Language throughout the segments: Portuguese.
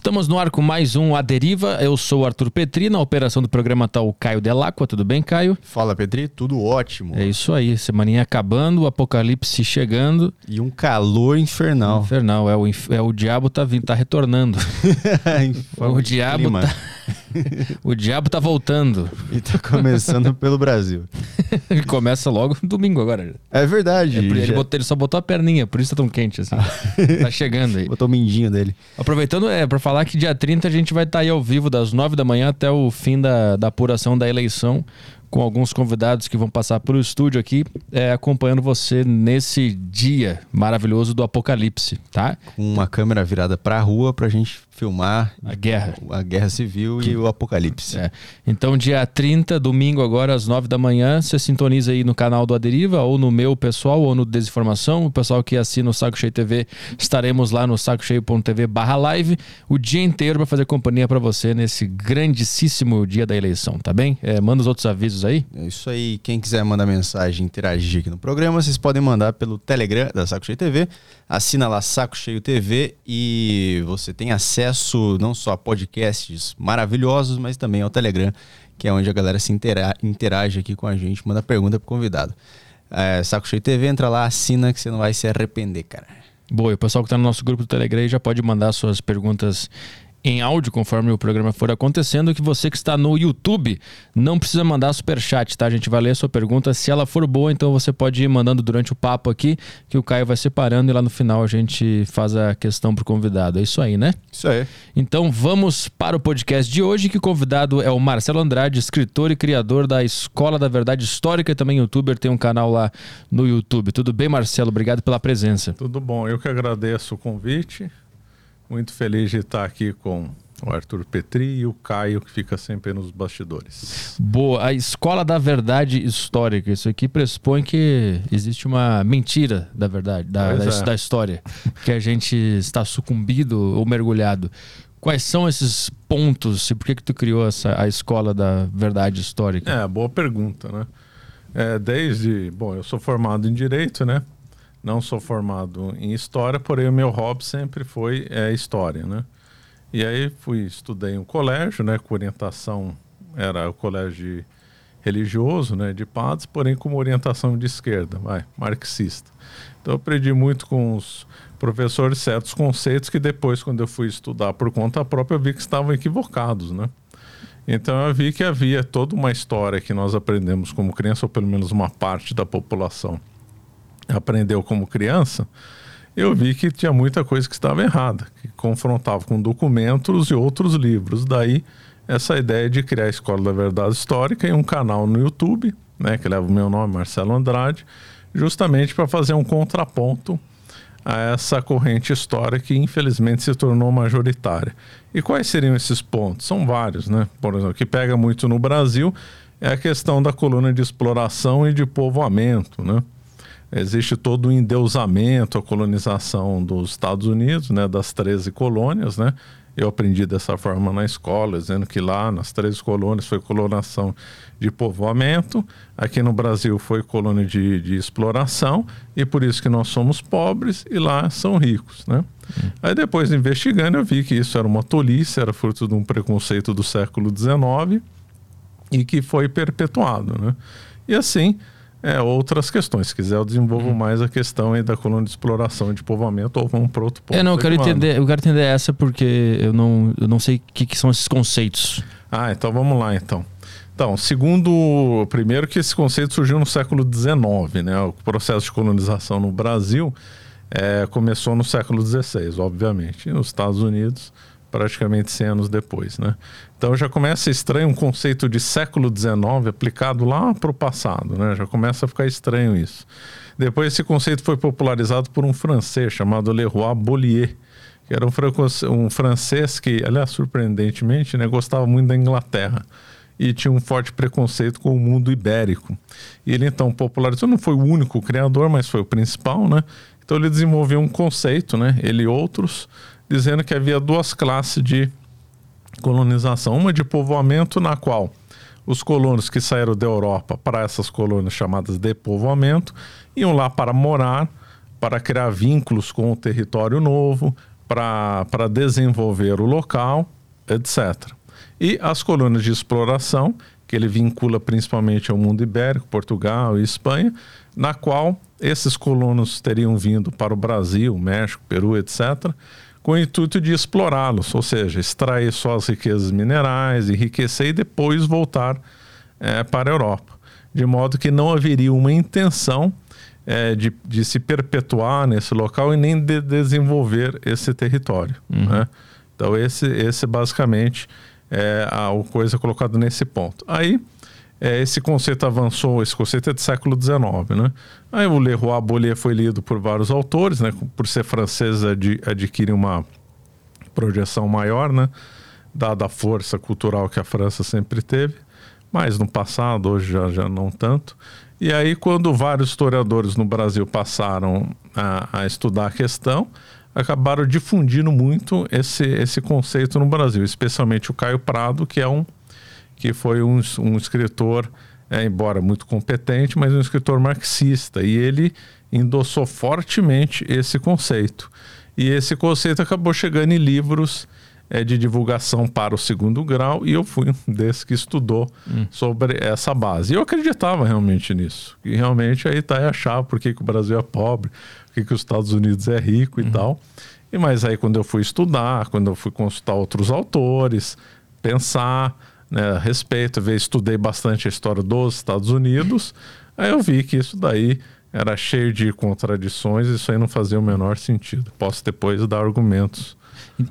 Estamos no ar com mais um A Deriva. Eu sou o Arthur Petri. Na operação do programa está o Caio Delacqua. Tudo bem, Caio? Fala, Petri. Tudo ótimo. É isso aí. Semaninha acabando, o apocalipse chegando. E um calor infernal. Infernal. É o, inf... é o diabo tá vindo, tá retornando. o diabo tá... o diabo tá voltando. E tá começando pelo Brasil. ele começa logo domingo agora. É verdade. É, ele, já... botou, ele, só botou a perninha, por isso tá tão quente assim. tá chegando aí. Botou o mindinho dele. Aproveitando, é, pra falar que dia 30 a gente vai estar tá aí ao vivo das 9 da manhã até o fim da, da apuração da eleição com alguns convidados que vão passar pelo estúdio aqui, é, acompanhando você nesse dia maravilhoso do apocalipse, tá? Com uma câmera virada para a rua para a gente filmar a guerra, a guerra civil e o apocalipse. É. Então, dia 30, domingo agora às 9 da manhã, você sintoniza aí no canal do Aderiva ou no meu pessoal ou no Desinformação. O pessoal que assina o Saco Cheio TV, estaremos lá no sacocheio.tv barra live o dia inteiro para fazer companhia para você nesse grandíssimo dia da eleição, tá bem? É, manda os outros avisos aí? É isso aí. Quem quiser mandar mensagem, interagir aqui no programa, vocês podem mandar pelo Telegram da Saco Cheio TV. Assina lá Saco Cheio TV e você tem acesso não só a podcasts maravilhosos, mas também ao Telegram, que é onde a galera se interage aqui com a gente, manda pergunta pro convidado. É, Saco Cheio TV, entra lá, assina que você não vai se arrepender, cara. Boa, e o pessoal que está no nosso grupo do Telegram já pode mandar suas perguntas em áudio conforme o programa for acontecendo, que você que está no YouTube não precisa mandar super chat, tá? A gente vai ler a sua pergunta. Se ela for boa, então você pode ir mandando durante o papo aqui, que o Caio vai separando e lá no final a gente faz a questão pro convidado. É isso aí, né? Isso aí. Então vamos para o podcast de hoje, que o convidado é o Marcelo Andrade, escritor e criador da Escola da Verdade Histórica e também youtuber, tem um canal lá no YouTube. Tudo bem, Marcelo? Obrigado pela presença. Tudo bom. Eu que agradeço o convite. Muito feliz de estar aqui com o Arthur Petri e o Caio, que fica sempre nos bastidores. Boa. A escola da verdade histórica. Isso aqui pressupõe que existe uma mentira da verdade, da, da, é. da história, que a gente está sucumbido ou mergulhado. Quais são esses pontos e por que, que tu criou essa, a escola da verdade histórica? É, boa pergunta, né? É, desde. Bom, eu sou formado em Direito, né? Não sou formado em história, porém o meu hobby sempre foi é, história, né? E aí fui estudei um colégio, né, com orientação era o colégio religioso, né, de padres, porém com orientação de esquerda, vai, marxista. Então eu aprendi muito com os professores certos conceitos que depois quando eu fui estudar por conta própria eu vi que estavam equivocados, né? Então eu vi que havia toda uma história que nós aprendemos como criança, ou pelo menos uma parte da população aprendeu como criança, eu vi que tinha muita coisa que estava errada, que confrontava com documentos e outros livros. Daí essa ideia de criar a Escola da Verdade Histórica e um canal no YouTube, né, que leva o meu nome, Marcelo Andrade, justamente para fazer um contraponto a essa corrente histórica que infelizmente se tornou majoritária. E quais seriam esses pontos? São vários, né? Por exemplo, que pega muito no Brasil é a questão da coluna de exploração e de povoamento, né? Existe todo o endeusamento, a colonização dos Estados Unidos, né, das 13 colônias, né? Eu aprendi dessa forma na escola, dizendo que lá nas 13 colônias foi colonização de povoamento, aqui no Brasil foi colônia de, de exploração, e por isso que nós somos pobres e lá são ricos, né? Hum. Aí depois, investigando, eu vi que isso era uma tolice, era fruto de um preconceito do século XIX e que foi perpetuado, né? E assim, é, outras questões. Se quiser, eu desenvolvo uhum. mais a questão aí da coluna de exploração e de povoamento ou vamos para outro ponto. É, não, eu quero, entender, eu quero entender essa porque eu não, eu não sei o que, que, são esses conceitos. Ah, então vamos lá então. Então, segundo, primeiro que esse conceito surgiu no século XIX, né? O processo de colonização no Brasil é, começou no século XVI, obviamente. E nos Estados Unidos praticamente 100 anos depois, né? Então já começa estranho um conceito de século XIX aplicado lá para o passado, né? Já começa a ficar estranho isso. Depois esse conceito foi popularizado por um francês chamado Leroy Bollier, que era um, um francês que, aliás, surpreendentemente, né, gostava muito da Inglaterra e tinha um forte preconceito com o mundo ibérico. E ele então popularizou, não foi o único criador, mas foi o principal, né? Então ele desenvolveu um conceito, né? Ele e outros dizendo que havia duas classes de colonização. Uma de povoamento, na qual os colonos que saíram da Europa para essas colônias chamadas de povoamento iam lá para morar, para criar vínculos com o território novo, para desenvolver o local, etc. E as colônias de exploração, que ele vincula principalmente ao mundo ibérico, Portugal e Espanha, na qual esses colonos teriam vindo para o Brasil, México, Peru, etc., com o intuito de explorá-los, ou seja, extrair só as riquezas minerais, enriquecer e depois voltar é, para a Europa. De modo que não haveria uma intenção é, de, de, se perpetuar nesse local e nem de desenvolver esse território. Uhum. Né? Então, esse, esse basicamente é a, a coisa colocada nesse ponto. Aí, é, esse conceito avançou, esse conceito é do século XIX, né? Aí o Leroy Bollier foi lido por vários autores, né? Por ser francês, ad, adquire uma projeção maior, né? Dada a força cultural que a França sempre teve, mas no passado, hoje já, já não tanto. E aí, quando vários historiadores no Brasil passaram a, a estudar a questão, acabaram difundindo muito esse, esse conceito no Brasil, especialmente o Caio Prado, que é um que foi um, um escritor, é, embora muito competente, mas um escritor marxista, e ele endossou fortemente esse conceito. E esse conceito acabou chegando em livros é, de divulgação para o segundo grau, e eu fui um desses que estudou hum. sobre essa base. E eu acreditava realmente nisso, e realmente aí está a chave por que, o Brasil é pobre, por que, que os Estados Unidos é rico e uhum. tal. E mas aí quando eu fui estudar, quando eu fui consultar outros autores, pensar, né, respeito, estudei bastante a história dos Estados Unidos, aí eu vi que isso daí era cheio de contradições, isso aí não fazia o menor sentido. Posso depois dar argumentos.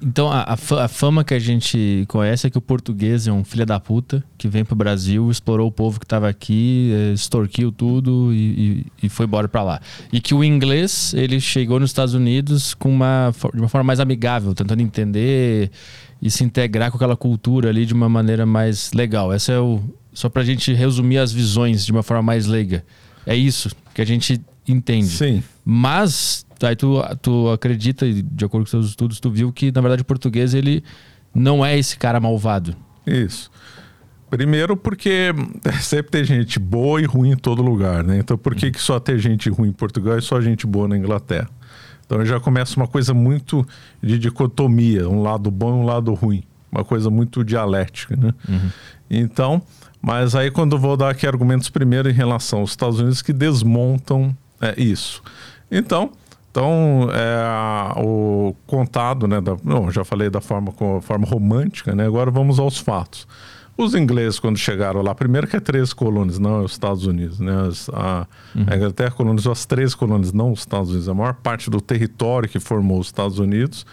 Então a, a, fama que a gente conhece é que o português é um filho da puta que vem pro Brasil, explorou o povo que estava aqui, eh, extorquiu tudo e, e, e foi embora para lá. E que o inglês ele chegou nos Estados Unidos com uma, de uma forma mais amigável, tentando entender e se integrar com aquela cultura ali de uma maneira mais legal. Essa é o só para a gente resumir as visões de uma forma mais leiga. É isso que a gente entende. Sim. Mas aí tu, tu acredita e de acordo com seus estudos tu viu que na verdade o português ele não é esse cara malvado. Isso. Primeiro porque sempre tem gente boa e ruim em todo lugar, né? Então por que, uhum. que só tem gente ruim em Portugal e só gente boa na Inglaterra? Então já começa uma coisa muito de dicotomia, um lado bom e um lado ruim. Uma coisa muito dialética, né? Uhum. Então, mas aí quando eu vou dar aqui argumentos primeiro em relação aos Estados Unidos que desmontam é, isso. Então, então é, o contado, né? Da, não, já falei da forma, forma romântica, né? Agora vamos aos fatos. Os ingleses, quando chegaram lá, primeiro que é três colônias, não é os Estados Unidos, né? As, a, uhum. a, Inglaterra colonizou as três colônias, não os Estados Unidos. A maior parte do território que formou os Estados Unidos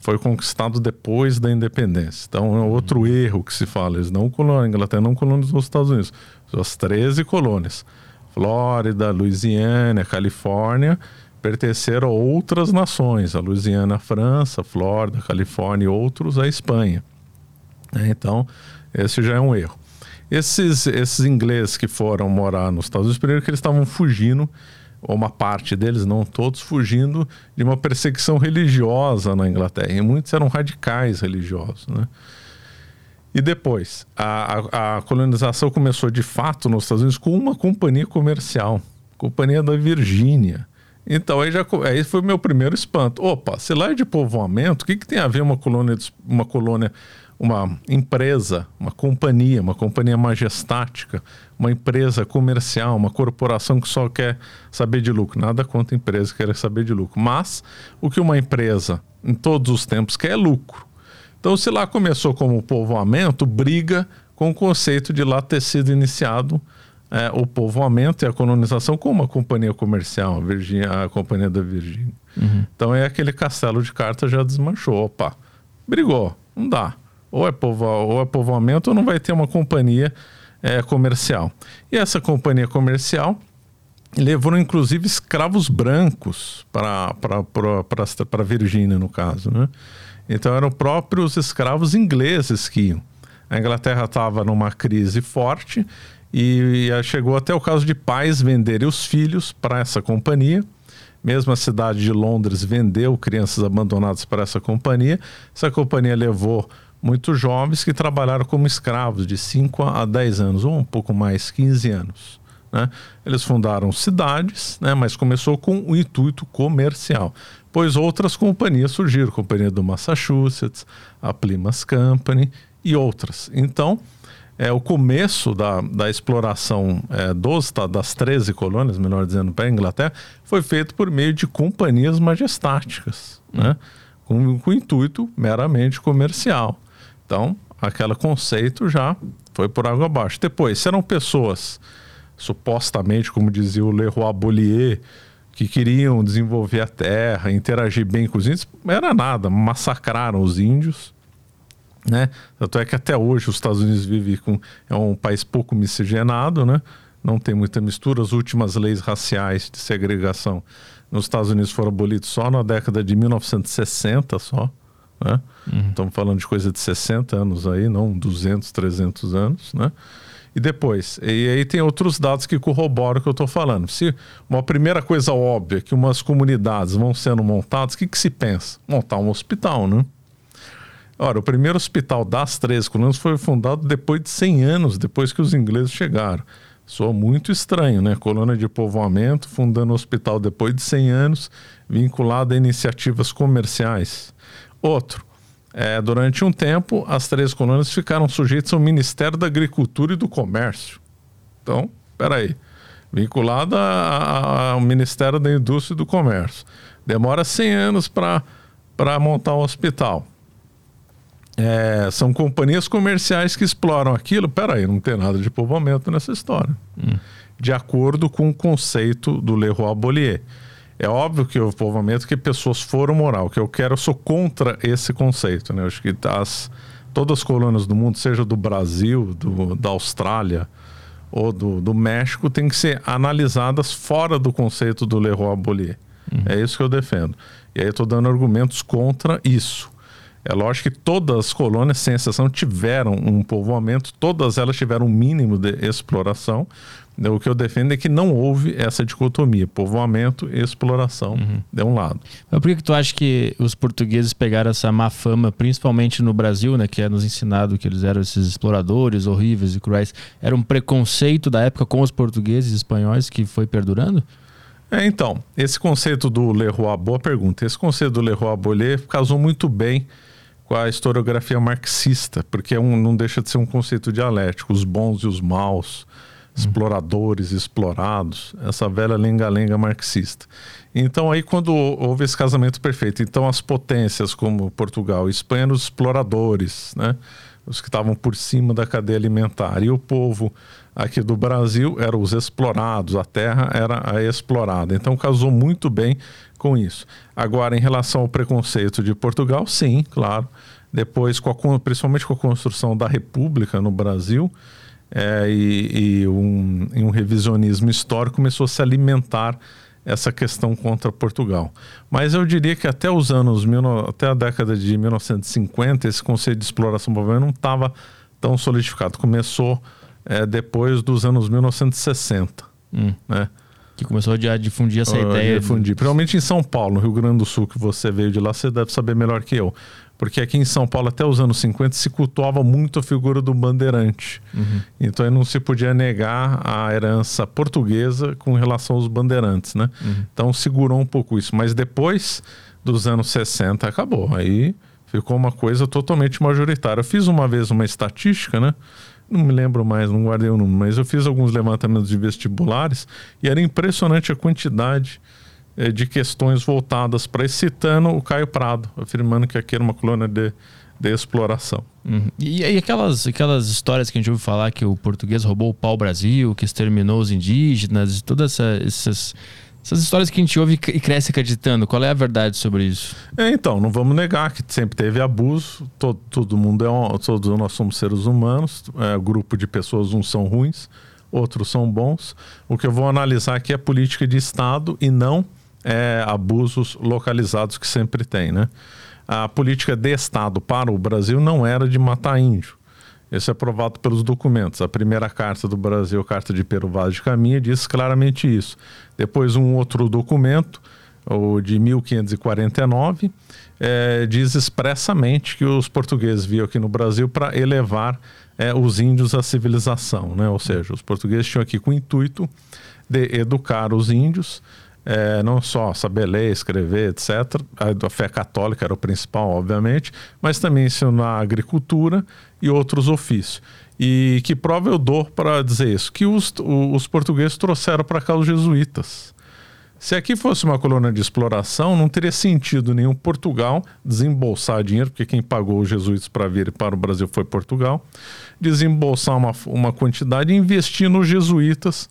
foi conquistado depois da independência. Então é outro uhum. erro que se fala. Eles não colonizam, a Inglaterra não colonizou os Estados Unidos. As 13 colônias. Flórida, Louisiana, Califórnia pertenceram a outras nações. A Louisiana, a França, Flórida, Califórnia e outros a Espanha. Então, esse já é um erro. Esses, esses ingleses que foram morar nos Estados Unidos, primeiro que eles estavam fugindo, ou uma parte deles, não todos, fugindo de uma perseguição religiosa na Inglaterra. E muitos eram radicais religiosos, né? E depois, a, a, a, colonização começou de fato nos Estados Unidos com uma companhia comercial, Companhia da Virgínia. Então aí já aí foi o meu primeiro espanto. Opa, se lá é de povoamento, o que, que tem a ver uma colônia, uma colônia uma empresa, uma companhia, uma companhia majestática, uma empresa comercial, uma corporação que só quer saber de lucro. Nada contra empresa que quer saber de lucro. Mas o que uma empresa, em todos os tempos, quer é lucro. Então, se lá começou como povoamento, briga com o conceito de lá ter sido iniciado é, o povoamento e a colonização com uma companhia comercial, a, Virginia, a Companhia da Virgínia. Uhum. Então, é aquele castelo de cartas já desmanchou. Opa, brigou, não dá ou é, povo, ou é povoamento ou não vai ter uma companhia é, comercial. E essa companhia comercial levou inclusive escravos brancos para Virgínia, no caso. Né? Então eram próprios escravos ingleses que iam. A Inglaterra estava numa crise forte e, e chegou até o caso de pais venderem os filhos para essa companhia. Mesmo a cidade de Londres vendeu crianças abandonadas para essa companhia. Essa companhia levou muitos jovens que trabalharam como escravos de 5 a 10 anos, ou um pouco mais, 15 anos. Né? Eles fundaram cidades, né? mas começou com o intuito comercial. Pois outras companhias surgiram, a Companhia do Massachusetts, a Plymouth Company e outras. Então, é, o começo da, da exploração é, dos, das 13 colônias, melhor dizendo, para a Inglaterra, foi feito por meio de companhias majestáticas, né? com, com intuito meramente comercial. Então, aquele conceito já foi por água abaixo. Depois, serão pessoas, supostamente, como dizia o Leroy Bollier, que queriam desenvolver a terra, interagir bem com os índios, era nada, massacraram os índios né? Tanto é que até hoje os Estados Unidos vive com é um país pouco miscigenado, né? Não tem muita mistura. As últimas leis raciais de segregação nos Estados Unidos foram abolidas só na década de 1960 só, né? Uhum. Estamos falando de coisa de 60 anos aí, não 200, 300 anos, né? E depois, e aí tem outros dados que corroboram o que eu estou falando. Se uma primeira coisa óbvia que umas comunidades vão sendo montadas, o que, que se pensa? Montar um hospital, né? Ora, o primeiro hospital das Três Colunas foi fundado depois de 100 anos, depois que os ingleses chegaram. Soa muito estranho, né? Colônia de povoamento, fundando um hospital depois de 100 anos, vinculado a iniciativas comerciais. Outro, é, durante um tempo, as Três Colônias ficaram sujeitas ao Ministério da Agricultura e do Comércio. Então, peraí, vinculada ao Ministério da Indústria e do Comércio. Demora 100 anos para montar um hospital. É, são companhias comerciais que exploram aquilo. Peraí, não tem nada de povoamento nessa história. Hum. De acordo com o conceito do Leroy Bollier. É óbvio que o povoamento que pessoas foram morar. O que eu quero, eu sou contra esse conceito. Né? Eu acho que as, todas as colônias do mundo, seja do Brasil, do, da Austrália ou do, do México, têm que ser analisadas fora do conceito do Leroy Bollier. Uhum. É isso que eu defendo. E aí eu estou dando argumentos contra isso. É lógico que todas as colônias, sem exceção, tiveram um povoamento, todas elas tiveram um mínimo de exploração. O que eu defendo é que não houve essa dicotomia, povoamento e exploração uhum. de um lado. Mas por que, que tu acha que os portugueses pegaram essa má fama, principalmente no Brasil, né, que é nos ensinado que eles eram esses exploradores horríveis e cruéis? Era um preconceito da época com os portugueses e espanhóis que foi perdurando? É, então, esse conceito do Leroy, boa pergunta. Esse conceito do Leroy Bollier casou muito bem com a historiografia marxista, porque é um, não deixa de ser um conceito dialético, os bons e os maus, exploradores explorados, essa velha lenga-lenga marxista. Então aí quando houve esse casamento perfeito, então as potências como Portugal e Espanha eram os exploradores, né? os que estavam por cima da cadeia alimentar, e o povo aqui do Brasil eram os explorados, a terra era a explorada. Então casou muito bem com isso. Agora, em relação ao preconceito de Portugal, sim, claro. Depois, com a, principalmente com a construção da República no Brasil é, e, e, um, e um revisionismo histórico, começou a se alimentar essa questão contra Portugal. Mas eu diria que até os anos, até a década de 1950, esse conceito de exploração móvel não estava tão solidificado. Começou é, depois dos anos 1960. Hum. Né? Que começou a difundir essa uh, ideia. Difundir. Principalmente em São Paulo, no Rio Grande do Sul, que você veio de lá, você deve saber melhor que eu. Porque aqui em São Paulo, até os anos 50, se cultuava muito a figura do bandeirante. Uhum. Então aí não se podia negar a herança portuguesa com relação aos bandeirantes, né? Uhum. Então segurou um pouco isso. Mas depois dos anos 60, acabou. Aí ficou uma coisa totalmente majoritária. Eu fiz uma vez uma estatística, né? não me lembro mais, não guardei o número, mas eu fiz alguns levantamentos de vestibulares e era impressionante a quantidade de questões voltadas para esse, citando o Caio Prado, afirmando que aqui era uma colônia de, de exploração. Uhum. E, e aquelas, aquelas histórias que a gente ouve falar que o português roubou o pau-brasil, que exterminou os indígenas, todas essa, essas essas histórias que a gente ouve e cresce acreditando, qual é a verdade sobre isso? É, então, não vamos negar que sempre teve abuso, todo, todo mundo é um, todos nós somos seres humanos, é, grupo de pessoas, uns são ruins, outros são bons. O que eu vou analisar aqui é política de Estado e não é, abusos localizados que sempre tem, né? A política de Estado para o Brasil não era de matar índio. Isso é provado pelos documentos. A primeira carta do Brasil, Carta de Pero Vaz de Caminha, diz claramente isso. Depois, um outro documento, o de 1549, é, diz expressamente que os portugueses viam aqui no Brasil para elevar é, os índios à civilização, né? Ou seja, os portugueses tinham aqui com o intuito de educar os índios, é, não só saber ler, escrever, etc. A fé católica era o principal, obviamente, mas também ensinar agricultura e outros ofícios. E que prova eu dou para dizer isso? Que os, os portugueses trouxeram para cá os jesuítas. Se aqui fosse uma colônia de exploração, não teria sentido nenhum Portugal desembolsar dinheiro, porque quem pagou os jesuítas para vir para o Brasil foi Portugal, desembolsar uma, uma quantidade e investir nos jesuítas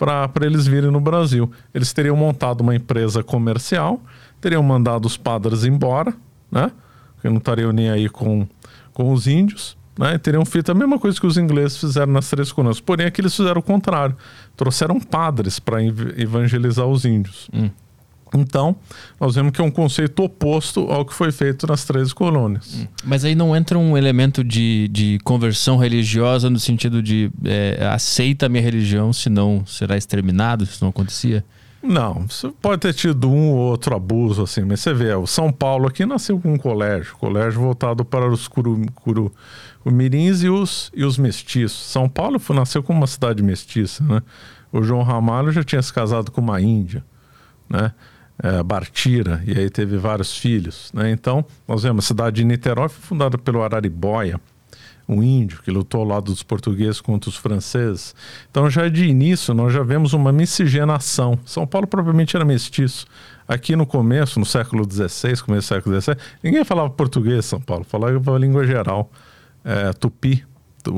para eles virem no Brasil. Eles teriam montado uma empresa comercial, teriam mandado os padres embora, né? Porque não estariam nem aí com, com os índios, né? E teriam feito a mesma coisa que os ingleses fizeram nas três colônias. Porém, aqui eles fizeram o contrário. Trouxeram padres para evangelizar os índios. Hum. Então, nós vemos que é um conceito oposto ao que foi feito nas três colônias. Hum. Mas aí não entra um elemento de, de conversão religiosa no sentido de é, aceita a minha religião, senão será exterminado, se não acontecia? Não, você pode ter tido um ou outro abuso, assim, mas você vê, o São Paulo aqui nasceu com um colégio, colégio voltado para os curu, curu, mirins e os, e os mestiços. São Paulo foi, nasceu como uma cidade mestiça, né? O João Ramalho já tinha se casado com uma índia, né? É, Bartira, e aí teve vários filhos. Né? Então, nós vemos a cidade de Niterói foi fundada pelo Araribóia, um índio que lutou ao lado dos portugueses contra os franceses. Então, já de início, nós já vemos uma miscigenação. São Paulo propriamente era mestiço. Aqui no começo, no século XVI, começo do século XVII, ninguém falava português São Paulo, falava a língua geral, é, tupi.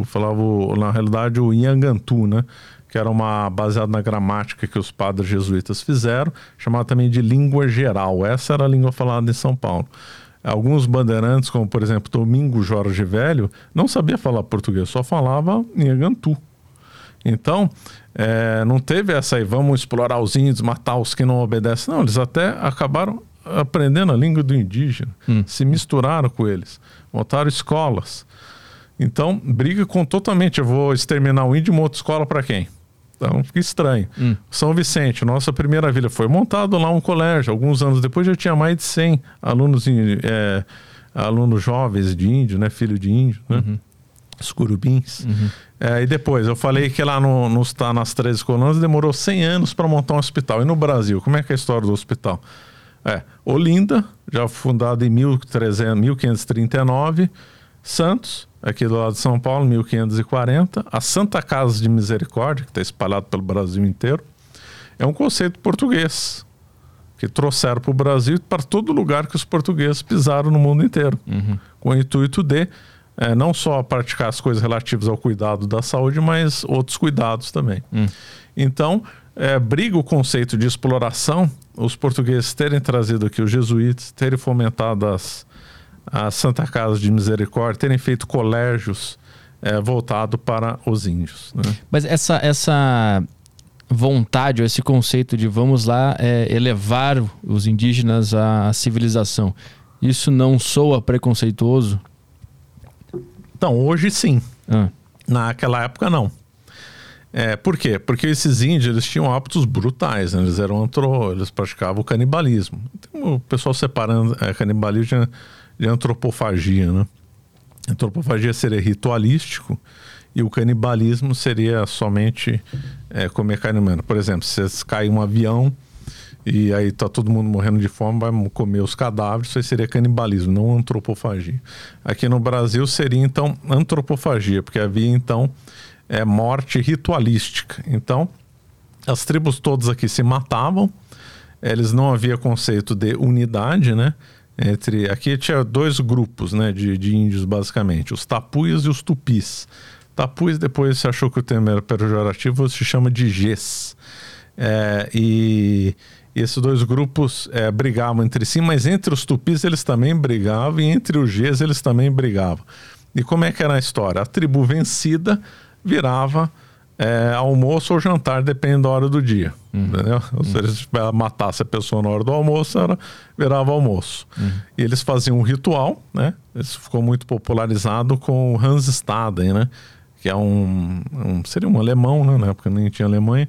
Falava, na realidade, o Inhangantu, né? Que era uma baseada na gramática que os padres jesuítas fizeram, chamada também de língua geral. Essa era a língua falada em São Paulo. Alguns bandeirantes, como por exemplo Domingo Jorge Velho, não sabia falar português, só falava Nhangantu. Então, é, não teve essa aí, vamos explorar os índios, matar os que não obedecem. Não, eles até acabaram aprendendo a língua do indígena, hum. se misturaram com eles, montaram escolas. Então, briga com totalmente, eu vou exterminar o índio e outra escola para quem? Então fica estranho. Hum. São Vicente, nossa primeira vila, foi montado lá um colégio. Alguns anos depois já tinha mais de 100 alunos, é, alunos jovens de índio, né? Filho de índio, né? Uhum. Os curubins. Uhum. É, e depois, eu falei que lá no, no, nas 13 colônias demorou 100 anos para montar um hospital. E no Brasil, como é que é a história do hospital? É, Olinda, já fundado em 1300, 1539, Santos, aqui do lado de São Paulo, 1540. A Santa Casa de Misericórdia, que está espalhado pelo Brasil inteiro, é um conceito português que trouxeram para o Brasil para todo lugar que os portugueses pisaram no mundo inteiro, uhum. com o intuito de é, não só praticar as coisas relativas ao cuidado da saúde, mas outros cuidados também. Uhum. Então, é, briga o conceito de exploração, os portugueses terem trazido aqui os jesuítas, terem fomentado as, a Santa Casa de Misericórdia terem feito colégios é, voltado para os índios. Né? Mas essa, essa vontade, ou esse conceito de vamos lá é, elevar os indígenas à civilização, isso não soa preconceituoso? Então, hoje sim. Ah. Naquela época, não. É, por quê? Porque esses índios eles tinham hábitos brutais, né? eles eram antro, eles praticavam o canibalismo. Então, o pessoal separando é, canibalismo de antropofagia, né? Antropofagia seria ritualístico e o canibalismo seria somente é, comer carne humana. Por exemplo, se cai um avião e aí tá todo mundo morrendo de fome, vai comer os cadáveres, isso aí seria canibalismo, não antropofagia. Aqui no Brasil seria então antropofagia, porque havia então é, morte ritualística. Então, as tribos todas aqui se matavam, eles não havia conceito de unidade, né? Entre aqui tinha dois grupos né, de, de índios basicamente, os tapuias e os tupis. Tapuis depois se achou que o termo era pejorativo, se chama de Gs. É, e, e, esses dois grupos é, brigavam entre si, mas entre os tupis eles também brigavam e entre os Gs eles também brigavam. E como é que era a história? A tribo vencida virava é, almoço ou jantar, depende da hora do dia. Uhum. Entendeu? Uhum. Se eles matassem a pessoa na hora do almoço, era, virava almoço. Uhum. E eles faziam um ritual, né? Isso ficou muito popularizado com o Hans Staden, né? Que é um, um seria um alemão, né? na época nem tinha Alemanha,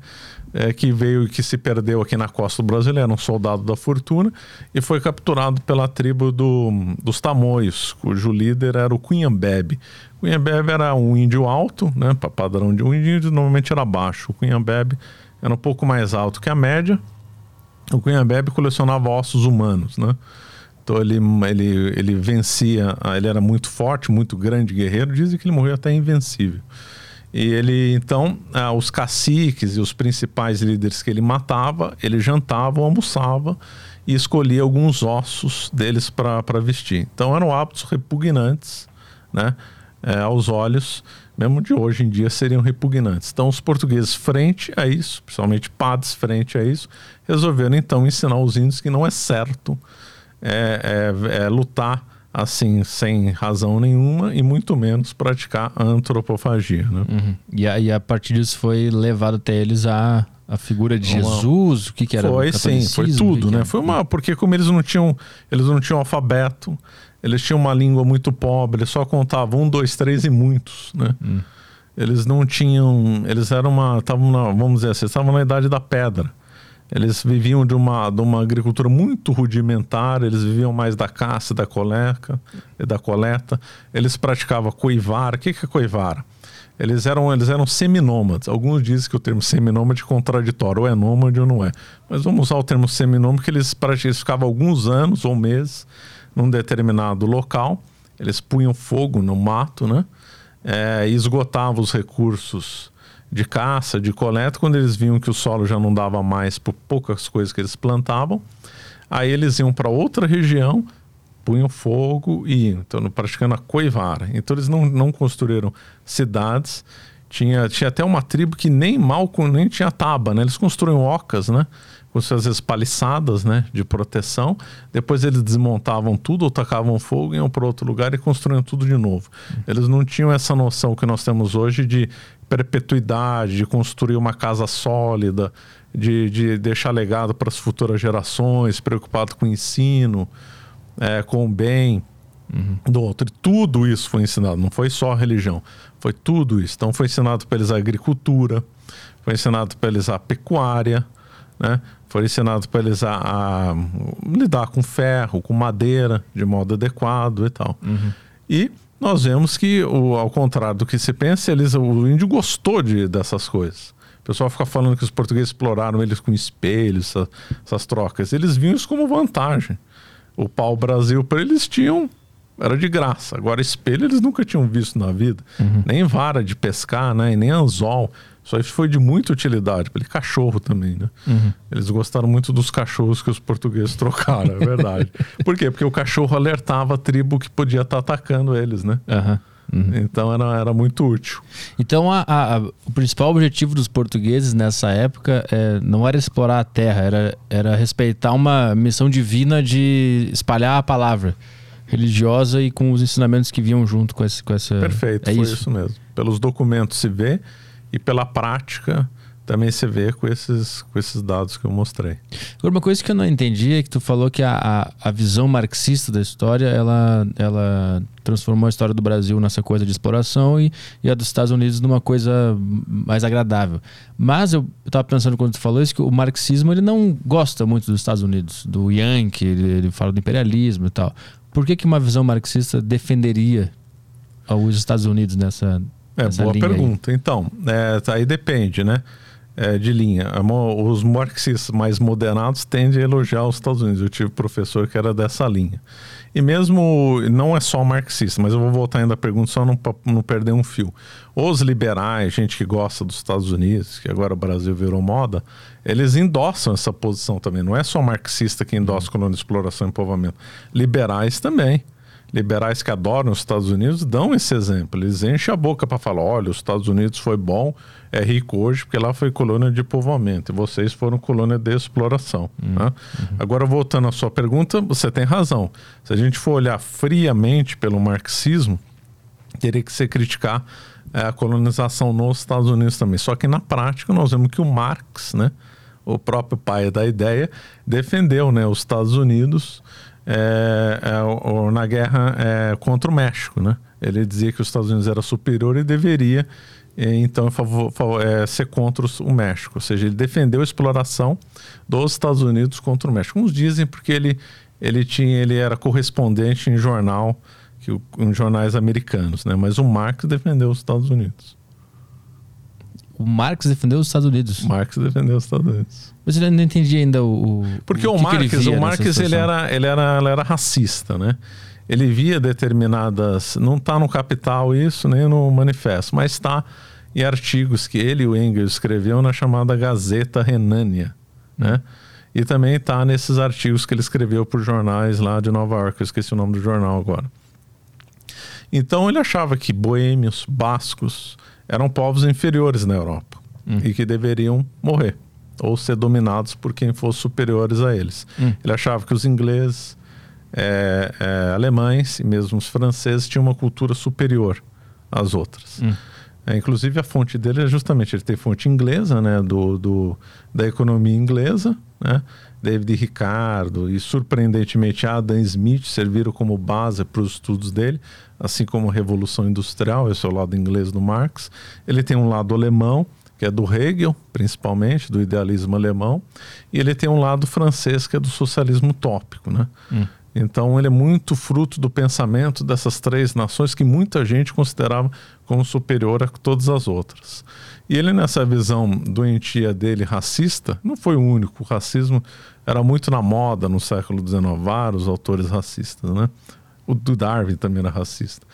é, que veio que se perdeu aqui na costa brasileira, um soldado da fortuna, e foi capturado pela tribo do, dos Tamoios, cujo líder era o Cunhambebe. Cunhambebe era um índio alto, né, padrão de um índio, normalmente era baixo. O Cunhambebe era um pouco mais alto que a média. O Cunhambebe colecionava ossos humanos, né? Então ele, ele, ele vencia, ele era muito forte, muito grande guerreiro, dizem que ele morreu até invencível. E ele, então, ah, os caciques e os principais líderes que ele matava, ele jantava ou almoçava e escolhia alguns ossos deles para vestir. Então eram hábitos repugnantes, né? É, aos olhos, mesmo de hoje em dia, seriam repugnantes. Então, os portugueses, frente a isso, principalmente padres, frente a isso, resolveram então ensinar os índios que não é certo é, é, é lutar assim, sem razão nenhuma, e muito menos praticar antropofagia. Né? Uhum. E, a, e, a, partir disso foi levado até eles a, a figura de uma... Jesus, o que, que era? Foi sim, foi tudo, né? Foi uma, porque como eles não tinham, eles não tinham alfabeto, eles tinham uma língua muito pobre, eles só contavam um, dois, três e muitos, né? Hum. Eles não tinham, eles eram uma, estavam vamos dizer assim, estavam na idade da pedra. Eles viviam de uma, de uma agricultura muito rudimentar, eles viviam mais da caça, da coleta, da coleta. Eles praticavam coivara. O que é coivara? Eles eram, eles eram seminômades. Alguns dizem que o termo seminômade é contraditório, ou é nômade ou não é. Mas vamos usar o termo seminômade, que eles, eles ficavam alguns anos ou meses num determinado local. Eles punham fogo no mato, né? É, e esgotavam os recursos de caça, de coleta, quando eles viam que o solo já não dava mais por poucas coisas que eles plantavam, aí eles iam para outra região, punham fogo e iam, então praticando a coivara. Então eles não, não construíram cidades, tinha, tinha até uma tribo que nem mal, nem tinha taba, né? Eles construíam ocas, né? Com suas vezes paliçadas né, de proteção. Depois eles desmontavam tudo ou tacavam fogo, iam para outro lugar e construíam tudo de novo. Eles não tinham essa noção que nós temos hoje de perpetuidade, de construir uma casa sólida, de, de deixar legado para as futuras gerações, preocupado com o ensino, é, com o bem uhum. do outro. E tudo isso foi ensinado, não foi só religião, foi tudo isso. Então foi ensinado para eles a agricultura, foi ensinado para eles a pecuária, né? Foi ensinado para eles a, a, lidar com ferro, com madeira de modo adequado e tal. Uhum. E nós vemos que, o, ao contrário do que se pensa, eles, o índio gostou de, dessas coisas. O pessoal fica falando que os portugueses exploraram eles com espelhos, essa, essas trocas. Eles viam isso como vantagem. O pau-brasil para eles tinham era de graça. Agora, espelho eles nunca tinham visto na vida. Uhum. Nem vara de pescar, né? E nem anzol. Isso aí foi de muita utilidade. Ele cachorro também, né? Uhum. Eles gostaram muito dos cachorros que os portugueses trocaram, é verdade. Por quê? Porque o cachorro alertava a tribo que podia estar tá atacando eles, né? Uhum. Uhum. Então era, era muito útil. Então a, a, o principal objetivo dos portugueses nessa época é, não era explorar a terra, era, era respeitar uma missão divina de espalhar a palavra religiosa e com os ensinamentos que vinham junto com, esse, com essa. Perfeito, é foi isso? isso mesmo. Pelos documentos se vê e pela prática também se vê com esses, com esses dados que eu mostrei. Agora, uma coisa que eu não entendi é que tu falou que a, a, a, visão marxista da história, ela, ela transformou a história do Brasil nessa coisa de exploração e, e a dos Estados Unidos numa coisa mais agradável. Mas eu estava pensando quando tu falou isso, que o marxismo ele não gosta muito dos Estados Unidos, do Yankee, ele, ele fala do imperialismo e tal. Por que, que uma visão marxista defenderia os Estados Unidos nessa é, boa pergunta. Aí. Então, é, aí depende, né? É, de linha. Os marxistas mais moderados tendem a elogiar os Estados Unidos. Eu tive professor que era dessa linha. E mesmo, não é só marxista, mas eu vou voltar ainda à pergunta só não, não perder um fio. Os liberais, gente que gosta dos Estados Unidos, que agora o Brasil virou moda, eles endossam essa posição também. Não é só marxista que endossa colônia, exploração e povoamento. Liberais também liberais que adoram os Estados Unidos dão esse exemplo. Eles enchem a boca para falar: olha, os Estados Unidos foi bom, é rico hoje, porque lá foi colônia de povoamento e vocês foram colônia de exploração. Uhum. Né? Uhum. Agora, voltando à sua pergunta, você tem razão. Se a gente for olhar friamente pelo marxismo, teria que ser criticar é, a colonização nos Estados Unidos também. Só que na prática nós vemos que o Marx, né, o próprio pai da ideia, defendeu né, os Estados Unidos é, é, na guerra é, contra o México, né? Ele dizia que os Estados Unidos era superior e deveria, então, favor, é, ser contra o México. Ou seja, ele defendeu a exploração dos Estados Unidos contra o México. Uns dizem porque ele, ele, tinha, ele era correspondente em jornal, que, em jornais americanos, né? mas o Marx defendeu os Estados Unidos. O Marx defendeu os Estados Unidos. Marx defendeu os Estados Unidos. Mas eu não entendi ainda o. Porque o, o Marx, o Marx ele era, ele, era, ele era racista, né? Ele via determinadas. Não está no Capital isso, nem no Manifesto, mas está em artigos que ele e o Engels escreveu na chamada Gazeta Renânia, né? E também está nesses artigos que ele escreveu para jornais lá de Nova York, eu esqueci o nome do jornal agora. Então ele achava que boêmios, bascos, eram povos inferiores na Europa hum. e que deveriam morrer ou ser dominados por quem fosse superiores a eles. Hum. Ele achava que os ingleses, é, é, alemães e mesmo os franceses tinham uma cultura superior às outras. Hum. É, inclusive a fonte dele é justamente ele tem fonte inglesa, né, do, do da economia inglesa, né, David Ricardo e surpreendentemente Adam Smith serviram como base para os estudos dele, assim como a Revolução Industrial, esse é o lado inglês do Marx. Ele tem um lado alemão, que é do Hegel, principalmente, do idealismo alemão, e ele tem um lado francês, que é do socialismo utópico, né? Hum. Então ele é muito fruto do pensamento dessas três nações que muita gente considerava como superior a todas as outras. E ele, nessa visão doentia dele racista, não foi o único. O racismo era muito na moda no século XIX, vários autores racistas, né? O do Darwin também era racista.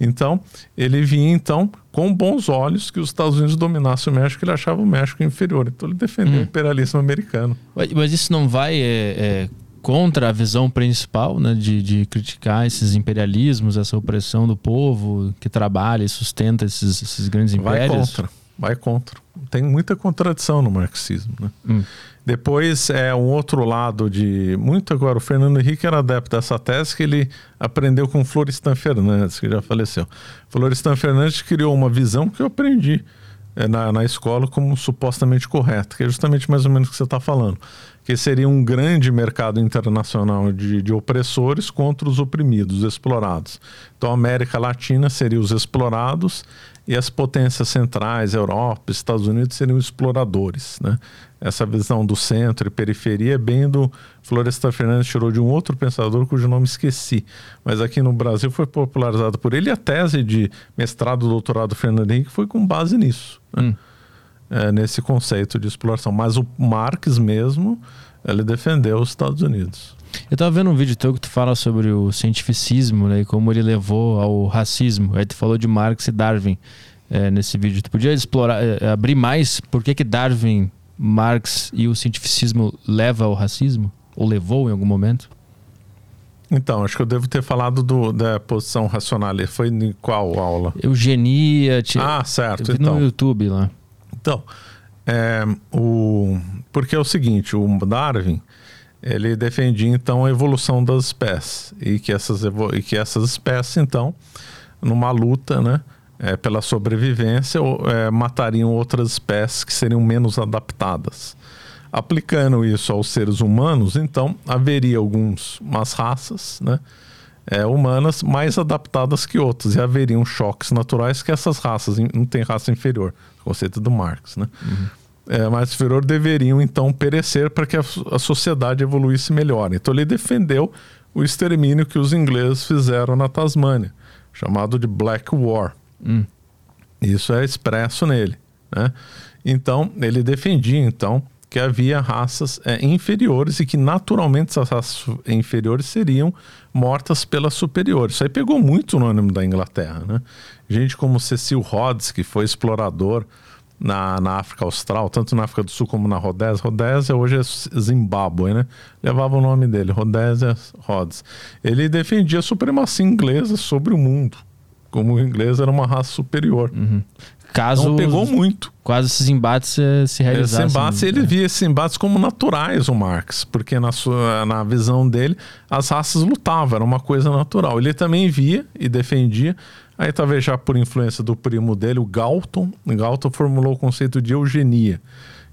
Então, ele vinha então com bons olhos que os Estados Unidos dominassem o México, ele achava o México inferior. Então, ele defendeu hum. o imperialismo americano. Mas isso não vai é, é, contra a visão principal né, de, de, criticar esses imperialismos, essa opressão do povo que trabalha e sustenta esses, esses grandes impérios? Vai contra, vai contra. Tem muita contradição no marxismo. Né? Hum. Depois é um outro lado de muito agora. O Fernando Henrique era adepto dessa tese que ele aprendeu com Florestan Fernandes, que já faleceu. Florestan Fernandes criou uma visão que eu aprendi é, na, na escola como supostamente correta, que é justamente mais ou menos o que você está falando, que seria um grande mercado internacional de, de opressores contra os oprimidos, explorados. Então a América Latina seria os explorados e as potências centrais, Europa, Estados Unidos, seriam exploradores. Né? Essa visão do centro e periferia é bem do Floresta Fernandes, tirou de um outro pensador cujo nome esqueci, mas aqui no Brasil foi popularizado por ele. E a tese de mestrado, doutorado do Fernando Henrique foi com base nisso, né? hum. é, nesse conceito de exploração. Mas o Marx mesmo, ele defendeu os Estados Unidos. Eu estava vendo um vídeo teu que tu fala sobre o cientificismo né, e como ele levou ao racismo. Aí tu falou de Marx e Darwin é, nesse vídeo. Tu podia explorar, é, abrir mais por que, que Darwin, Marx e o cientificismo leva ao racismo? Ou levou em algum momento? Então, acho que eu devo ter falado do, da posição racional. Foi em qual aula? Eugenia. Ah, certo. então. no YouTube lá. Então, é, o, porque é o seguinte, o Darwin ele defendia então a evolução das espécies e que essas, e que essas espécies então numa luta né, é, pela sobrevivência é, matariam outras espécies que seriam menos adaptadas. Aplicando isso aos seres humanos, então haveria algumas raças né, é, humanas mais adaptadas que outras e haveriam choques naturais que essas raças não têm raça inferior, conceito do Marx, né? Uhum é, mais inferior deveriam então perecer para que a, a, sociedade evoluísse melhor. Então ele defendeu o extermínio que os ingleses fizeram na Tasmânia, chamado de Black War. Hum. Isso é expresso nele. Né? Então ele defendia então que havia raças é, inferiores e que naturalmente essas raças inferiores seriam mortas pelas superiores. Isso aí pegou muito no ânimo da Inglaterra. Né? Gente como Cecil Rhodes, que foi explorador na, na África Austral, tanto na África do Sul como na Rodésia. Rodésia hoje é Zimbábue, né? Levava o nome dele, Rodésia Rhodes. Ele defendia a supremacia inglesa sobre o mundo, como o inglês era uma raça superior. Uhum. Caso então, pegou muito. Quase esses embates eh, se realizassem. Esse embate, ele é. via esses embates como naturais, o Marx, porque na, sua, na visão dele, as raças lutavam, era uma coisa natural. Ele também via e defendia Aí talvez já por influência do primo dele, o Galton, Galton formulou o conceito de eugenia,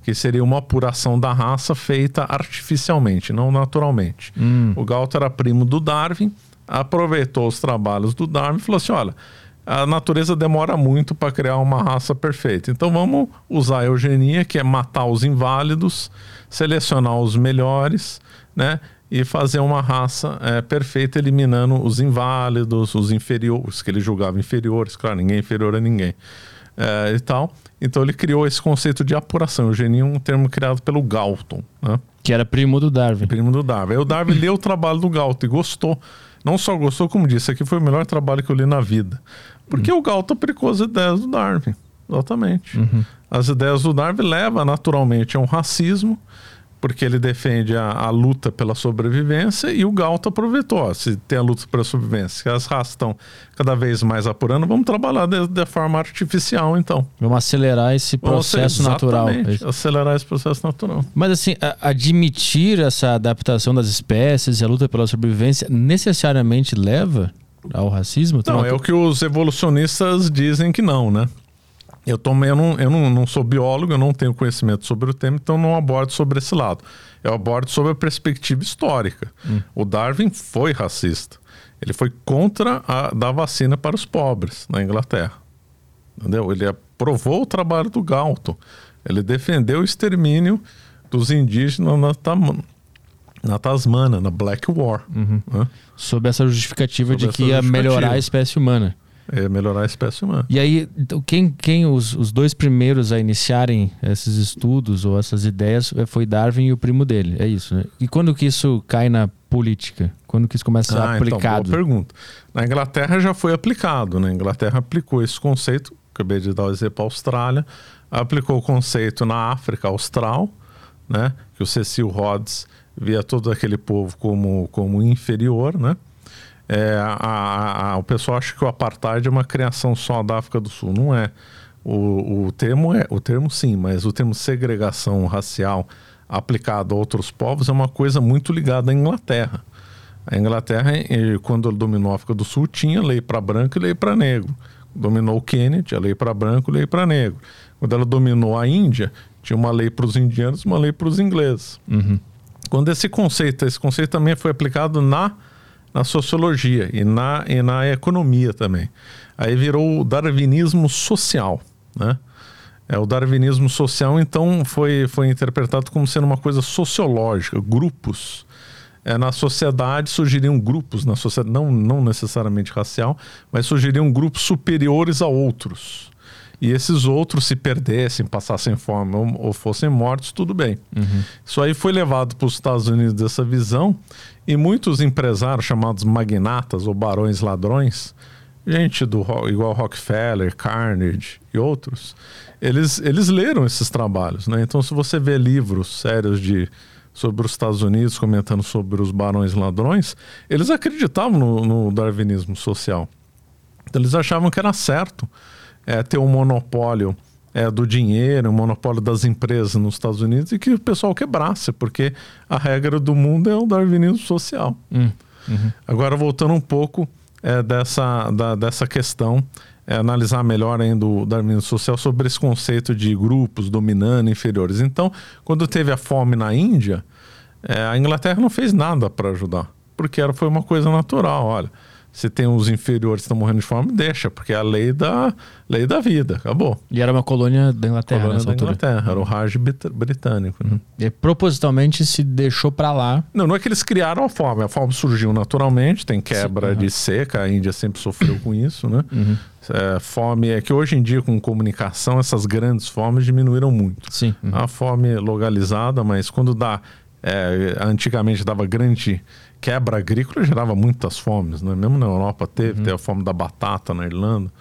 que seria uma apuração da raça feita artificialmente, não naturalmente. Hum. O Galton era primo do Darwin, aproveitou os trabalhos do Darwin e falou assim: olha, a natureza demora muito para criar uma raça perfeita. Então vamos usar a eugenia, que é matar os inválidos, selecionar os melhores, né? E fazer uma raça é, perfeita, eliminando os inválidos, os inferiores, que ele julgava inferiores, claro, ninguém é inferior a ninguém. É, e tal. Então ele criou esse conceito de apuração. Eugenia é um termo criado pelo Galton, né? Que era primo do Darwin. Primo do Darwin. Aí o Darwin leu o trabalho do Galton e gostou. Não só gostou, como disse, aqui foi o melhor trabalho que eu li na vida. Porque uhum. o Galton aplicou as ideias do Darwin. Exatamente. Uhum. As ideias do Darwin levam naturalmente a um racismo porque ele defende a, a, luta pela sobrevivência e o Galto aproveitou. se tem a luta pela sobrevivência, as raças estão cada vez mais apurando, vamos trabalhar de, de forma artificial, então. Vamos acelerar esse processo natural. Acelerar esse processo natural. Mas assim, a, admitir essa adaptação das espécies e a luta pela sobrevivência necessariamente leva ao racismo? Não, é o que os evolucionistas dizem que não, né? Eu, tomei, eu, não, eu não, não sou biólogo, eu não tenho conhecimento sobre o tema, então não abordo sobre esse lado. Eu abordo sobre a perspectiva histórica. Hum. O Darwin foi racista. Ele foi contra a dar vacina para os pobres na Inglaterra. Entendeu? Ele aprovou o trabalho do Galton. Ele defendeu o extermínio dos indígenas na, Tam na Tasmana, na Black War. Uhum. Né? Sob essa justificativa Sob de que ia melhorar a espécie humana. É melhorar a espécie humana. E aí, então, quem, quem os, os dois primeiros a iniciarem esses estudos ou essas ideias é, foi Darwin e o primo dele, é isso, né? E quando que isso cai na política? Quando que isso começa a ser ah, aplicado? Então, boa pergunta. Na Inglaterra já foi aplicado, né? A Inglaterra aplicou esse conceito, acabei de dar o exemplo para a Austrália, aplicou o conceito na África Austral, né? Que o Cecil Rhodes via todo aquele povo como, como inferior, né? É, a, a, o pessoal acha que o apartheid é uma criação só da África do Sul. Não é. O, o termo é o termo sim, mas o termo segregação racial aplicado a outros povos é uma coisa muito ligada à Inglaterra. A Inglaterra, quando dominou a África do Sul, tinha lei para branco e lei para negro. Dominou o Quênia, tinha lei para branco e lei para negro. Quando ela dominou a Índia, tinha uma lei para os indianos e uma lei para os ingleses. Uhum. Quando esse conceito, esse conceito também foi aplicado na na sociologia e na, e na economia também. Aí virou o darwinismo social, né? É, o darwinismo social, então, foi, foi interpretado como sendo uma coisa sociológica, grupos. É, na sociedade surgiriam grupos, na sociedade, não, não necessariamente racial, mas surgiriam grupos superiores a outros. E esses outros se perdessem, passassem fome ou, ou fossem mortos, tudo bem. Uhum. Isso aí foi levado para os Estados Unidos dessa visão e muitos empresários chamados magnatas ou barões ladrões, gente do igual Rockefeller, Carnegie e outros, eles, eles leram esses trabalhos, né? Então, se você vê livros sérios de sobre os Estados Unidos comentando sobre os barões ladrões, eles acreditavam no, no darwinismo social. Então, eles achavam que era certo é, ter um monopólio é, do dinheiro, o monopólio das empresas nos Estados Unidos e que o pessoal quebrasse, porque a regra do mundo é o darwinismo social. Hum, uhum. Agora, voltando um pouco é, dessa, da, dessa questão, é, analisar melhor ainda o darwinismo social sobre esse conceito de grupos dominando inferiores. Então, quando teve a fome na Índia, é, a Inglaterra não fez nada para ajudar, porque era, foi uma coisa natural. Olha, se tem os inferiores que estão morrendo de fome, deixa, porque é a lei da, lei da vida, acabou. E era uma colônia da Inglaterra colônia nessa da altura. Inglaterra, era o Raj britânico. Né? E propositalmente se deixou para lá. Não, não é que eles criaram a fome, a fome surgiu naturalmente, tem quebra Sim, uhum. de seca, a Índia sempre sofreu com isso, né? Uhum. É, fome é que hoje em dia com comunicação essas grandes fomes diminuíram muito. Sim. Uhum. A fome localizada, mas quando dá é, antigamente dava grande quebra agrícola gerava muitas fomes, né? Mesmo na Europa teve, uhum. teve a fome da batata na Irlanda,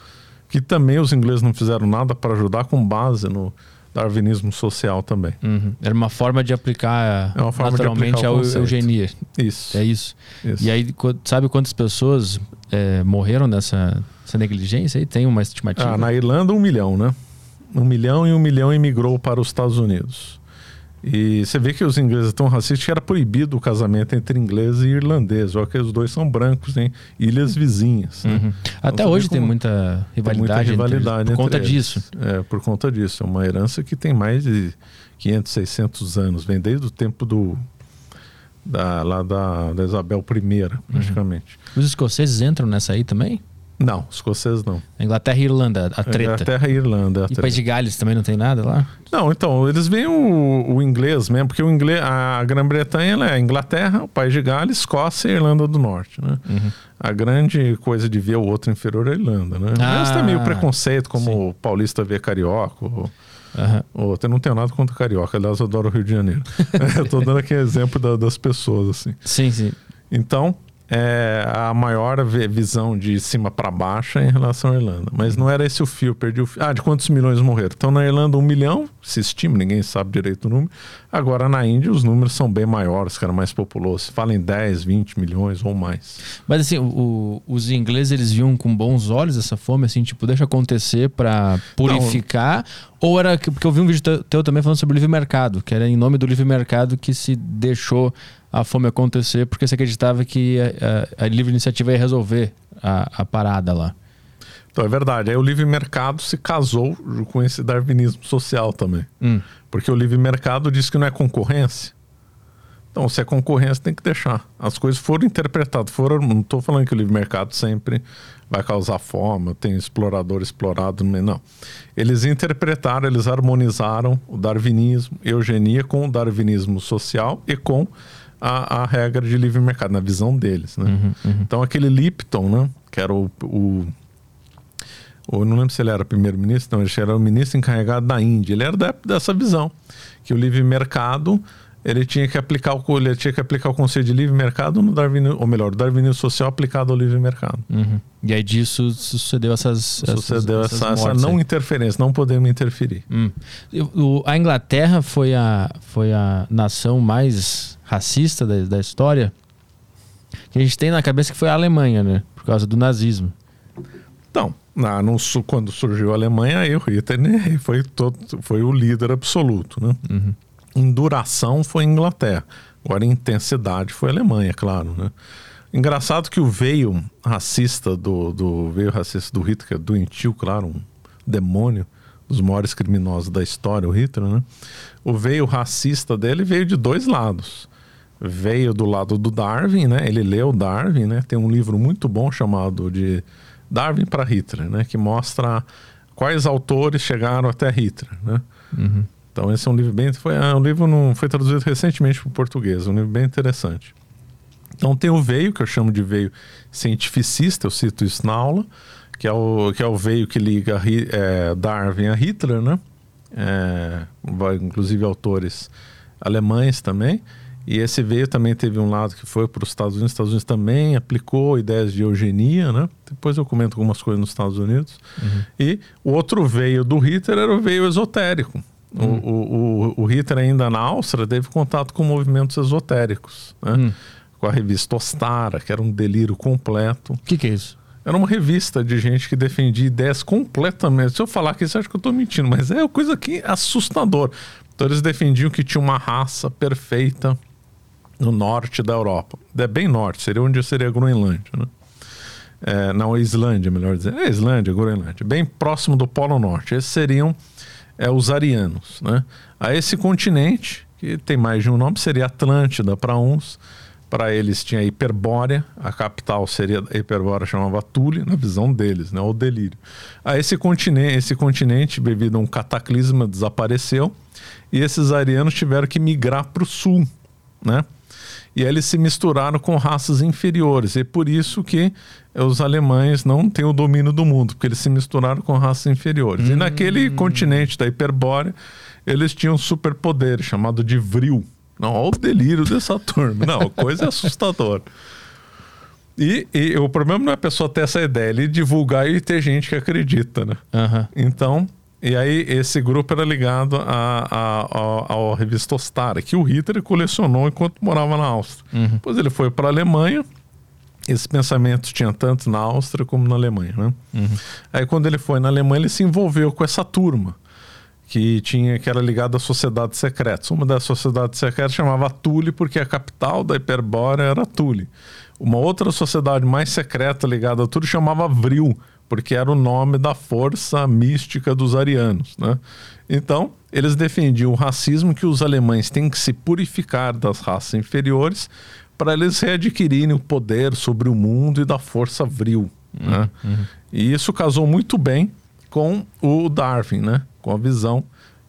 que também os ingleses não fizeram nada para ajudar com base no darwinismo social também. Uhum. Era uma forma de aplicar é forma naturalmente de aplicar a eugenia. Isso. É isso. isso. E aí, sabe quantas pessoas é, morreram nessa, negligência? Aí tem uma estimativa? Ah, na Irlanda, um milhão, né? Um milhão e um milhão imigrou para os Estados Unidos. E você vê que os ingleses estão racistas que era proibido o casamento entre inglês e irlandês, ou que os dois são brancos em ilhas vizinhas. Né? Uhum. Né? Até hoje tem muita rivalidade, tem muita rivalidade entre, por conta disso. É, por conta disso. É uma herança que tem mais de 500, 600 anos, vem desde o tempo do da, lá da, da Isabel I, praticamente. Uhum. Os escoceses entram nessa aí também? Não, escoceses não. Inglaterra e Irlanda, a treta. Inglaterra e Irlanda. E País de Gales também não tem nada lá? Não, então, eles veem o, o inglês mesmo, porque o inglês, a Grã-Bretanha é a Inglaterra, o País de Gales, Escócia e Irlanda do Norte, né? Uhum. A grande coisa de ver o outro inferior é a Irlanda, né? Ah, Mas tem meio preconceito, como sim. o paulista vê carioca. Ou... Uhum. Eu não tenho nada contra carioca, aliás, eu adoro o Rio de Janeiro. eu tô dando aqui exemplo da, das pessoas, assim. Sim, sim. Então, é a maior visão de cima para baixo em relação à Irlanda. Mas não era esse o fio, perdi o fio. Ah, de quantos milhões morreram? Então na Irlanda, um milhão, se estima, ninguém sabe direito o número. Agora na Índia, os números são bem maiores, era mais populoso. Fala em 10, 20 milhões ou mais. Mas assim, o, os ingleses, eles viam com bons olhos essa fome, assim, tipo, deixa acontecer para purificar? Não. Ou era. Porque eu vi um vídeo teu também falando sobre o livre mercado, que era em nome do livre mercado que se deixou a fome acontecer porque você acreditava que a, a, a livre iniciativa ia resolver a, a, parada lá. Então é verdade. Aí o livre mercado se casou com esse darwinismo social também. Hum. Porque o livre mercado diz que não é concorrência. Então, se é concorrência, tem que deixar. As coisas foram interpretadas. Foram, não estou falando que o livre mercado sempre vai causar fome, tem explorador explorado. Não. Eles interpretaram, eles harmonizaram o darwinismo, eugenia com o darwinismo social e com a, a regra de livre mercado, na visão deles. Né? Uhum, uhum. Então, aquele Lipton, né, que era o, o eu não lembro se ele era primeiro-ministro, não, ele era o ministro encarregado da Índia. Ele era da, dessa visão, que o livre mercado ele tinha que aplicar o ele tinha que aplicar o conceito de livre mercado no darwinismo, ou melhor, o darwinismo social aplicado ao livre mercado. Uhum. E aí disso sucedeu essas sucedeu essas, essa, essa não interferência, não podemos interferir. Hum. A Inglaterra foi a foi a nação mais racista da, da história. Que a gente tem na cabeça que foi a Alemanha, né? Por causa do nazismo. Então, na, no, quando surgiu a Alemanha, aí o Hitler foi, todo, foi o líder absoluto, né? Uhum em duração foi Inglaterra. Agora, em intensidade foi Alemanha, claro, né? Engraçado que o veio racista do, do veio racista do Hitler, que é doentio, claro, um demônio dos maiores criminosos da história, o Hitler, né? O veio racista dele veio de dois lados. Veio do lado do Darwin, né? Ele leu Darwin, né? Tem um livro muito bom chamado de Darwin para Hitler, né? Que mostra quais autores chegaram até Hitler, né? Uhum. Então esse é um livro bem foi é um livro não foi traduzido recentemente para o português, um livro bem interessante. Então tem o veio que eu chamo de veio cientificista, eu cito isso na aula, que é o que é o veio que liga é, Darwin a Hitler, né? É, inclusive autores alemães também. E esse veio também teve um lado que foi para os Estados Unidos. Os Estados Unidos também aplicou ideias de eugenia, né? Depois eu comento algumas coisas nos Estados Unidos. Uhum. E o outro veio do Hitler era o veio esotérico. Hum. O, o, o, Hitler, ainda na Áustria, teve contato com movimentos esotéricos, né? Hum. com a revista Ostara, que era um delírio completo. O que, que é isso? Era uma revista de gente que defendia ideias completamente. Se eu falar aqui, você acha que eu estou mentindo, mas é uma coisa que assustador. Então, eles defendiam que tinha uma raça perfeita no norte da Europa. É bem norte, seria onde seria a Groenlândia, né? É, não, a Islândia, melhor dizer. É Islândia, Groenlândia. Bem próximo do Polo Norte. Esses seriam é, os arianos. Né? A esse continente, que tem mais de um nome, seria Atlântida para uns, para eles tinha Hiperbórea, a capital seria Hiperbórea chamava Tule, na visão deles, né, o delírio. A esse continente, esse continente, devido a um cataclisma, desapareceu e esses arianos tiveram que migrar para o sul, né? E eles se misturaram com raças inferiores. E por isso que os alemães não têm o domínio do mundo, porque eles se misturaram com raças inferiores. Hum. E naquele continente da Hiperbórea, eles tinham um superpoder chamado de Vril. Não, olha o delírio dessa turma. Não, coisa assustadora. E, e, o problema não é a pessoa ter essa ideia, ele divulgar e ter gente que acredita, né? Uhum. Então, e aí esse grupo era ligado à revista Ostara, que o Hitler colecionou enquanto morava na Áustria. Uhum. Depois ele foi para a Alemanha, esses pensamentos tinha tanto na Áustria como na Alemanha, né? Uhum. Aí quando ele foi na Alemanha, ele se envolveu com essa turma que tinha que era ligada às sociedades secretas. Uma das sociedades secretas chamava Tule porque a capital da Hiperbórea era Tule. Uma outra sociedade mais secreta ligada a Tule chamava Vril, porque era o nome da força mística dos arianos. Né? Então, eles defendiam o racismo que os alemães têm que se purificar das raças inferiores para eles readquirirem o poder sobre o mundo e da força vril. Uhum, né? uhum. E isso casou muito bem com o Darwin, né? com a visão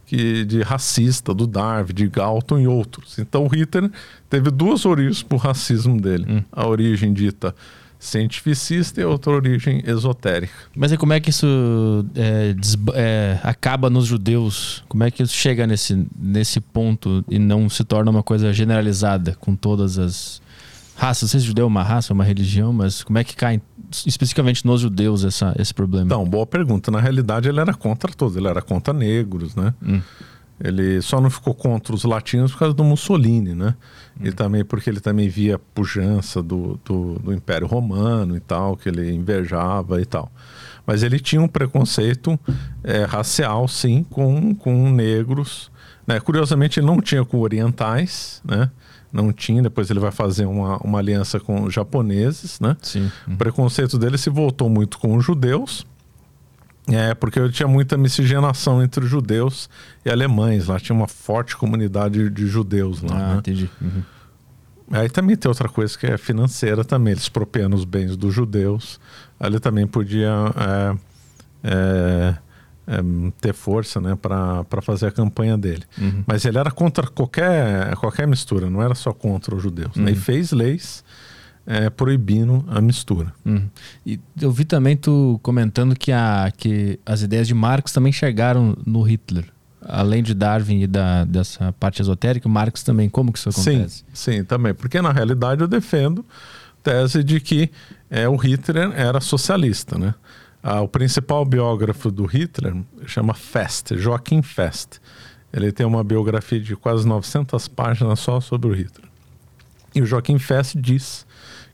que, de racista do Darwin, de Galton e outros. Então Hitler teve duas origens para o racismo dele. Hum. A origem dita cientificista e outra origem esotérica. Mas e como é que isso é, é, acaba nos judeus? Como é que isso chega nesse, nesse ponto e não se torna uma coisa generalizada com todas as raças? Não se judeu é uma raça, é uma religião, mas como é que cai especificamente nos judeus essa, esse problema? Então, boa pergunta. Na realidade, ele era contra todos. Ele era contra negros, né? Hum. Ele só não ficou contra os latinos por causa do Mussolini, né? Hum. E também porque ele também via pujança do, do, do, Império Romano e tal, que ele invejava e tal. Mas ele tinha um preconceito é, racial, sim, com, com negros. Né? Curiosamente, ele não tinha com orientais, né? não tinha. Depois ele vai fazer uma, uma aliança com os japoneses, né? Sim. Uhum. O preconceito dele se voltou muito com os judeus. É, porque tinha muita miscigenação entre judeus e alemães. Lá tinha uma forte comunidade de judeus lá. Ah, né? entendi. Uhum. Aí também tem outra coisa que é financeira também. Eles expropriando os bens dos judeus. Ele também podia é, é, é, ter força né, para fazer a campanha dele. Uhum. Mas ele era contra qualquer, qualquer mistura, não era só contra os judeus. Uhum. Né? E uhum. fez leis é, proibindo a mistura. Uhum. E eu vi também tu comentando que, a, que as ideias de Marx também chegaram no Hitler. Além de Darwin e da, dessa parte esotérica, Marx também. Como que isso acontece? Sim, sim, também. Porque na realidade eu defendo tese de que é, o Hitler era socialista, né? Ah, o principal biógrafo do Hitler chama Fest, Joaquim Fest. Ele tem uma biografia de quase 900 páginas só sobre o Hitler. E o Joaquim Fest diz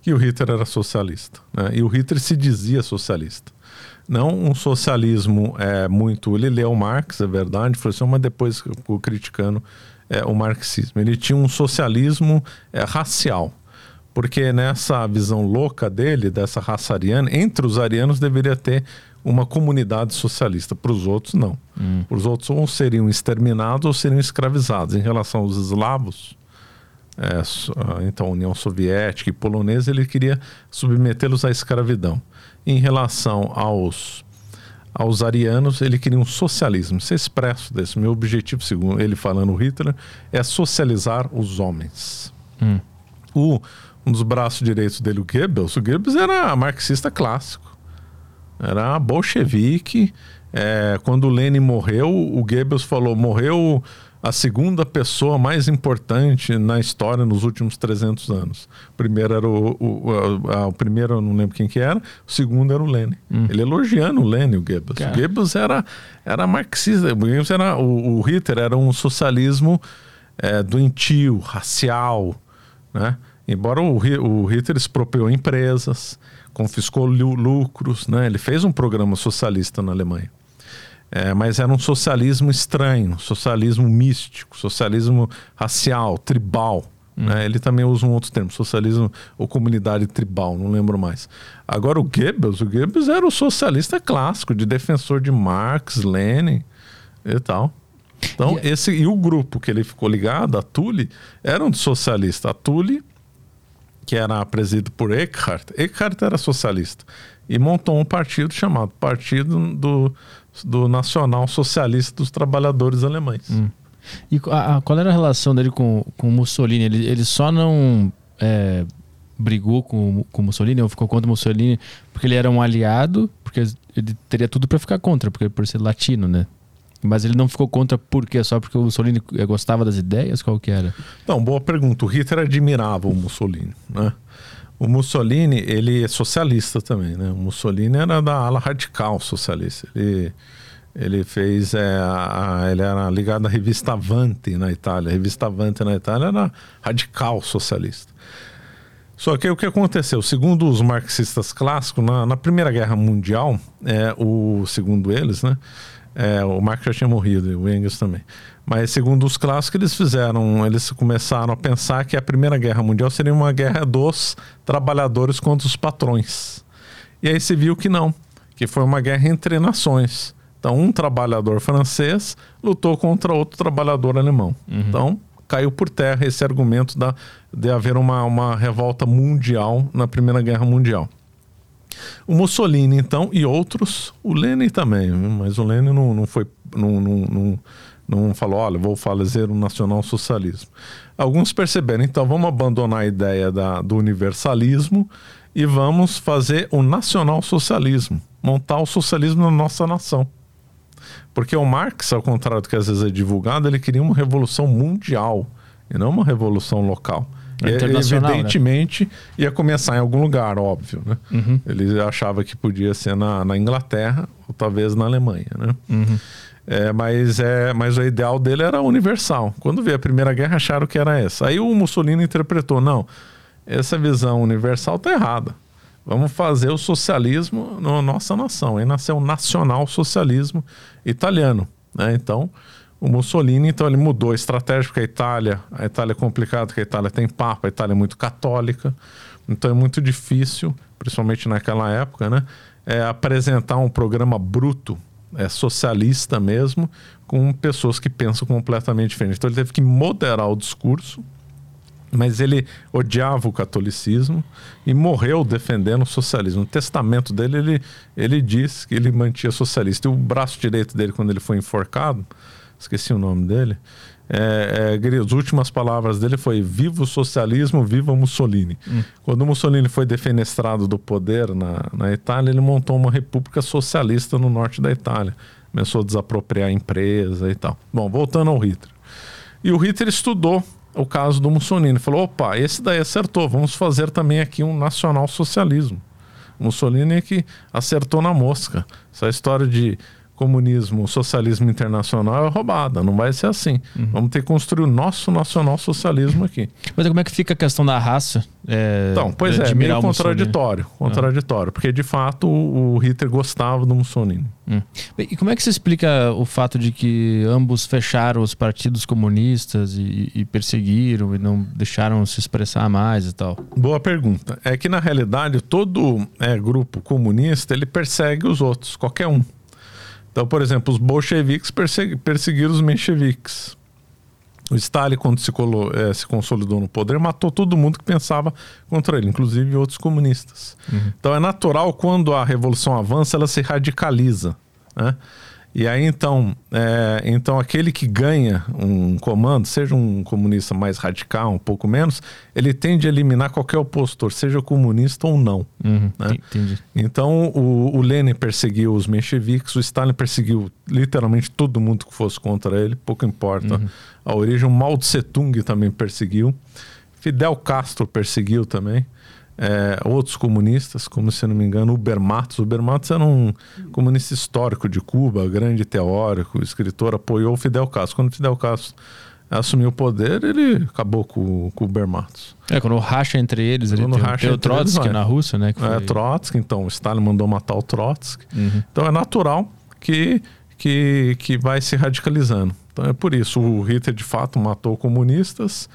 que o Hitler era socialista. Né? E o Hitler se dizia socialista. Não um socialismo é, muito. Ele leu Marx, é verdade, falou assim, mas depois ficou criticando é, o marxismo. Ele tinha um socialismo é, racial. Porque nessa visão louca dele, dessa raça ariana, entre os arianos deveria ter uma comunidade socialista. Para os outros, não. Hum. Para os outros, ou seriam exterminados ou seriam escravizados. Em relação aos eslavos, é, então a União Soviética e polonesa, ele queria submetê-los à escravidão. Em relação aos aos arianos, ele queria um socialismo. Isso é expresso desse. Meu objetivo, segundo ele falando Hitler, é socializar os homens. Hum. O um dos braços direitos dele, o Goebbels, o Goebbels era marxista clássico. Era bolchevique. É, quando o Lenin morreu, o Goebbels falou: morreu a segunda pessoa mais importante na história nos últimos 300 anos. O primeiro era o, o, a, o primeiro eu não lembro quem que era, o segundo era o Lenin. Hum. Ele elogiando o Lenin, o Goebbels. Cara. O Goebbels era, era marxista, o, Goebbels era, o, o Hitler era um socialismo é, doentio, racial, né? Embora o, o Hitler expropriou empresas, confiscou lucros, né? ele fez um programa socialista na Alemanha. É, mas era um socialismo estranho, socialismo místico, socialismo racial, tribal. Hum. Né? Ele também usa um outro termo, socialismo ou comunidade tribal, não lembro mais. Agora o Goebbels, o Goebbels era o socialista clássico, de defensor de Marx, Lenin e tal. Então, e, esse e o grupo que ele ficou ligado, a Tule, era um socialista. A Tule que era presidido por Eckhart. Eckhart era socialista e montou um partido chamado Partido do, do Nacional Socialista dos Trabalhadores Alemães. Hum. E a, a, qual era a relação dele com, com Mussolini? Ele, ele só não é, brigou com, com Mussolini ou ficou contra Mussolini porque ele era um aliado, porque ele teria tudo para ficar contra, porque por ser latino, né? Mas ele não ficou contra por quê? Só porque o Mussolini eh, gostava das ideias? Qual que era? Não, boa pergunta. O Hitler admirava o Mussolini, né? O Mussolini, ele é socialista também, né? O Mussolini era da ala radical socialista. Ele, ele fez, é, a, ele era ligado à revista Avanti na Itália. A revista Avanti na Itália era radical socialista. Só que o que aconteceu? Segundo os marxistas clássicos, na, na Primeira Guerra Mundial, é, o, segundo eles, né? É, o Marx já tinha morrido e o Engels também. Mas segundo os clássicos, eles fizeram, eles começaram a pensar que a Primeira Guerra Mundial seria uma guerra dos trabalhadores contra os patrões. E aí se viu que não, que foi uma guerra entre nações. Então, um trabalhador francês lutou contra outro trabalhador alemão. Uhum. Então, caiu por terra esse argumento da, de haver uma, uma revolta mundial na Primeira Guerra Mundial. O Mussolini, então, e outros, o Lenin também, mas o Lenin não, não foi. Não, não, não, não falou, olha, vou fazer um nacional-socialismo. Alguns perceberam, então vamos abandonar a ideia da, do universalismo e vamos fazer o nacional-socialismo, montar o socialismo na nossa nação. Porque o Marx, ao contrário do que às vezes é divulgado, ele queria uma revolução mundial e não uma revolução local. É né? Evidentemente né? ia começar em algum lugar, óbvio. Né? Uhum. Ele achava que podia ser na, na Inglaterra ou talvez na Alemanha. Né? Uhum. É, mas, é, mas o ideal dele era universal. Quando veio a Primeira Guerra, acharam que era essa. Aí o Mussolini interpretou: não, essa visão universal está errada. Vamos fazer o socialismo na nossa nação. Aí nasceu o nacional-socialismo italiano. Né? Então, o Mussolini, então ele mudou a estratégia, porque a Itália, a Itália é complicada, porque a Itália tem papa, a Itália é muito católica, então é muito difícil, principalmente naquela época, né, é apresentar um programa bruto, é socialista mesmo, com pessoas que pensam completamente diferente. Então ele teve que moderar o discurso, mas ele odiava o catolicismo e morreu defendendo o socialismo. No testamento dele, ele, ele diz que ele mantinha socialista. E o braço direito dele, quando ele foi enforcado, esqueci o nome dele. É, é, as últimas palavras dele foi viva o socialismo, viva Mussolini. Hum. Quando Mussolini foi defenestrado do poder na, na Itália, ele montou uma república socialista no norte da Itália. Começou a desapropriar a empresa e tal. Bom, voltando ao Hitler. E o Hitler estudou o caso do Mussolini. Falou, opa, esse daí acertou, vamos fazer também aqui um nacional-socialismo. Mussolini é que acertou na mosca. Essa história de comunismo, socialismo internacional é roubada. Não vai ser assim. Uhum. Vamos ter que construir o nosso nacional socialismo aqui. Mas como é que fica a questão da raça? É, então, pois é, meio contraditório. Contraditório. Ah. Porque de fato o, Hitler gostava do Mussolini. Hum. E como é que se explica o fato de que ambos fecharam os partidos comunistas e, e perseguiram e não deixaram se expressar mais e tal? Boa pergunta. É que na realidade todo é, grupo comunista ele persegue os outros, qualquer um. Então, por exemplo, os bolcheviques perseguiram os mencheviques. O Stalin, quando se, é, se, consolidou no poder, matou todo mundo que pensava contra ele, inclusive outros comunistas. Uhum. Então é natural, quando a revolução avança, ela se radicaliza. Né? E aí então, é, então aquele que ganha um comando, seja um comunista mais radical, um pouco menos, ele tende a eliminar qualquer opositor, seja comunista ou não. Uhum, né? Entendi. Então o, o, Lenin perseguiu os mencheviques, o Stalin perseguiu literalmente todo mundo que fosse contra ele, pouco importa uhum. a origem. O Mao Tse Tung também perseguiu, Fidel Castro perseguiu também é, outros comunistas, como se não me engano, Uber Matos. Uber Matos era um comunista histórico de Cuba, grande teórico, escritor, apoiou Fidel Castro. Quando Fidel Castro assumiu o poder, ele acabou com, com o Uber Matos. É, quando racha entre eles, ele tem, tem o Trotsky eles, na Rússia, né? Que foi... É, Trotsky, então, o Stalin mandou matar o Trotsky. Uhum. Então é natural que, que, que vai se radicalizando. Então é por isso, o Hitler de fato matou comunistas,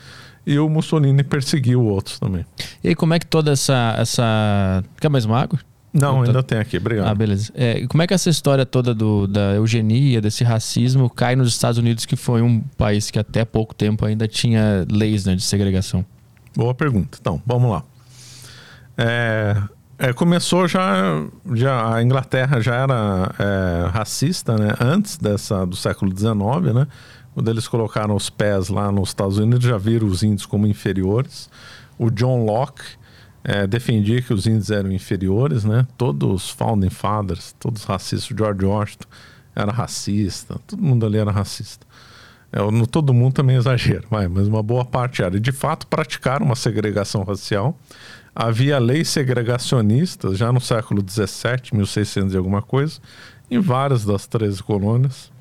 e o Mussolini perseguiu outros também. E aí, como é que toda essa. essa... Quer mais uma água? Não, ainda tem aqui, obrigado. Ah, beleza. É, como é que essa história toda do, da eugenia, desse racismo, cai nos Estados Unidos, que foi um país que até pouco tempo ainda tinha leis né, de segregação? Boa pergunta. Então, vamos lá. É, é, começou já, já. A Inglaterra já era é, racista, né? Antes dessa, do século XIX, né? Quando eles colocaram os pés lá nos Estados Unidos, já viram os índios como inferiores. O John Locke é, defendia que os índios eram inferiores, né? Todos os founding fathers, todos racistas. George Washington era racista, todo mundo ali era racista. É, no todo mundo também é exagero, vai, mas uma boa parte era. E de fato praticaram uma segregação racial. Havia leis segregacionistas já no século XVII, 1600 e alguma coisa, em várias das 13 colônias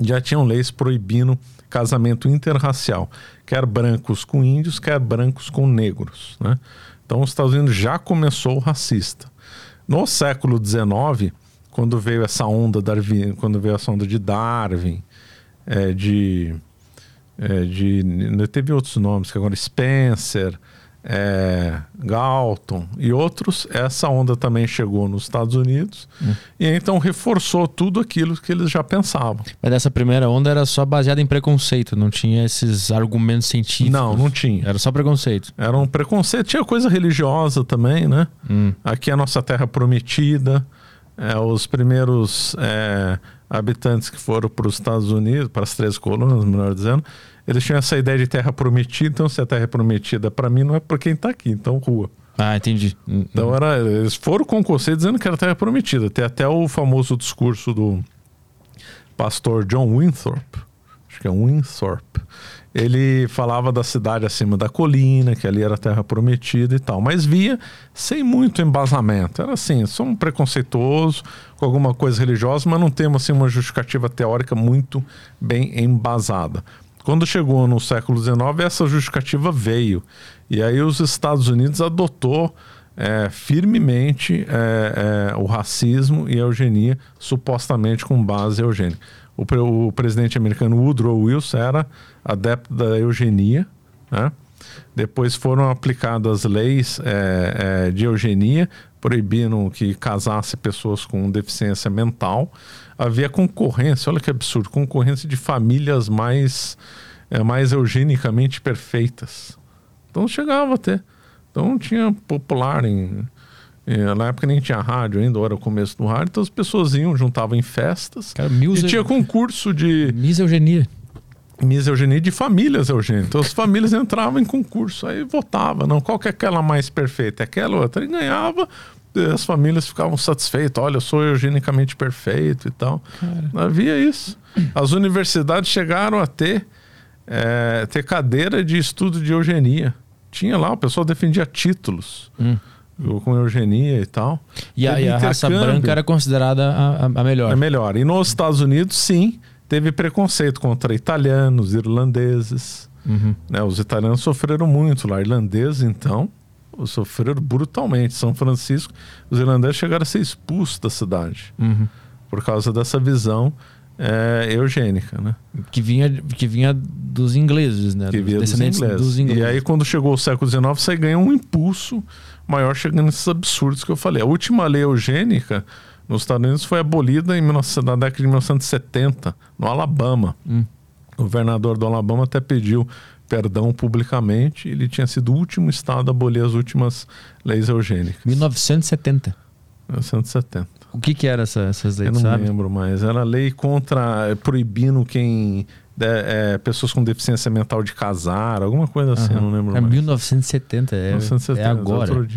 já tinham leis proibindo casamento interracial, quer brancos com índios, quer brancos com negros. Né? Então os Estados Unidos já começou racista. No século XIX, quando veio essa onda Darwin, quando veio essa onda de Darwin, é, de, é, de teve outros nomes que agora Spencer, é, Galton e outros, essa onda também chegou nos Estados Unidos hum. e então reforçou tudo aquilo que eles já pensavam. Mas essa primeira onda era só baseada em preconceito, não tinha esses argumentos científicos? Não, não tinha. Era só preconceito. Era um preconceito, tinha coisa religiosa também, né? Hum. Aqui é a nossa terra prometida, é, os primeiros é, habitantes que foram para os Estados Unidos, para as três colunas, melhor dizendo, eles tinham essa ideia de terra prometida, então se a terra é prometida para mim não é para quem está aqui, então rua. Ah, entendi. Então era, eles foram com o conceito dizendo que era terra prometida. Tem até o famoso discurso do pastor John Winthrop, acho que é Winthrop. Ele falava da cidade acima da colina, que ali era terra prometida e tal, mas via sem muito embasamento. Era assim, só um preconceituoso com alguma coisa religiosa, mas não temos assim uma justificativa teórica muito bem embasada. Quando chegou no século XIX, essa justificativa veio. E aí os Estados Unidos adotou é, firmemente é, é, o racismo e a eugenia, supostamente com base eugênica. O, o, presidente americano Woodrow Wilson era adepto da eugenia, né? Depois foram aplicadas leis é, é, de eugenia, proibindo que casasse pessoas com deficiência mental havia concorrência, olha que absurdo, concorrência de famílias mais, é, mais eugenicamente perfeitas. Então chegava a ter. Então tinha popular em, na época nem tinha rádio ainda, era o começo do rádio, então as pessoas iam, juntavam em festas. Cara, e tinha concurso de. Miss Eugenia. Miss Eugenia de famílias Eugênia. Então as famílias entravam em concurso, aí votava, não, qual que é aquela mais perfeita? Aquela outra. E ganhava, as famílias ficavam satisfeitas. Olha, eu sou eugenicamente perfeito e tal. Cara. Havia isso. As universidades chegaram a ter, é, ter cadeira de estudo de eugenia. Tinha lá, o pessoal defendia títulos. Hum. Com eugenia e tal. E a, e a raça branca era considerada a, a melhor. É melhor. E nos Estados Unidos, sim, teve preconceito contra italianos, irlandeses. Uhum. Né? Os italianos sofreram muito lá. Irlandeses, então, sofreram brutalmente. São Francisco, os irlandeses chegaram a ser expulsos da cidade uhum. por causa dessa visão é, eugênica, né? Que vinha, que vinha dos ingleses, né? Que vinha dos ingleses. dos ingleses. E aí, quando chegou o século XIX, você ganha um impulso maior chegando nesses absurdos que eu falei. A última lei eugênica nos Estados Unidos foi abolida em, na década de 1970, no Alabama. Hum. O governador do Alabama até pediu perdão publicamente. Ele tinha sido o último estado a abolir as últimas leis eugênicas. 1970. 1970. O que, que era essa, essas leis? Eu não sabe? lembro mais. Era lei contra é, proibindo quem é, é, pessoas com deficiência mental de casar, alguma coisa assim, uhum. eu não lembro é mais. 1970, é, 1970, é agora.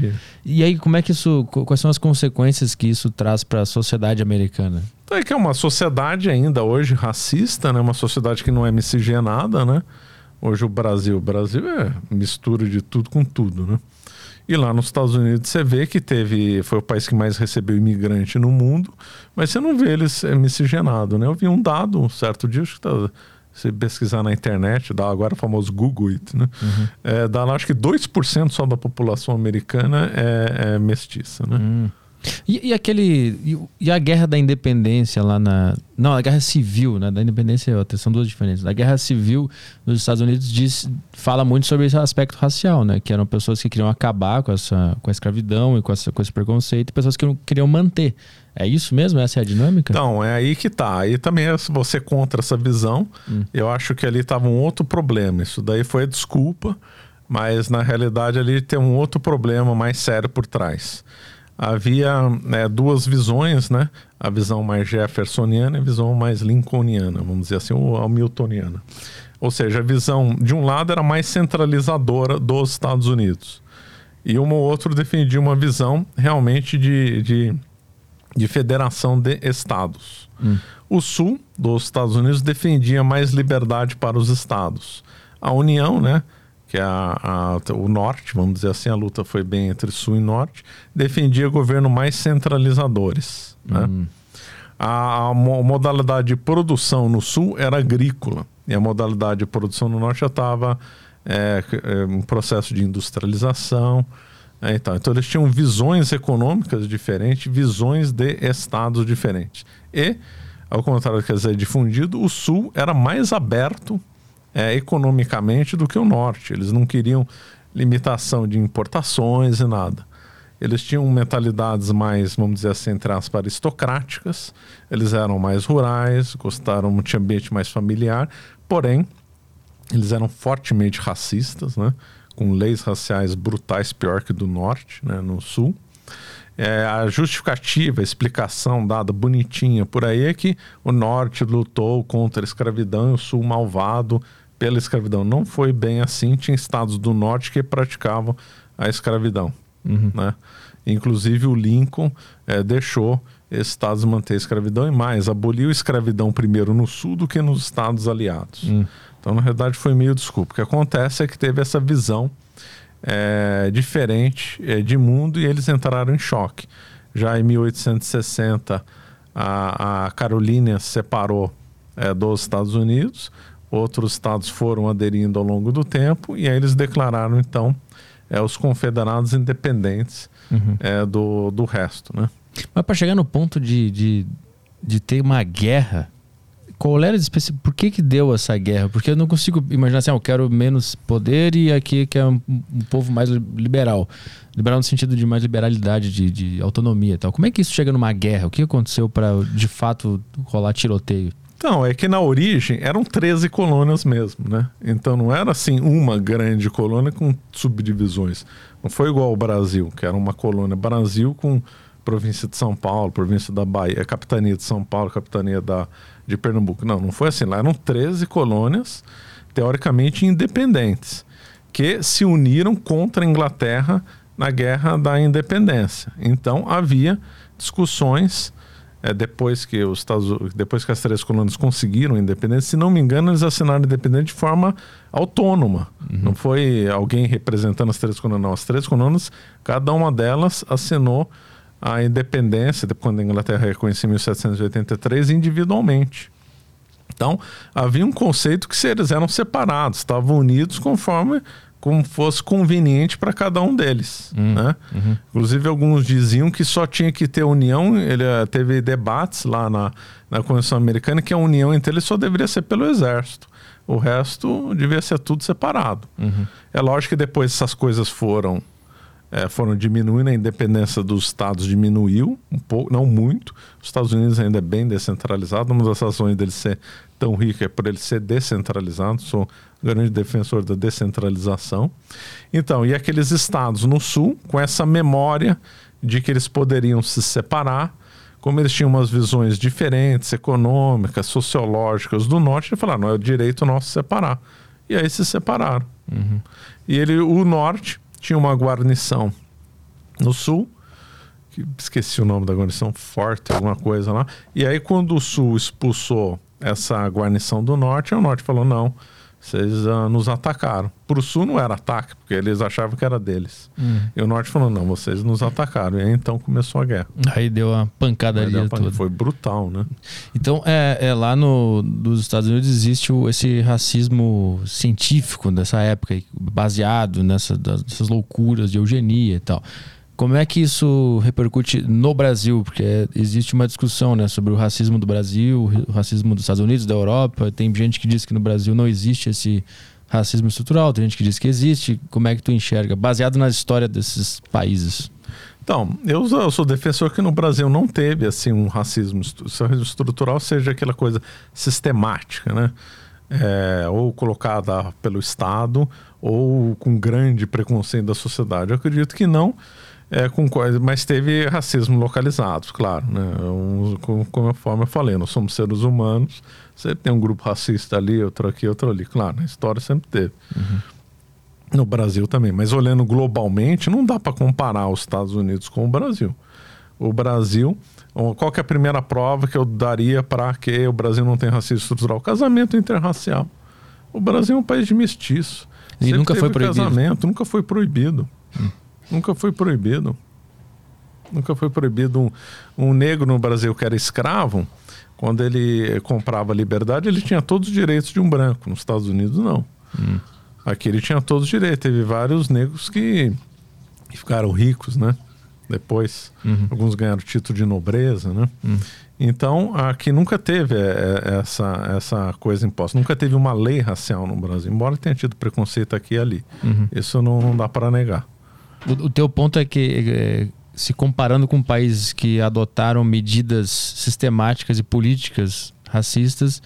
E aí, como é que isso, quais são as consequências que isso traz para a sociedade americana? É que é uma sociedade ainda hoje racista, né? Uma sociedade que não é miscigenada, né? Hoje o Brasil, o Brasil é mistura de tudo com tudo, né? E lá nos Estados Unidos você vê que teve, foi o país que mais recebeu imigrante no mundo, mas você não vê eles miscigenado, né? Eu vi um dado um certo dia, acho que tá, se pesquisar na internet, dá agora o famoso Google It, né? Uhum. É, dá lá acho que 2% só da população americana é, é mestiça, né? Uhum. E, e aquele. E, e, a guerra da independência lá na. Não, a guerra civil, né? Da independência é outra, são duas diferentes. A guerra civil nos Estados Unidos diz, fala muito sobre esse aspecto racial, né? Que eram pessoas que queriam acabar com, essa, com a escravidão e com, essa, com esse preconceito, e pessoas que queriam manter. É isso mesmo? Essa é a dinâmica? Então, é aí que tá. Aí também é você contra essa visão. Hum. Eu acho que ali estava um outro problema. Isso daí foi a desculpa, mas na realidade ali tem um outro problema mais sério por trás havia né, duas visões, né? A visão mais jeffersoniana e a visão mais lincolniana, vamos dizer assim, ou hamiltoniana. Ou seja, a visão de um lado era mais centralizadora dos Estados Unidos e um ou outro defendia uma visão realmente de, de, de federação de estados. Hum. O sul dos Estados Unidos defendia mais liberdade para os estados. A União, né? Que é a, a, o norte, vamos dizer assim, a luta foi bem entre sul e norte, defendia governo mais centralizadores. Né? Uhum. A, a, modalidade de produção no sul era agrícola e a modalidade de produção no norte já estava é, é, em processo de industrialização. É, então, então eles tinham visões econômicas diferentes, visões de estados diferentes. E, ao contrário do que dizer difundido, o sul era mais aberto é, economicamente do que o norte. Eles não queriam limitação de importações e nada. Eles tinham mentalidades mais, vamos dizer assim, entre aspas, aristocráticas. Eles eram mais rurais, gostaram de ambiente mais familiar. Porém, eles eram fortemente racistas, né? com leis raciais brutais, pior que do norte, né? no sul. É, a justificativa, a explicação dada bonitinha por aí é que o norte lutou contra a escravidão e o sul malvado pela escravidão. Não foi bem assim, tinha estados do norte que praticavam a escravidão. Uhum. Né? Inclusive o Lincoln é, deixou esses estados manter a escravidão e mais, aboliu a escravidão primeiro no sul do que nos estados aliados. Uhum. Então, na verdade, foi meio desculpa. O que acontece é que teve essa visão é, diferente é, de mundo e eles entraram em choque. Já em 1860, a, a Carolina separou é, dos Estados Unidos, outros estados foram aderindo ao longo do tempo e aí eles declararam, então, é, os confederados independentes uhum. é, do, do resto. Né? Mas para chegar no ponto de, de, de ter uma guerra qual era específico? Por que que deu essa guerra? Porque eu não consigo imaginar assim, ah, eu quero menos poder e aqui que é um, um, povo mais liberal. Liberal no sentido de mais liberalidade, de, de autonomia e tal. Como é que isso chega numa guerra? O que aconteceu para de fato rolar tiroteio? Então, é que na origem eram 13 colônias mesmo, né? Então não era assim uma grande colônia com subdivisões. Não foi igual ao Brasil, que era uma colônia Brasil com província de São Paulo, província da Bahia, capitania de São Paulo, capitania da de Pernambuco. Não, não foi assim. Lá eram 13 colônias, teoricamente independentes, que se uniram contra a Inglaterra na Guerra da Independência. Então havia discussões é, depois que os Estados, depois que as três colônias conseguiram a independência, se não me engano, eles assinaram a independência de forma autônoma. Uhum. Não foi alguém representando as três colônias, não. As três colônias, cada uma delas assinou a independência, quando a Inglaterra reconheceu em 1783, individualmente. Então, havia um conceito que eles eram separados, estavam unidos conforme como fosse conveniente para cada um deles. Uhum, né? Uhum. Inclusive, alguns diziam que só tinha que ter união. Ele eh, teve debates lá na, na Convenção Americana que a união entre eles só deveria ser pelo Exército. O resto devia ser tudo separado. Uhum. É lógico que depois essas coisas foram é, foram diminuindo, a independência dos estados diminuiu um pouco, não muito. Os Estados Unidos ainda é bem descentralizado. Uma das razões dele ser tão rico é por ele ser descentralizado. Sou grande defensor da descentralização. Então, e aqueles estados no sul, com essa memória de que eles poderiam se separar, como eles tinham umas visões diferentes, econômicas, sociológicas do norte, ele falaram: não é o direito nosso separar. E aí se separaram. Uhum. E ele, o norte tinha uma guarnição no sul, que esqueci o nome da guarnição, Forte, alguma coisa lá. E aí, quando o sul expulsou essa guarnição do norte, o norte falou: não, vocês uh, nos atacaram. Para o sul não era ataque, porque eles achavam que era deles. Hum. E o norte falou: não, vocês nos atacaram. E aí então começou a guerra. Aí deu a pancadaria toda. Foi brutal, né? Então, é, é lá no, dos Estados Unidos existe o, esse racismo científico dessa época, baseado nessa, nessas loucuras de eugenia e tal. Como é que isso repercute no Brasil? Porque existe uma discussão né, sobre o racismo do Brasil, o racismo dos Estados Unidos, da Europa. Tem gente que diz que no Brasil não existe esse racismo estrutural, tem gente que diz que existe. Como é que tu enxerga? Baseado na história desses países. Então, eu, eu sou defensor que no Brasil não teve assim um racismo estrutural, seja aquela coisa sistemática, né? É, ou colocada pelo Estado, ou com grande preconceito da sociedade. Eu acredito que não é, com coisa, mas teve racismo localizado, claro, né? Um, conforme eu falei, nós somos seres humanos, você tem um grupo racista ali, outro aqui, outro ali, claro, na história sempre teve. Uhum. No Brasil também, mas olhando globalmente, não dá para comparar os Estados Unidos com o Brasil. O Brasil, qual que é a primeira prova que eu daria para que o Brasil não tem racismo estrutural? Casamento interracial. O Brasil é um país de mestiço. E sempre nunca foi proibido. Casamento, nunca foi proibido. Hum. Nunca foi proibido. Nunca foi proibido. Um, um negro no Brasil que era escravo, quando ele comprava liberdade, ele tinha todos os direitos de um branco. Nos Estados Unidos, não. Hum. Aqui ele tinha todos os direitos. Teve vários negros que, que ficaram ricos, né? depois. Uhum. Alguns ganharam título de nobreza, né? Uhum. Então, aqui nunca teve é, é, essa, essa coisa imposta. Nunca teve uma lei racial no Brasil, embora tenha tido preconceito aqui e ali. Uhum. Isso não, não dá para negar. O, o, teu ponto é que, é, se comparando com países que adotaram medidas sistemáticas e políticas racistas,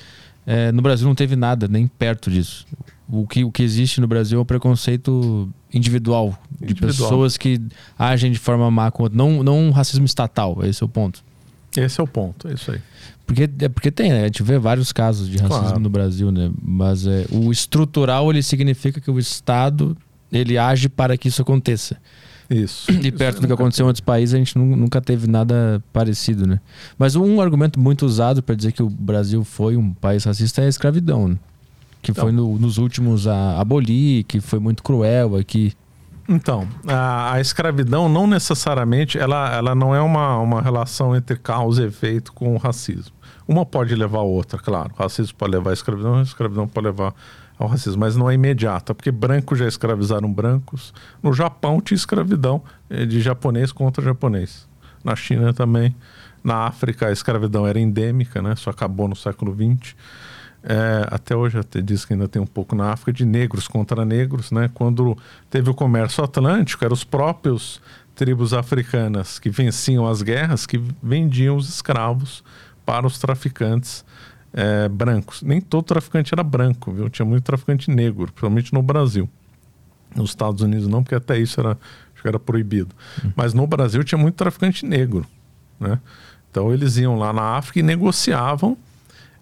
é, no Brasil não teve nada, nem perto disso. O que, o que existe no Brasil é um preconceito individual, individual. de pessoas que agem de forma má com outro. Não, não um racismo estatal, esse é o ponto. Esse é o ponto, é isso aí. Porque, é porque tem, né? A gente vê vários casos de racismo claro. no Brasil, né? Mas é, o estrutural, ele significa que o Estado, ele age para que isso aconteça. Isso. E perto isso do que aconteceu em outros países, a gente nunca teve nada parecido, né? Mas um argumento muito usado para dizer que o Brasil foi um país racista é a escravidão, né? Que então, foi no, nos últimos a abolir, que foi muito cruel aqui. Então, a, a, escravidão não necessariamente, ela, ela não é uma, uma relação entre causa e efeito com o racismo. Uma pode levar a outra, claro. O racismo pode levar à escravidão, a escravidão pode levar ao racismo, mas não é imediata, porque brancos já escravizaram brancos. No Japão tinha escravidão eh, de japonês contra japonês. Na China também. Na África a escravidão era endêmica, né? Só acabou no século XX. É, até hoje até diz que ainda tem um pouco na África de negros contra negros, né? Quando teve o comércio atlântico, eram os próprios tribos africanas que venciam as guerras que vendiam os escravos para os traficantes é, brancos. Nem todo traficante era branco, viu? Tinha muito traficante negro, principalmente no Brasil. Nos Estados Unidos não, porque até isso era, era proibido. Uhum. Mas no Brasil tinha muito traficante negro, né? Então eles iam lá na África e negociavam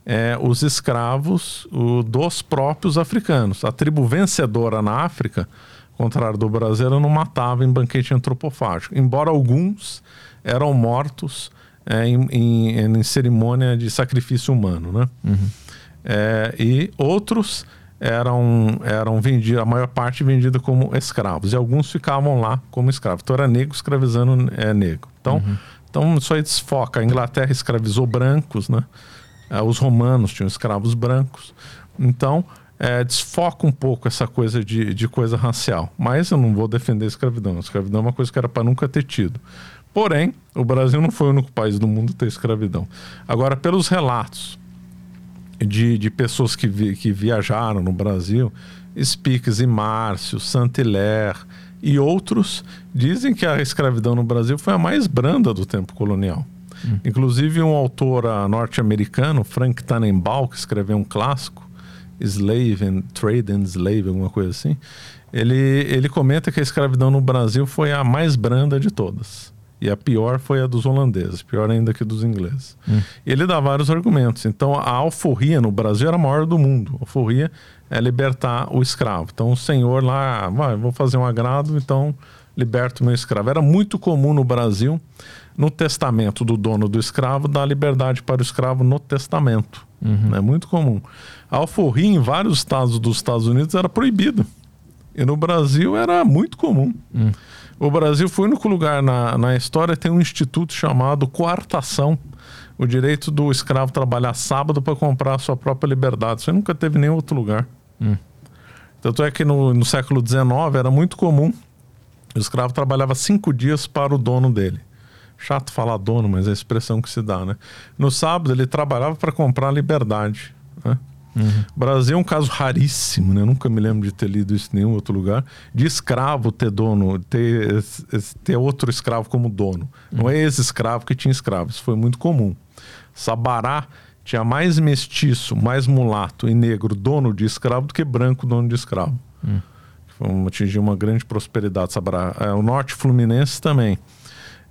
é, os escravos o, dos próprios africanos. A tribo vencedora na África, ao contrário do Brasil, ela não matava em banquete antropofágico, embora alguns eram mortos é, em, em, em, cerimônia de sacrifício humano, né? Uhum. É, e outros eram, eram vendidos, a maior parte vendida como escravos, e alguns ficavam lá como escravos. Então era negro escravizando é, negro. Então, uhum. então isso aí desfoca. A Inglaterra escravizou brancos, né? É, os romanos tinham escravos brancos. Então, é, desfoca um pouco essa coisa de, de coisa racial. Mas eu não vou defender a escravidão. A escravidão é uma coisa que era para nunca ter tido. Porém, o Brasil não foi o único país do mundo a ter escravidão. Agora, pelos relatos de, de pessoas que, vi, que viajaram no Brasil, Spix e Márcio, Saint-Hilaire e outros, dizem que a escravidão no Brasil foi a mais branda do tempo colonial. Hum. Inclusive, um autor uh, norte-americano, Frank Tannenbaum, que escreveu um clássico, Slave and Trade and Slave, alguma coisa assim, ele, ele comenta que a escravidão no Brasil foi a mais branda de todas. E a pior foi a dos holandeses, pior ainda que dos ingleses. Hum. Ele dá vários argumentos. Então, a alforria no Brasil era a maior do mundo. A alforria é libertar o escravo. Então, o senhor lá, vai, vou fazer um agrado, então liberto o meu escravo. Era muito comum no Brasil no testamento do dono do escravo, dá liberdade para o escravo no testamento. Uhum. É muito comum. A alforria em vários estados dos Estados Unidos era proibido. E no Brasil era muito comum. Uhum. O Brasil foi o único lugar na, na história tem um instituto chamado coartação. O direito do escravo trabalhar sábado para comprar a sua própria liberdade. Isso nunca teve em nenhum outro lugar. Uhum. Tanto é que no, no século XIX era muito comum. O escravo trabalhava cinco dias para o dono dele. Chato falar dono, mas é a expressão que se dá, né? No sábado ele trabalhava para comprar liberdade. Uhum. Brasil é um caso raríssimo, né? Eu nunca me lembro de ter lido isso em nenhum outro lugar. De escravo ter dono, ter, ter outro escravo como dono. Uhum. Não é esse escravo que tinha escravo. Isso foi muito comum. Sabará tinha mais mestiço, mais mulato e negro dono de escravo do que branco dono de escravo. Uhum. Atingiu uma grande prosperidade. Sabará. É, o norte fluminense também.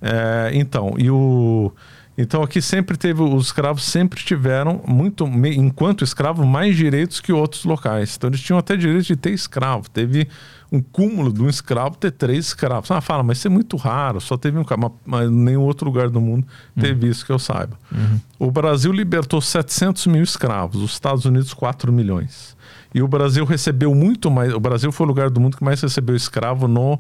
É, então, e o. Então aqui sempre teve, os escravos sempre tiveram muito, enquanto escravo, mais direitos que outros locais. Então eles tinham até direito de ter escravo. Teve um cúmulo de um escravo ter três escravos. Ah, fala, mas isso é muito raro, só teve um mas, mas nenhum outro lugar do mundo teve uhum. isso que eu saiba. Uhum. O Brasil libertou 700 mil escravos, os Estados Unidos 4 milhões. E o Brasil recebeu muito mais, o Brasil foi o lugar do mundo que mais recebeu escravo no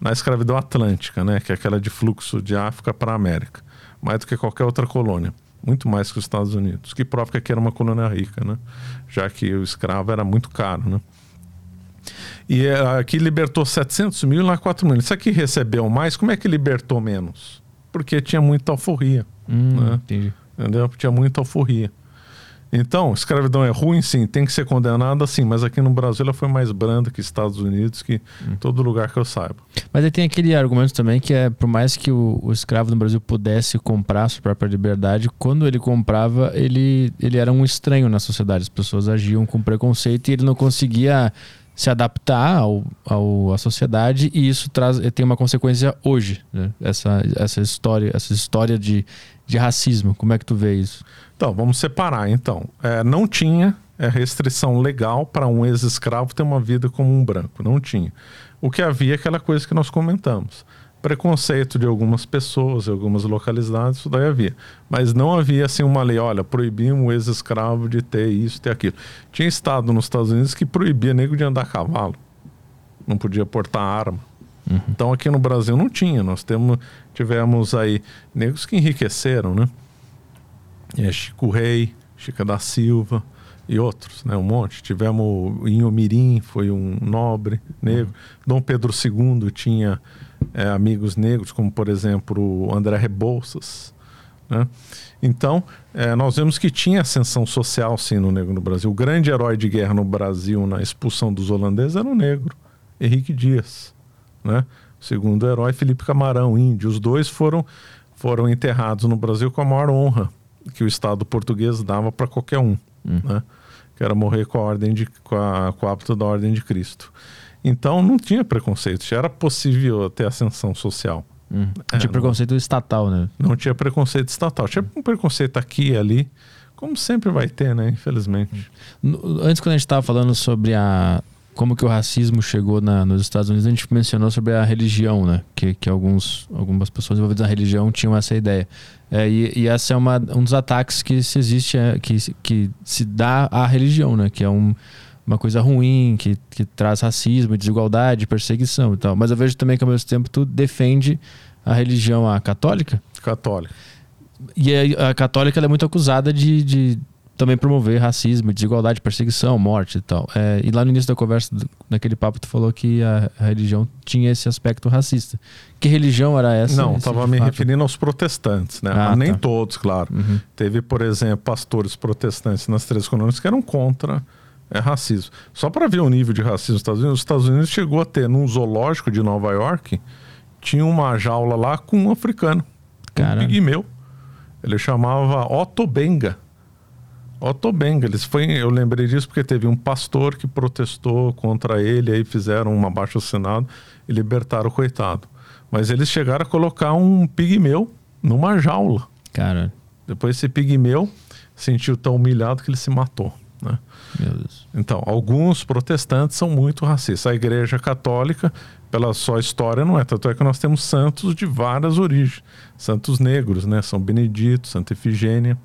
na escravidão atlântica, né, que é aquela de fluxo de África para a América, mais do que qualquer outra colônia, muito mais que os Estados Unidos, que prova que aqui era uma colônia rica, né, já que o escravo era muito caro, né. E é, aqui libertou 700 mil e lá 4 mil. Isso aqui recebeu mais, como é que libertou menos? Porque tinha muita alforria. Hum, né? Entendi. Entendeu? Tinha muita alforria. Então, escravidão é ruim, sim, tem que ser condenada, sim, mas aqui no Brasil ela foi mais branda que Estados Unidos, que Hum. todo lugar que eu saiba. Mas aí tem aquele argumento também que é, por mais que o, o escravo no Brasil pudesse comprar sua própria liberdade, quando ele comprava, ele, ele era um estranho na sociedade. As pessoas agiam com preconceito e ele não conseguia se adaptar ao, ao, à sociedade e isso traz, tem uma consequência hoje. né? Essa, essa história, essa história de, de racismo. Como é que tu vê isso? Então, vamos separar. Então, É, não tinha é, restrição legal para um ex-escravo ter uma vida como um branco. Não tinha. O que havia é aquela coisa que nós comentamos. Preconceito de algumas pessoas, de algumas localidades, isso daí havia. Mas não havia assim uma lei, olha, proibimos o ex-escravo de ter isso, ter aquilo. Tinha estado nos Estados Unidos que proibia nego de andar a cavalo. Não podia portar arma. Então aqui no Brasil não tinha. Nós temos, tivemos aí negros que enriqueceram, né? É, Chico Rei, Chica da Silva e outros, né? Um monte. Tivemos Inhomirim, foi um nobre negro. Dom Pedro II tinha é, amigos negros, como por exemplo o André Rebouças. Né? Então, é, nós vemos que tinha ascensão social sim no negro no Brasil. O grande herói de guerra no Brasil na expulsão dos holandeses era um negro, Henrique Dias. Né? O segundo herói, Felipe Camarão, índio. Os dois foram, foram enterrados no Brasil com a maior honra que o Estado português dava para qualquer um, né? que era morrer com a ordem de, com, a, com o hábito da ordem de Cristo. Então não tinha preconceito, já era possível ter ascensão social. Hum. É, não- preconceito estatal, né? Não tinha preconceito estatal, tinha um preconceito aqui e ali, como sempre vai ter, né? Infelizmente. No- Antes, quando a gente estava falando sobre a como que o racismo chegou na- nos Estados Unidos, a gente mencionou sobre a religião, né? Que, que alguns, algumas pessoas envolvidas na religião tinham essa ideia. É, e, e essa é uma, um dos ataques que se existe, é, que, que se dá à religião, né? Que é um, uma coisa ruim, que, que traz racismo, desigualdade, perseguição e tal. Mas eu vejo também que ao mesmo tempo tu defende a religião a católica. Católico. E a, a católica ela é muito acusada de, de também promover racismo, desigualdade, perseguição, morte e tal. É, e lá no início da conversa, naquele papo, tu falou que a, a religião tinha esse aspecto racista. Que religião era essa? Não, estava me fato? referindo aos protestantes, né? Ah, nem tá. todos, claro. Uhum. Teve, por exemplo, pastores protestantes nas três colônias que eram contra é, racismo. Só para ver o nível de racismo nos Estados Unidos, os Estados Unidos chegou a ter num zoológico de Nova York, tinha uma jaula lá com um africano, um Caralho. pigmeu. Ele chamava Otto Benga. Otto Benga. Eles foi, eu lembrei disso porque teve um pastor que protestou contra ele, aí fizeram um abaixo assinado e libertaram o coitado. Mas eles chegaram a colocar um pigmeu numa jaula. Cara, Depois esse pigmeu sentiu tão humilhado que ele se matou. Né? Então, alguns protestantes são muito racistas. A igreja católica, pela sua história, não é. Tanto é que nós temos santos de várias origens. Santos negros, né? São Benedito, Santa Efigênia.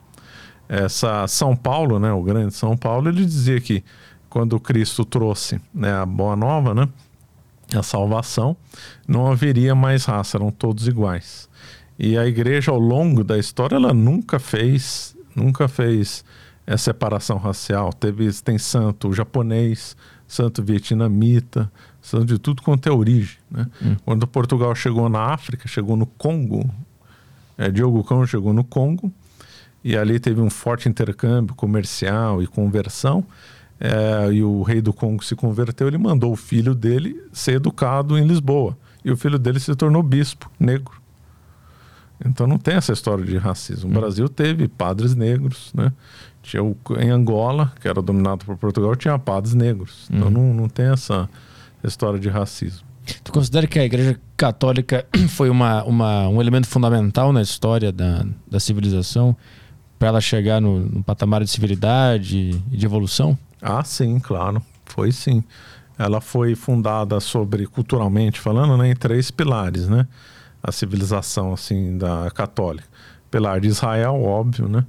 Essa São Paulo, né? O grande São Paulo, ele dizia que quando Cristo trouxe né, a boa nova, né? A salvação, não haveria mais raça, eram todos iguais. E a igreja, ao longo da história, ela nunca fez, nunca fez é, separação racial. Teve, tem santo japonês, santo vietnamita, santo de tudo quanto é origem. Né? Quando Portugal chegou na África, chegou no Congo, é, Diogo Cão chegou no Congo, e ali teve um forte intercâmbio comercial e conversão. é, e o rei do Congo se converteu, ele mandou o filho dele ser educado em Lisboa. E o filho dele se tornou bispo negro. Então não tem essa história de racismo. O Brasil teve padres negros, né? Tinha o, em Angola, que era dominado por Portugal, tinha padres negros. Então não, não tem essa história de racismo. Tu considera que a igreja católica foi uma, uma, um elemento fundamental na história da, da civilização para ela chegar no, no patamar de civilidade e de evolução? Ah, sim, claro. Foi sim. Ela foi fundada sobre, culturalmente falando, né, em três pilares, né? A civilização, assim, da católica. Pilar de Israel, óbvio, né?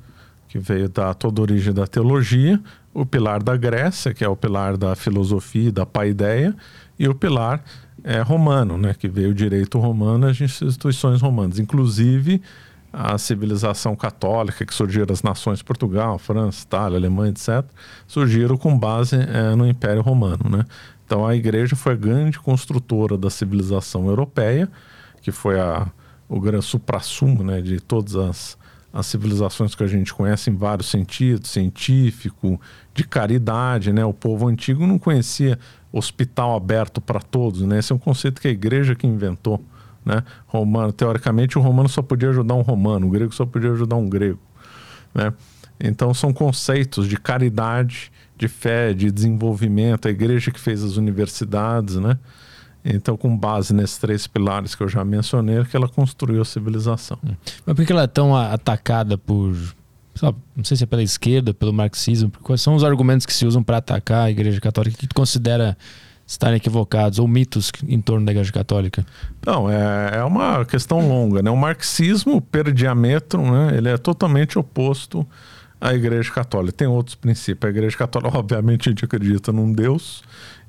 Que veio da toda a origem da teologia. O pilar da Grécia, que é o pilar da filosofia, da paideia. E o pilar é, romano, né? Que veio o direito romano as instituições romanas. Inclusive, a civilização católica, que surgiram as nações Portugal, França, Itália, Alemanha, etc., surgiram com base eh, no Império Romano, né? Então a igreja foi a grande construtora da civilização europeia, que foi a, o grande supra-sumo né, de todas as, as civilizações que a gente conhece em vários sentidos, científico, de caridade, né? O povo antigo não conhecia hospital aberto para todos, né? Esse é um conceito que a igreja que inventou, né? Romano, teoricamente o romano só podia ajudar um romano, o grego só podia ajudar um grego, né? Então são conceitos de caridade, de fé, de desenvolvimento, a igreja que fez as universidades, né? Então, com base nesses três pilares que eu já mencionei, é que ela construiu a civilização. Hum. Mas por que ela é tão atacada por. Não sei se é pela esquerda, pelo marxismo. Quais são os argumentos que se usam para atacar a Igreja Católica que tu considera estarem equivocados ou mitos em torno da Igreja Católica? Não, é, é uma questão longa. Né? O marxismo, per diametro, né? ele é totalmente oposto à Igreja Católica. Tem outros princípios. A Igreja Católica, obviamente, a gente acredita num Deus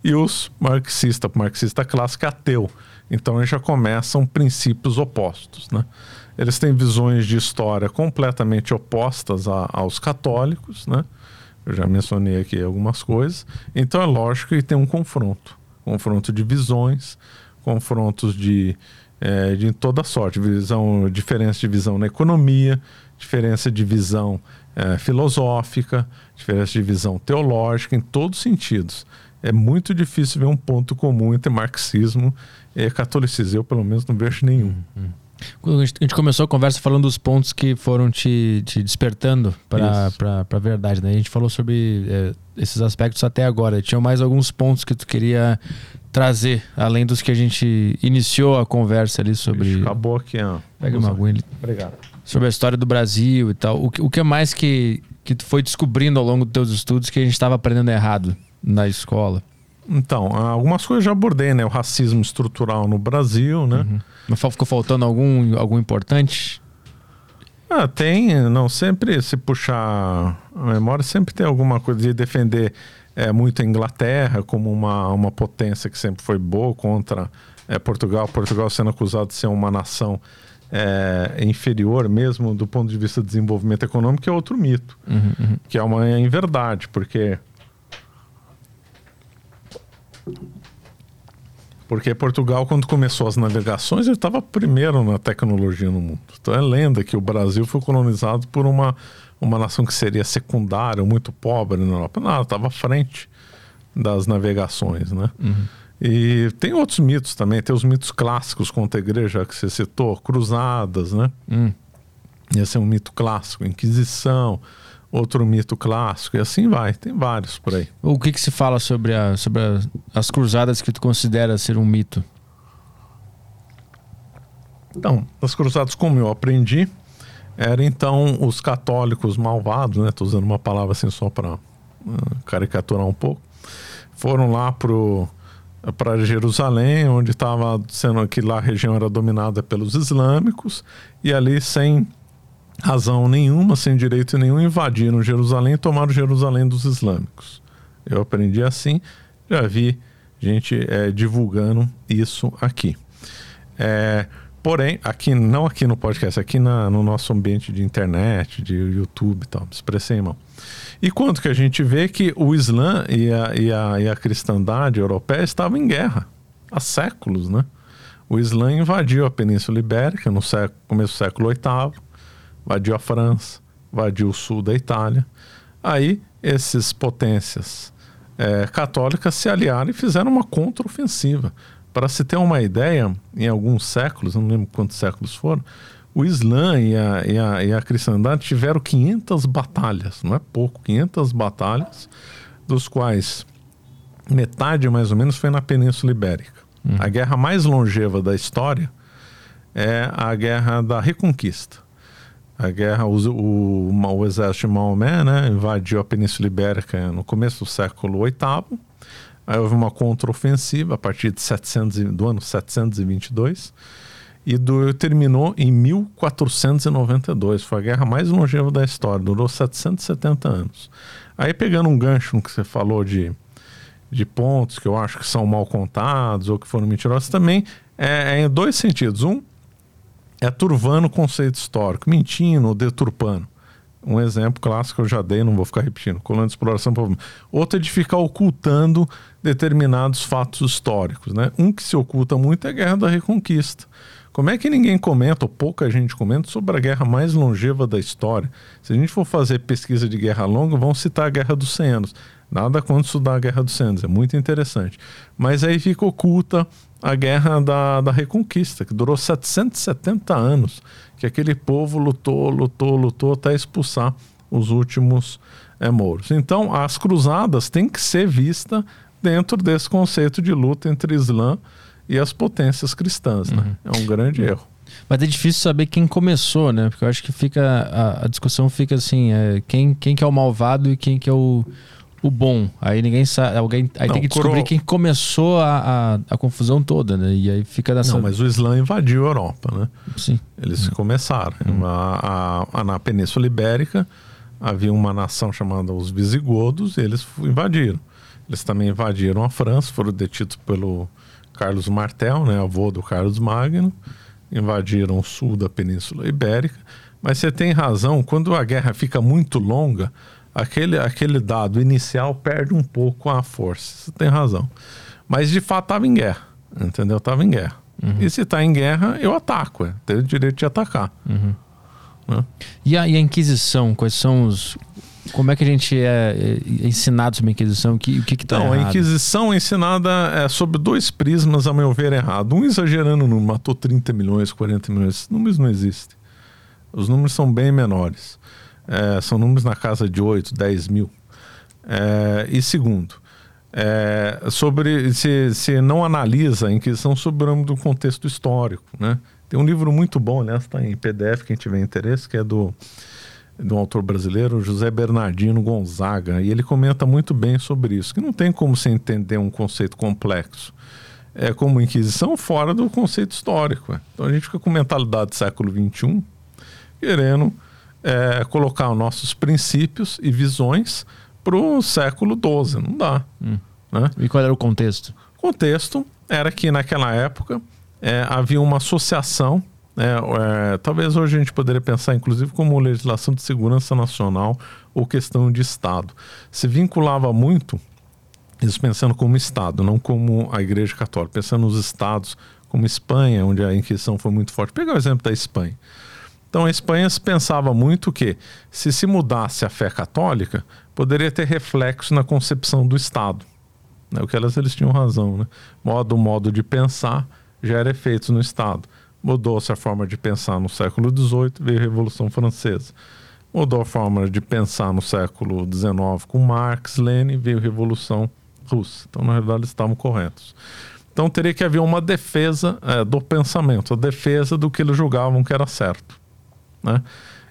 e os marxistas, marxista clássico é ateu. Então eles já começam princípios opostos. Né? Eles têm visões de história completamente opostas a, aos católicos. Né? Eu já mencionei aqui algumas coisas. Então é lógico que tem um confronto confronto de visões, confrontos de, é, de toda sorte, visão, diferença de visão na economia, diferença de visão é, filosófica, diferença de visão teológica, em todos os sentidos é muito difícil ver um ponto comum entre marxismo e catolicismo. Eu, pelo menos, não vejo nenhum. Uhum. A gente começou a conversa falando dos pontos que foram te, te despertando para a verdade. Né? A gente falou sobre é, esses aspectos até agora. Tinha mais alguns pontos que tu queria trazer, além dos que a gente iniciou a conversa ali sobre. Acabou aqui, ó. Pega uma aguinha. Obrigado. Sobre a história do Brasil e tal. O que, o que mais que, que tu foi descobrindo ao longo dos teus estudos que a gente estava aprendendo errado? Na escola? Então, algumas coisas já abordei, né? O racismo estrutural no Brasil, né? Uhum. Mas ficou faltando algum, algum importante? Ah, tem, não sempre se puxar a memória, sempre tem alguma coisa de defender é, muito a Inglaterra como uma, uma potência que sempre foi boa contra é, Portugal. Portugal sendo acusado de ser uma nação é, inferior mesmo do ponto de vista do desenvolvimento econômico, é outro mito, uhum, uhum. que é uma inverdade, porque porque Portugal, quando começou as navegações, ele estava primeiro na tecnologia no mundo. Então é lenda que o Brasil foi colonizado por uma, uma nação que seria secundária, muito pobre na Europa. Não, estava à frente das navegações, né? Uhum. E tem outros mitos também, tem os mitos clássicos contra a igreja que você citou, cruzadas, né? Hum. Esse é um mito clássico, Inquisição, outro mito clássico, e assim vai, tem vários por aí. O que, que se fala sobre, a, sobre a, as cruzadas que tu considera ser um mito? Então, as cruzadas, como eu aprendi, eram então os católicos malvados, né? Estou usando uma palavra assim só para uh, caricaturar um pouco. Foram lá para Jerusalém, onde estava sendo que lá a região era dominada pelos islâmicos, e ali sem razão nenhuma, sem direito nenhum, invadiram Jerusalém e tomaram Jerusalém dos islâmicos. Eu aprendi assim, já vi gente é, divulgando isso aqui. É, porém, aqui não aqui no podcast, aqui na, no nosso ambiente de internet, de YouTube e tal, expressei, irmão. E quanto que a gente vê que o Islã e a, e a, e a cristandade europeia estavam em guerra há séculos, né? O Islã invadiu a Península Ibérica no século, começo do século VIII, invadiu a França, invadiu o sul da Itália. Aí esses potências é, católicas se aliaram e fizeram uma contraofensiva. Para se ter uma ideia, em alguns séculos, não lembro quantos séculos foram, o Islã e a, e a, e a cristandade tiveram 500 batalhas, não é pouco, 500 batalhas, dos quais metade mais ou menos foi na Península Ibérica. Hum. A guerra mais longeva da história é a Guerra da Reconquista. A guerra, o, o, o exército de Maomé né, invadiu a Península Ibérica no começo do século VIII. Aí houve uma contraofensiva a partir de 700, do ano 722 e do, terminou em 1492. Foi a guerra mais longeva da história, durou 770 anos. Aí pegando um gancho no que você falou de, de pontos que eu acho que são mal contados ou que foram mentirosos, também é, é em dois sentidos. Um, é turvando o conceito histórico, mentindo ou deturpando. Um exemplo clássico eu já dei, não vou ficar repetindo. Colônia de exploração. Outro é de ficar ocultando determinados fatos históricos. Né? Um que se oculta muito é a Guerra da Reconquista. Como é que ninguém comenta, ou pouca gente comenta, sobre a guerra mais longeva da história? Se a gente for fazer pesquisa de guerra longa, vão citar a Guerra dos 100 Anos. Nada contra estudar a Guerra dos 100 Anos, é muito interessante. Mas aí fica oculta a Guerra da, da Reconquista, que durou 770 anos, que aquele povo lutou, lutou, lutou até expulsar os últimos é, mouros. Então, as cruzadas têm que ser vistas dentro desse conceito de luta entre Islã e as potências cristãs. Né? Uhum. É um grande uhum. erro. Mas é difícil saber quem começou, né? Porque eu acho que fica a, a discussão fica assim, é, quem, quem que é o malvado e quem que é o, o bom. Aí ninguém sabe, alguém aí Não, tem que descobrir quem começou a, a, a, confusão toda, né? E aí fica nessa. Não, mas o Islã invadiu a Europa, né? Sim. Eles começaram. Hum. A, a, na Península Ibérica havia uma nação chamada os Visigodos e eles invadiram. Eles também invadiram a França, foram detidos pelo Carlos Martel, né, avô do Carlos Magno, invadiram o sul da Península Ibérica. Mas você tem razão, quando a guerra fica muito longa, aquele, aquele dado inicial perde um pouco a força. Você tem razão. Mas de fato estava em guerra, entendeu? Estava em guerra. Uhum. E se está em guerra, eu ataco, é. tenho o direito de atacar. Uhum. Né? E, a, e a Inquisição, quais são os, como é que a gente é, é ensinado sobre a Inquisição? O que está que que tá Não, errado? a Inquisição é ensinada é, sob dois prismas, a meu ver, errado. Um exagerando no matou 30 milhões, 40 milhões. Esses números não existem. Os números são bem menores. É, são números na casa de 8, 10 mil. É, e segundo, é, sobre se, se não analisa a Inquisição sobre o do contexto histórico. Né? Tem um livro muito bom, aliás, está em PDF, quem tiver interesse, que é do um autor brasileiro, José Bernardino Gonzaga, e ele comenta muito bem sobre isso, que não tem como se entender um conceito complexo. É como Inquisição fora do conceito histórico. É. Então a gente fica com mentalidade do século XXI, querendo é, colocar os nossos princípios e visões para o século XII. Não dá. Hum. Né? E qual era o contexto? O contexto era que naquela época é, havia uma associação é, é, talvez hoje a gente poderia pensar, inclusive, como legislação de segurança nacional ou questão de Estado. Se vinculava muito, isso pensando como Estado, não como a Igreja Católica, pensando nos Estados, como Espanha, onde a Inquisição foi muito forte. Pegar o exemplo da Espanha. Então, a Espanha pensava muito que, se se mudasse a fé católica, poderia ter reflexo na concepção do Estado. Né? O que elas eles tinham razão. Né? Modo, modo de pensar gera efeitos no Estado. Mudou-se a forma de pensar no século XVIII, veio a Revolução Francesa. Mudou a forma de pensar no século XIX com Marx, Lenin, veio a Revolução Russa. Então, na realidade, eles estavam corretos. Então, teria que haver uma defesa é, do pensamento, a defesa do que eles julgavam que era certo. Né?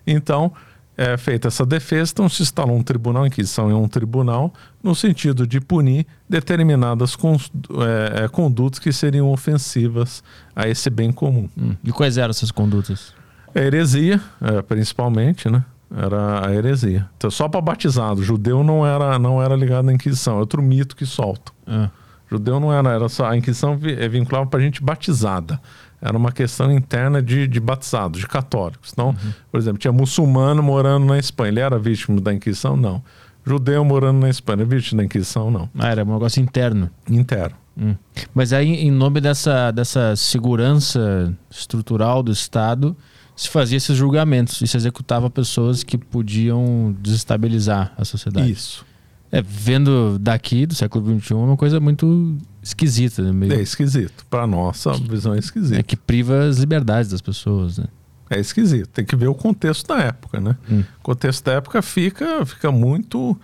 Então, é feita essa defesa, então se instalou um tribunal, Inquisição é um tribunal, no sentido de punir determinadas é, é, condutas que seriam ofensivas a esse bem comum. Hum. E quais eram essas condutas? A heresia, é, principalmente, né? Era a heresia. Então, só para batizado, judeu não era, não era ligado à Inquisição, é outro mito que solta. É. Judeu não era, era só, a Inquisição é vinculava para gente batizada era uma questão interna de, de batizados, de católicos. Então, uhum. por exemplo, tinha muçulmano morando na Espanha. Ele era vítima da Inquisição? Não. Judeu morando na Espanha, vítima da Inquisição? Não. Ah, era um negócio interno. Interno. Hum. Mas aí, em nome dessa, dessa segurança estrutural do Estado, se fazia esses julgamentos e se executava pessoas que podiam desestabilizar a sociedade. Isso. É, vendo daqui do século XXI, é uma coisa muito esquisita. Né? Meio... É esquisito. Para nossa visão é esquisito. É que priva as liberdades das pessoas. Né? É esquisito. Tem que ver o contexto da época, né? Hum. O contexto da época fica, fica muito,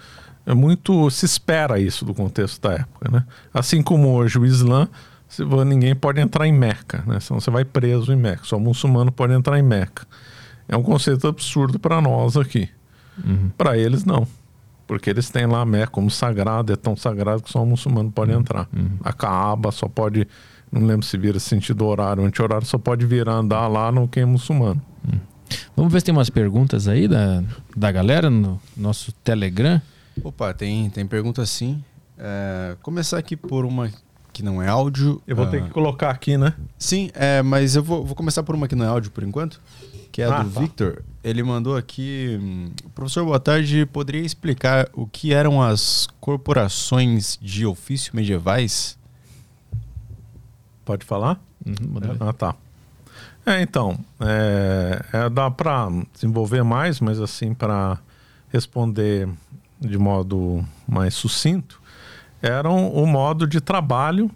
é muito. Se espera isso do contexto da época, né? Assim como hoje o Islã, ninguém pode entrar em Meca, né? Senão você vai preso em Meca. Só o muçulmano pode entrar em Meca. É um conceito absurdo para nós aqui. Uhum. Para eles, não. Porque eles têm lá a Meca como sagrado, é tão sagrado que só um muçulmano pode uhum. entrar. Uhum. A Kaaba só pode, não lembro se vira sentido horário, anti-horário, só pode vir andar lá no quem é muçulmano. Uhum. Vamos ver se tem umas perguntas aí da, da galera no nosso Telegram. Opa, tem, tem pergunta sim. É, começar aqui por uma que que não é áudio. Eu vou ter Ah, que colocar aqui, né? Sim, é, mas eu vou, vou começar por uma que não é áudio por enquanto, que é a Ah, do tá. Victor. Ele mandou aqui. Professor, boa tarde. Poderia explicar o que eram as corporações de ofício medievais? Pode falar? Uhum, ver. Ah, tá. É, então, é, é, dá para desenvolver mais, mas assim, para responder de modo mais sucinto, eram o modo de trabalho,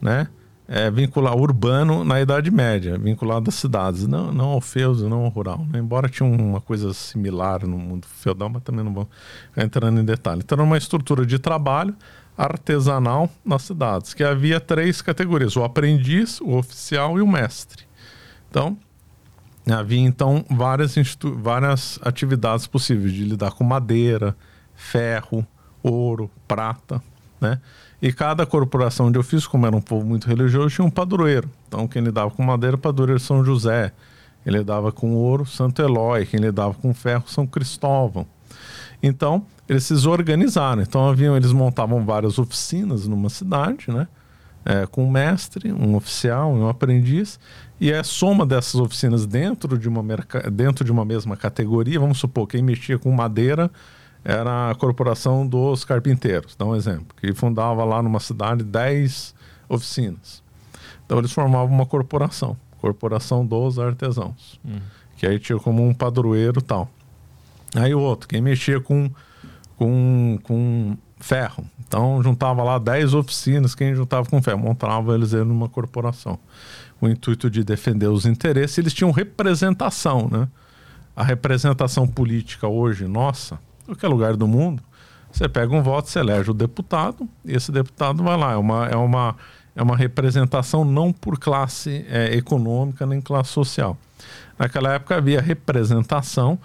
né? É, vincular urbano na Idade Média, vinculado às cidades, não, não ao feudo, não ao rural. né? Embora tinha uma coisa similar no mundo feudal, mas também não vou entrando em detalhe. Então, era uma estrutura de trabalho artesanal nas cidades, que havia três categorias: o aprendiz, o oficial e o mestre. Então, havia então várias, várias atividades possíveis de lidar com madeira, ferro, ouro, prata, né? E cada corporação de ofício, como era um povo muito religioso, tinha um padroeiro. Então, quem lidava com madeira, padroeiro São José. Quem lidava com ouro, Santo Eloy. Quem lidava com ferro, São Cristóvão. Então, eles se organizaram. Então, haviam, eles montavam várias oficinas numa cidade, né? É, com um mestre, um oficial um aprendiz. E a soma dessas oficinas dentro de, uma dentro de uma mesma categoria, vamos supor, quem mexia com madeira era a Corporação dos Carpinteiros, dá um exemplo, que fundava lá numa cidade 10 oficinas. Então, eles formavam uma corporação, Corporação dos Artesãos, que aí tinha como um padroeiro tal. Aí o outro, quem mexia com, com, com ferro. Então juntava lá 10 oficinas, quem juntava com ferro, montava eles aí numa corporação. O intuito de defender os interesses, eles tinham representação, né? A representação política hoje, nossa, qualquer lugar do mundo, você pega um voto, você elege o deputado, e esse deputado vai lá. É uma, é uma, é uma representação não por classe é, econômica nem classe social. Naquela época havia representação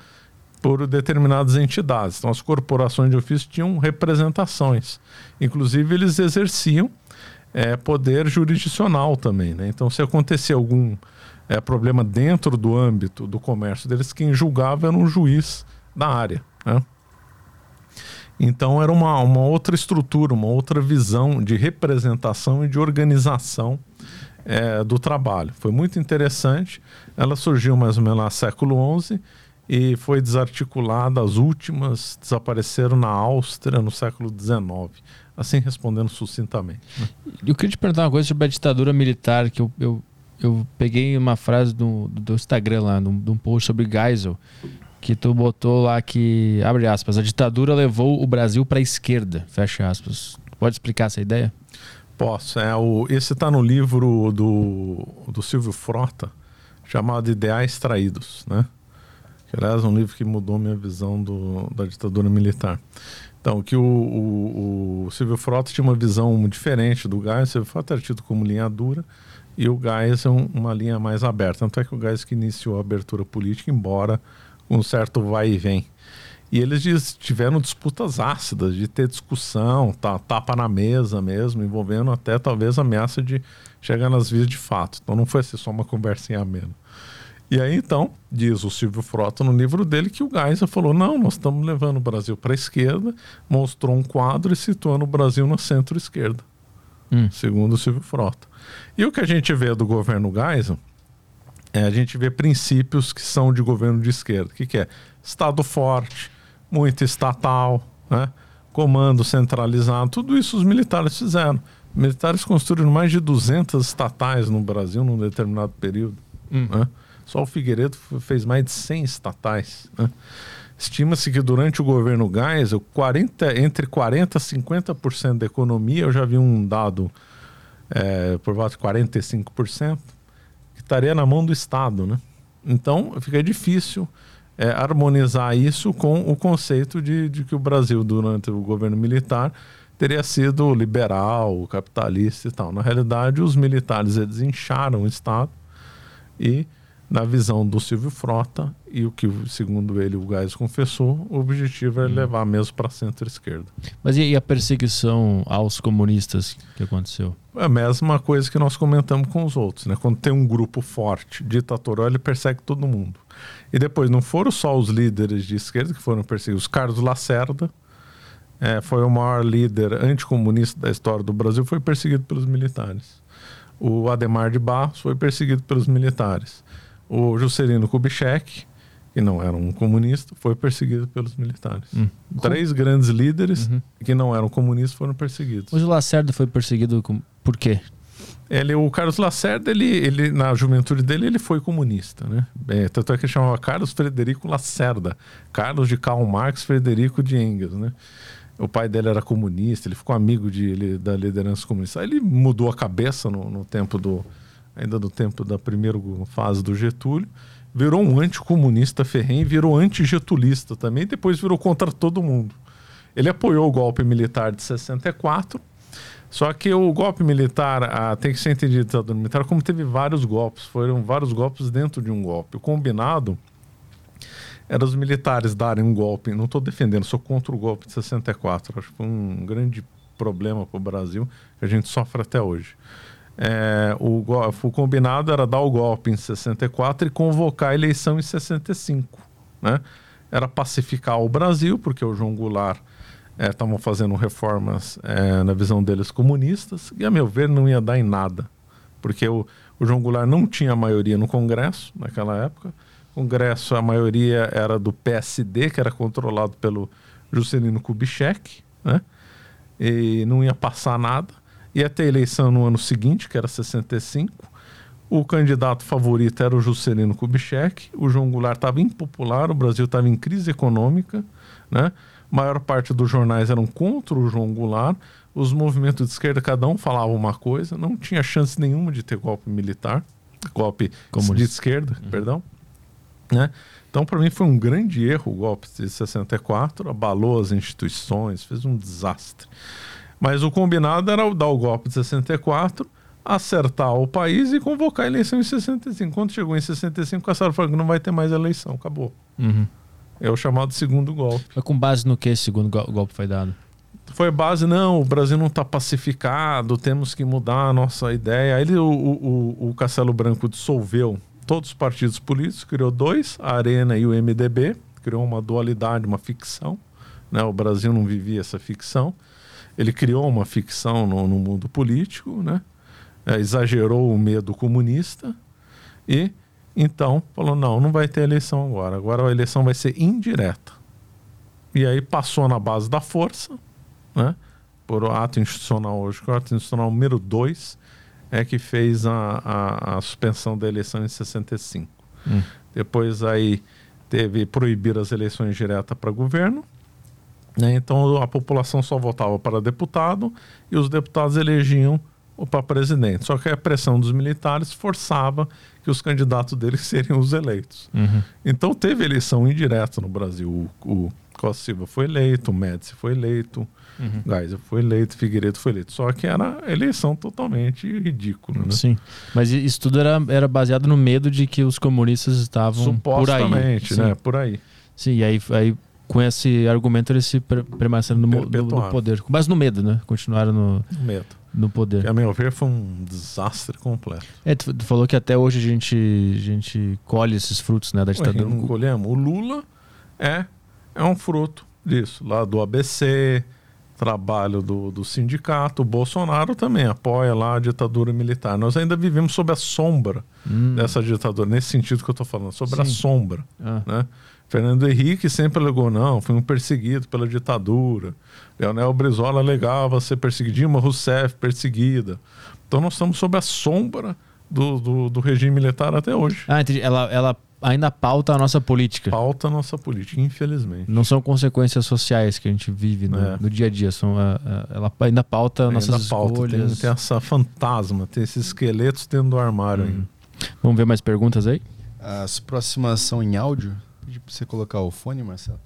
por determinadas entidades. Então, as corporações de ofício tinham representações. Inclusive, eles exerciam é, poder jurisdicional também. Né? Então, se acontecia algum é, problema dentro do âmbito do comércio deles, quem julgava era um juiz da área. Né? Então, era uma, uma outra estrutura, uma outra visão de representação e de organização é, do trabalho. Foi muito interessante. Ela surgiu mais ou menos no século XI e foi desarticulada. As últimas desapareceram na Áustria no século XIX. Assim respondendo sucintamente. né? Eu queria te perguntar uma coisa sobre a ditadura militar, que eu, eu, eu peguei uma frase do, do Instagram lá, de um post sobre Geisel, que tu botou lá que, abre aspas, a ditadura levou o Brasil para a esquerda, fecha aspas. Pode explicar essa ideia? Posso. É, o, esse está no livro do, do Silvio Frota, chamado Ideais Traídos, né? Que, aliás, é um livro que mudou minha visão do, da ditadura militar. Então, que o, o, o Silvio Frota tinha uma visão diferente do Gás. O Silvio Frota era tido como linha dura e o Gás é um- uma linha mais aberta. Tanto é que o Gás que iniciou a abertura política, embora um certo vai e vem. E eles diz- tiveram disputas ácidas de ter discussão, tá, tapa na mesa mesmo, envolvendo até talvez ameaça de chegar nas vias de fato. Então não foi assim só uma conversinha amena. E aí então, diz o Silvio Frota no livro dele que o Geisel falou: não, nós estamos levando o Brasil para a esquerda, mostrou um quadro e situando o Brasil na centro-esquerda, Hum. segundo o Silvio Frota. E o que a gente vê do governo Geisel é, a gente vê princípios que são de governo de esquerda. O que, que é? Estado forte, muito estatal, né? comando centralizado. Tudo isso os militares fizeram. Militares construíram mais de 200 estatais no Brasil num determinado período. né? Só o Figueiredo fez mais de 100 estatais. né? Estima-se que durante o governo Geisel, 40, entre 40% e 50% da economia, eu já vi um dado é, por volta de 45%, que estaria na mão do Estado. Né? Então fica difícil é, harmonizar isso com o conceito de, de que o Brasil, durante o governo militar, teria sido liberal, capitalista e tal. Na realidade, os militares eles incharam o Estado e, na visão do Silvio Frota, e o que, segundo ele, o Gás confessou, o objetivo é levar mesmo para a centro-esquerda. Mas e a perseguição aos comunistas que aconteceu? É a mesma coisa que nós comentamos com os outros, né? Quando tem um grupo forte, ditatorial, ele persegue todo mundo. E depois, não foram só os líderes de esquerda que foram perseguidos. Carlos Lacerda é, foi o maior líder anticomunista da história do Brasil, foi perseguido pelos militares. O Ademar de Barros foi perseguido pelos militares. O Juscelino Kubitschek, que não era um comunista, foi perseguido pelos militares. Hum. Três grandes líderes uhum. que não eram comunistas foram perseguidos. Mas o Lacerda foi perseguido com... por quê? Ele, o Carlos Lacerda, ele, ele, na juventude dele, ele foi comunista, né? É, tanto é que ele chamava Carlos Frederico Lacerda. Carlos de Karl Marx, Frederico de Engels, né? O pai dele era comunista, ele ficou amigo de, ele, da liderança comunista. Aí ele mudou a cabeça no, no tempo do... Ainda no tempo da primeira fase do Getúlio. Virou um anticomunista ferrenho, virou antigetulista também. Depois virou contra todo mundo. Ele apoiou o golpe militar de 64 só que o golpe militar ah, tem que ser entendido militar como teve vários golpes, foram vários golpes dentro de um golpe. O combinado era os militares darem um golpe. Não estou defendendo, sou contra o golpe de 64. Acho que foi um grande problema para o Brasil que a gente sofre até hoje. É, o, o combinado era dar o golpe em 64 e convocar a eleição em 65. Né? Era pacificar o Brasil, porque o João Goulart estavam é, fazendo reformas é, na visão deles comunistas, e a meu ver não ia dar em nada, porque o, o João Goulart não tinha maioria no Congresso naquela época. O Congresso, a maioria era do PSD, que era controlado pelo Juscelino Kubitschek, né? e não ia passar nada. Ia ter eleição no ano seguinte, que era 65. O candidato favorito era o Juscelino Kubitschek. O João Goulart estava impopular, o Brasil estava em crise econômica, né? maior parte dos jornais eram contra o João Goulart, os movimentos de esquerda, cada um falava uma coisa, não tinha chance nenhuma de ter golpe militar, golpe Comunista. de esquerda, uhum. perdão. Né? Então, para mim, foi um grande erro o golpe de 64, abalou as instituições, fez um desastre. Mas o combinado era dar o golpe de 64, acertar o país e convocar a eleição em 65. Quando chegou em 65, o Castelo falou que não vai ter mais eleição, acabou. Uhum. É o chamado segundo golpe. Mas com base no que esse segundo golpe foi dado? Foi base, não, o Brasil não está pacificado, temos que mudar a nossa ideia. Aí ele, o, o, o Castelo Branco dissolveu todos os partidos políticos, criou dois, a Arena e o MDB, criou uma dualidade, uma ficção. Né? O Brasil não vivia essa ficção. Ele criou uma ficção no, no mundo político, né? É, exagerou o medo comunista e então, falou: não, não vai ter eleição agora. Agora a eleição vai ser indireta. E aí passou na base da força, né? Por ato institucional hoje, que o ato institucional número 2 é que fez a, a, a, suspensão da eleição em 65. Hum. Depois aí teve proibir as eleições diretas para governo. Né? Então a população só votava para deputado e os deputados elegiam para presidente. Só que a pressão dos militares forçava que os candidatos deles seriam os eleitos. Uhum. Então teve eleição indireta no Brasil. O, o Costa Silva foi eleito, o Médici foi eleito, uhum. Geisel foi eleito, Figueiredo foi eleito. Só que era eleição totalmente ridícula. Né? Sim, mas isso tudo era, era baseado no medo de que os comunistas estavam por aí. Supostamente, né? Por aí. Sim, e aí, aí com esse argumento eles se permaneceram no, poder. Mas no medo, né? Continuaram no, no medo no poder. Que, a meu ver, foi um desastre completo. É, tu, tu, falou que até hoje a gente, a gente colhe esses frutos né, da ditadura. Ué, não colhemos. O Lula é, é um fruto disso. Lá do ABC, trabalho do, do sindicato. O Bolsonaro também apoia lá a ditadura militar. Nós ainda vivemos sob a sombra hum. dessa ditadura, nesse sentido que eu estou falando, sobre Sim. a sombra. Ah. Né? Fernando Henrique sempre alegou, não, foi um perseguido pela ditadura. Leonel Brizola alegava ser perseguido, Dilma Rousseff perseguida. Então nós estamos sob a sombra do, do, do, regime militar até hoje. Ah, entendi. Ela, ela ainda pauta a nossa política. Pauta a nossa política, infelizmente. Não são consequências sociais que a gente vive no, é. no dia a dia. São, a, a, ela ainda pauta ainda nossas pauta. escolhas. Tem, tem, essa fantasma, tem esses esqueletos dentro do armário hum. Vamos ver mais perguntas aí? As próximas são em áudio pedir para você colocar o fone, Marcelo.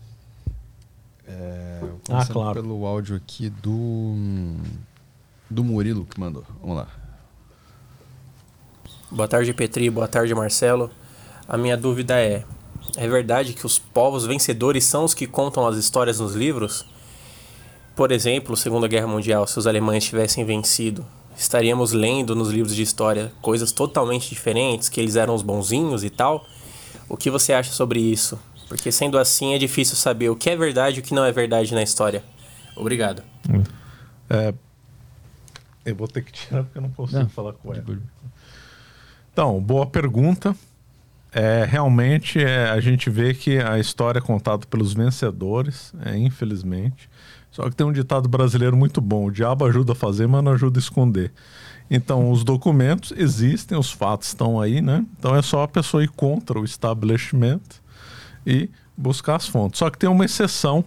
É, ah, claro. pelo áudio aqui do do Murilo que mandou. Vamos lá. Boa tarde, Petri. Boa tarde, Marcelo. A minha dúvida é: é verdade que os povos vencedores são os que contam as histórias nos livros? Por exemplo, Segunda Guerra Mundial, se os alemães tivessem vencido, estaríamos lendo nos livros de história coisas totalmente diferentes, que eles eram os bonzinhos e tal? O que você acha sobre isso? Porque sendo assim é difícil saber o que é verdade e o que não é verdade na história. Obrigado. É, eu vou ter que tirar porque eu não consigo não. falar com ela. Então, boa pergunta. É, realmente é, a gente vê que a história é contada pelos vencedores, é, infelizmente. Só que tem um ditado brasileiro muito bom: o diabo ajuda a fazer, mas não ajuda a esconder. Então, os documentos existem, os fatos estão aí, né? Então é só a pessoa ir contra o estabelecimento e buscar as fontes. Só que tem uma exceção,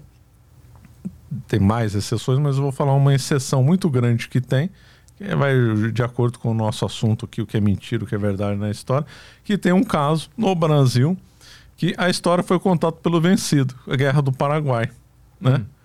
tem mais exceções, mas eu vou falar uma exceção muito grande que tem, que vai de acordo com o nosso assunto aqui, o que é mentira, o que é verdade na história, que tem um caso no Brasil que a história foi contada pelo vencido, a Guerra do Paraguai, né? Hum.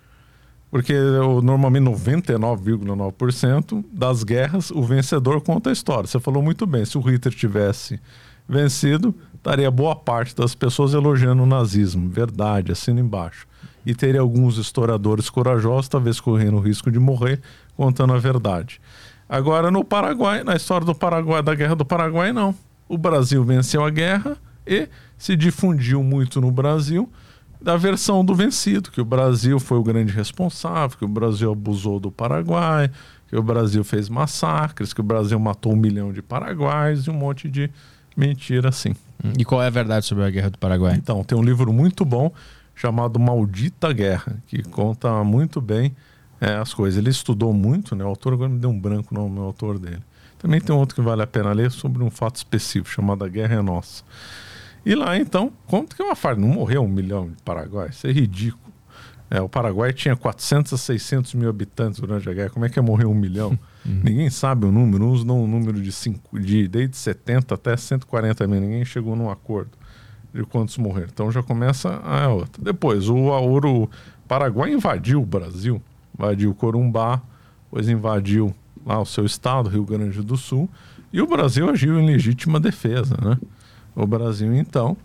Porque normalmente 99,9% das guerras, o vencedor conta a história. Você falou muito bem, se o Hitler tivesse vencido, estaria boa parte das pessoas elogiando o nazismo. Verdade, assina embaixo. E teria alguns historiadores corajosos, talvez correndo o risco de morrer, contando a verdade. Agora, no Paraguai, na história do Paraguai, da Guerra do Paraguai, não. O Brasil venceu a guerra e se difundiu muito no Brasil da versão do vencido, que o Brasil foi o grande responsável, que o Brasil abusou do Paraguai, que o Brasil fez massacres, que o Brasil matou um milhão de paraguaios e um monte de mentira assim. E qual é a verdade sobre a Guerra do Paraguai? Então, tem um livro muito bom chamado Maldita Guerra, que conta muito bem é, as coisas. Ele estudou muito, né? O autor agora me deu um branco no autor dele. Também tem outro que vale a pena ler sobre um fato específico chamado A Guerra é Nossa. E lá, então, conta que é uma farda. Não morreu um milhão de paraguaios. Isso é ridículo. É, o Paraguai tinha 400 a 600 mil habitantes durante a guerra. Como é que ia morrer um milhão? Uhum. Ninguém sabe o número. Uns dão um número de, cinco, de desde 70 até 140 mil. Ninguém chegou num acordo de quantos morreram. Então já começa a outra. Depois, o, o Paraguai invadiu o Brasil. Invadiu Corumbá, depois invadiu lá o seu estado, Rio Grande do Sul. E o Brasil agiu em legítima defesa, né? O Brasil, então,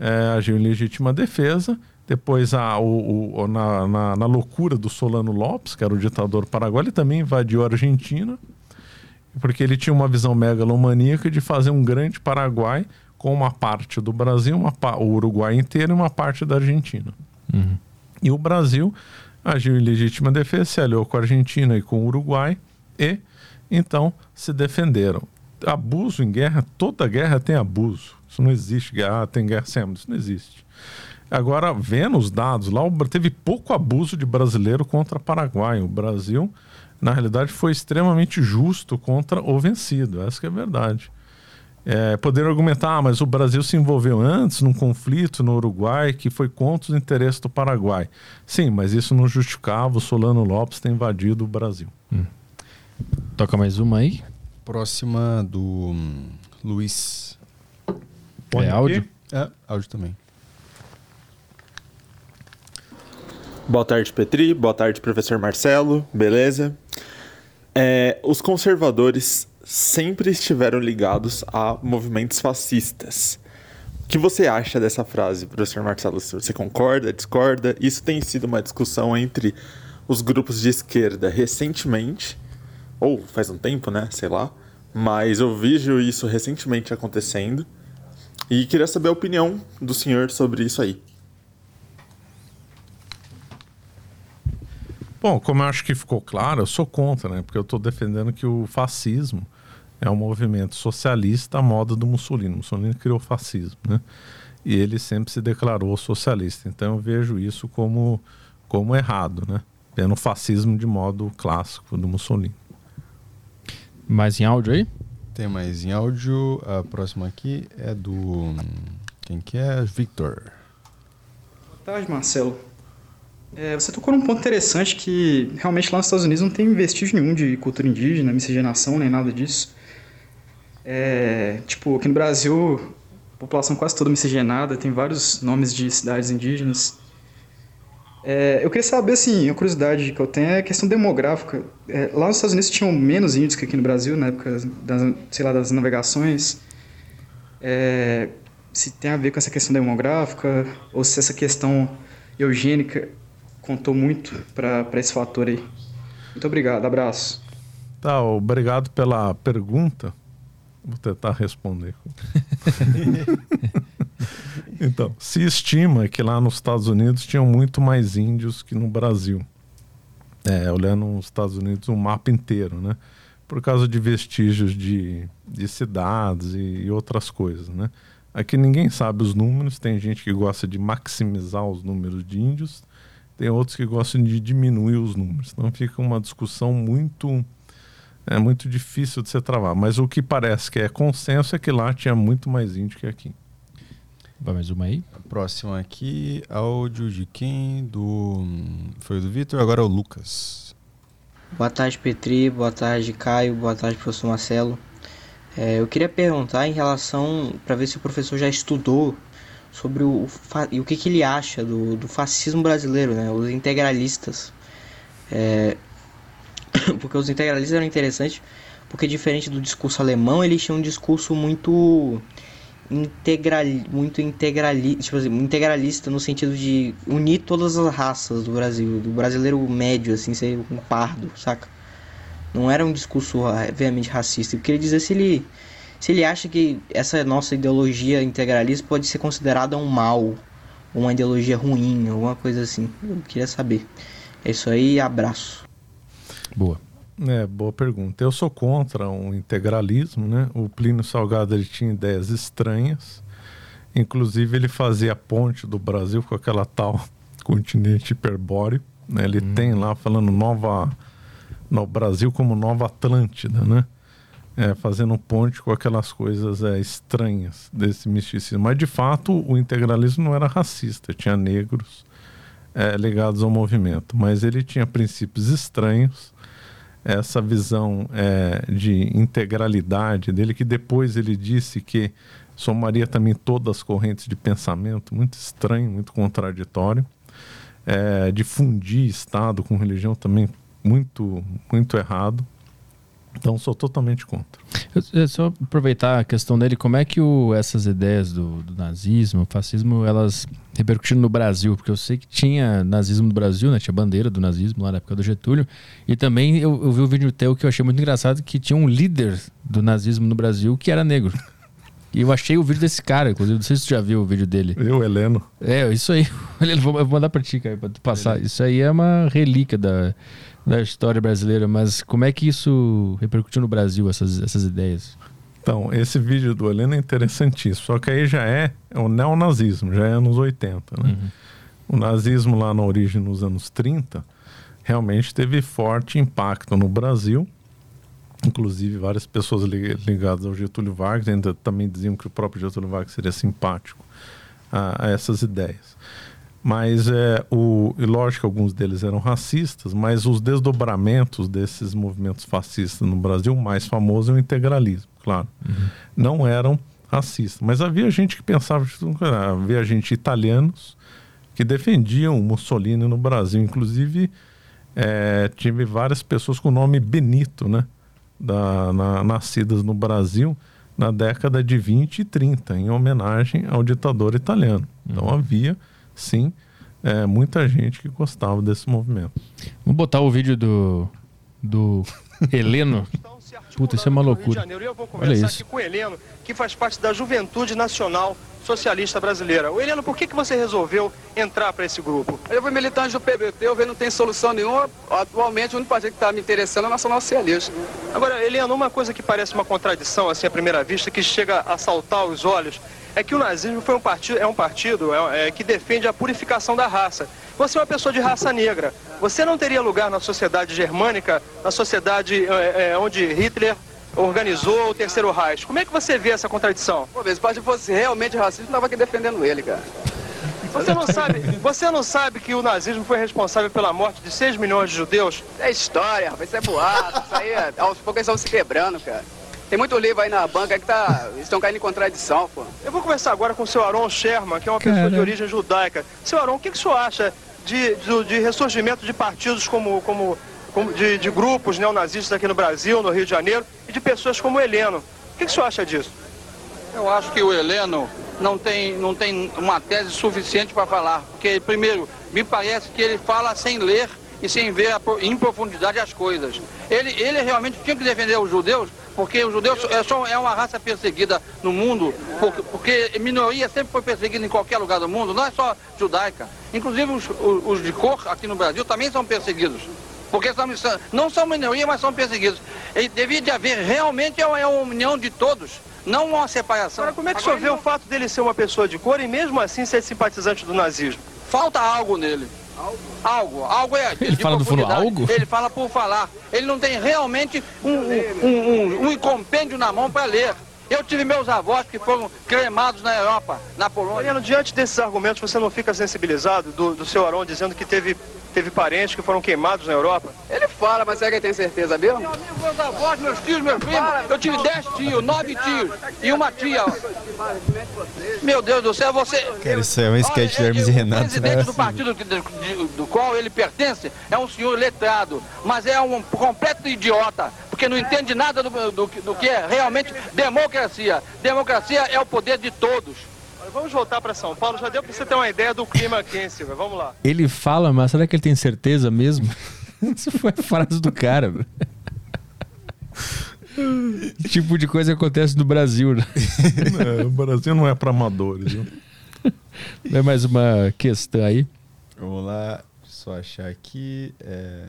é, agiu em legítima defesa. Depois, a, o, o, na, na, na, loucura do Solano Lopes, que era o ditador paraguaio, ele também invadiu a Argentina, porque ele tinha uma visão megalomaníaca de fazer um grande Paraguai com uma parte do Brasil, uma, o Uruguai inteiro e uma parte da Argentina. Uhum. E o Brasil agiu em legítima defesa, se aliou com a Argentina e com o Uruguai e então se defenderam. Abuso em guerra, toda guerra tem abuso. Isso não existe. Ah, tem guerra sem Isso não existe. Agora, vendo os dados lá, teve pouco abuso de brasileiro contra Paraguai. O Brasil, na realidade, foi extremamente justo contra o vencido. Essa é a verdade. É, poder argumentar, ah, mas o Brasil se envolveu antes num conflito no Uruguai que foi contra os interesses do Paraguai. Sim, mas isso não justificava o Solano Lopes ter invadido o Brasil. Hum. Toca mais uma aí. Próxima do hum, Luiz Põe é áudio? É, áudio também. Boa tarde, Petri. Boa tarde, professor Marcelo. Beleza? É, os conservadores sempre estiveram ligados a movimentos fascistas. O que você acha dessa frase, professor Marcelo? Você concorda, discorda? Isso tem sido uma discussão entre os grupos de esquerda recentemente, ou faz um tempo, né? Sei lá. Mas eu vejo isso recentemente acontecendo. E queria saber a opinião do senhor sobre isso aí. Bom, como eu acho que ficou claro, eu sou contra, né? Porque eu estou defendendo que o fascismo é um movimento socialista à moda do Mussolini. Mussolini criou o fascismo, né? E ele sempre se declarou socialista. Então eu vejo isso como, como errado, né? Vendo o fascismo de modo clássico do Mussolini. Mais em áudio aí? Tem mais em áudio. A próxima aqui é do. Quem que é? Victor. Boa tarde, Marcelo. É, você tocou num ponto interessante que realmente lá nos Estados Unidos não tem vestígio nenhum de cultura indígena, miscigenação, nem nada disso. É, tipo, aqui no Brasil, a população quase toda miscigenada, tem vários nomes de cidades indígenas. É, eu queria saber, assim, a curiosidade que eu tenho é a questão demográfica. É, lá nos Estados Unidos tinham menos índios que aqui no Brasil, na época das, sei lá, das navegações. É, se tem a ver com essa questão demográfica ou se essa questão eugênica contou muito para esse fator aí. Muito obrigado, abraço. Tá, obrigado pela pergunta. Vou tentar responder. Então, se estima que lá nos Estados Unidos tinham muito mais índios que no Brasil. é, olhando os Estados Unidos, um mapa inteiro, né? Por causa de vestígios de, de cidades e, e outras coisas, né? Aqui ninguém sabe os números, tem gente que gosta de maximizar os números de índios, tem outros que gostam de diminuir os números. Então fica uma discussão muito é muito difícil de se travar. Mas o que parece que é consenso é que lá tinha muito mais índio que aqui. Vai mais uma aí? Próximo aqui, áudio de quem? Do. Foi do Vitor, agora é o Lucas. Boa tarde, Petri. Boa tarde, Caio. Boa tarde, professor Marcelo. É, eu queria perguntar em relação. para ver se o professor já estudou sobre o, e o que, que ele acha do, do fascismo brasileiro, né? Os integralistas. É, porque os integralistas eram interessantes, porque diferente do discurso alemão, eles tinham um discurso muito integral, muito integralista, tipo assim, integralista no sentido de unir todas as raças do Brasil, do brasileiro médio, assim, ser um pardo, saca? Não era um discurso veemente racista. Eu queria dizer se ele, se ele acha que essa nossa ideologia integralista pode ser considerada um mal, uma ideologia ruim, alguma coisa assim. Eu queria saber. É isso aí, abraço. Boa. É, boa pergunta. Eu sou contra o integralismo, né? O Plínio Salgado ele tinha ideias estranhas. Inclusive ele fazia a ponte do Brasil com aquela tal continente hiperbóreo. Né? Ele hum. tem lá falando nova no Brasil como Nova Atlântida, né? É, fazendo ponte com aquelas coisas é, estranhas desse misticismo. Mas de fato o integralismo não era racista, tinha negros é, ligados ao movimento, mas ele tinha princípios estranhos essa visão é, de integralidade dele, que depois ele disse que somaria também todas as correntes de pensamento, muito estranho, muito contraditório. É, de fundir Estado com religião também muito, muito errado. Então, sou totalmente contra. Eu, só aproveitar a questão dele, como é que o, essas ideias do, do nazismo, fascismo, elas repercutiram no Brasil? Porque eu sei que tinha nazismo no Brasil, né? Tinha bandeira do nazismo lá na época do Getúlio. E também eu, eu vi um vídeo teu que eu achei muito engraçado, que tinha um líder do nazismo no Brasil que era negro. E eu achei o vídeo desse cara, inclusive, não sei se tu já viu o vídeo dele. Eu, Heleno. É, isso aí. Eu vou, mandar pra ti, cara, pra tu passar. Isso aí é uma relíquia da, da história brasileira, mas como é que isso repercutiu no Brasil, essas, essas ideias? Então, esse vídeo do Helena é interessantíssimo, só que aí já é, o neonazismo, já é anos 80, né? Uhum. O nazismo lá na origem, nos anos 30, realmente teve forte impacto no Brasil, inclusive várias pessoas ligadas ao Getúlio Vargas ainda também diziam que o próprio Getúlio Vargas seria simpático a, a essas ideias. Mas é o e lógico que alguns deles eram racistas, mas os desdobramentos desses movimentos fascistas no Brasil, o mais famoso é o integralismo, claro. Uhum. Não eram racistas, mas havia gente que pensava havia gente italianos que defendiam Mussolini no Brasil, inclusive é, tive várias pessoas com o nome Benito, né, da, na, nascidas no Brasil na década de 20 e 30, em homenagem ao ditador italiano. Então uhum. havia sim, é, muita gente que gostava desse movimento. Vamos botar o vídeo do, do Heleno. Puta, isso é uma loucura. Eu vou conversar Olha isso. aqui com o Heleno, que faz parte da Juventude Nacional Socialista Brasileira. O Heleno, por que, que você resolveu entrar para esse grupo? Eu fui militante do PBT, eu vejo não tem solução nenhuma. Atualmente, o único partido que está me interessando é o Nacional Socialista. Agora, Heleno, uma coisa que parece uma contradição, assim, à primeira vista, que chega a saltar os olhos, é que o nazismo foi um partido, é um partido é, é, que defende a purificação da raça. Você é uma pessoa de raça negra. Você não teria lugar na sociedade germânica, na sociedade é, é onde Hitler organizou o Terceiro Reich. Como é que você vê essa contradição? Pô, se o partido fosse realmente racista, não estava aqui defendendo ele, cara. Você não sabe, você não sabe que o nazismo foi responsável pela morte de 6 milhões de judeus? É história, rapaz, isso é boato, isso aí, é, aos poucos eles estão se quebrando, cara. Tem muito livro aí na banca que tá, estão caindo em contradição, pô. Eu vou conversar agora com o seu Aron Sherman, que é uma Cara. pessoa de origem judaica. Seu Aron, o que, que o senhor acha de, de, de ressurgimento de partidos como, como, como de, de, grupos neonazistas aqui no Brasil, no Rio de Janeiro, e de pessoas como o Heleno? O que, que o senhor acha disso? Eu acho que o Heleno não tem, não tem uma tese suficiente para falar. Porque, primeiro, me parece que ele fala sem ler e sem ver em profundidade as coisas. Ele, ele realmente tinha que defender os judeus porque os judeus é, só, é uma raça perseguida no mundo, porque, porque minoria sempre foi perseguida em qualquer lugar do mundo, não é só judaica. Inclusive os, os, os de cor aqui no Brasil também são perseguidos. Porque são, não são minoria, mas são perseguidos. E devia de haver realmente é uma é uma união de todos, não uma separação. Agora, como é que o senhor vê o fato dele ser uma pessoa de cor e mesmo assim ser simpatizante do nazismo? Falta algo nele. Algo, algo é. Ele de fala do fundo algo? Ele fala por falar. Ele não tem realmente um, um, um, um compêndio na mão para ler. Eu tive meus avós que foram cremados na Europa, na Polônia. Mariano, diante desses argumentos, você não fica sensibilizado do, do seu Aron dizendo que teve, teve parentes que foram queimados na Europa? Ele fala, mas será que ele tem certeza mesmo? Meu amigo, meus avós, meus tios, meus primos. Eu tive dez tios, nove tios e uma tia. Meu Deus do céu, você. Cara, isso é um sketch do Hermes e o Renato. presidente né? do partido do, qual ele pertence é um senhor letrado, mas é um completo idiota, porque não entende nada do, do, do que é realmente democracia. Democracia é o poder de todos. Vamos voltar para São Paulo, já deu para você ter uma ideia do clima aqui, hein, Silvia? Vamos lá. Ele fala, mas será que ele tem certeza mesmo? Isso foi a frase do cara. Que tipo de coisa que acontece no Brasil, né? É, o Brasil não é para amadores. Viu? É mais uma questão aí. Vamos lá, só achar aqui. é,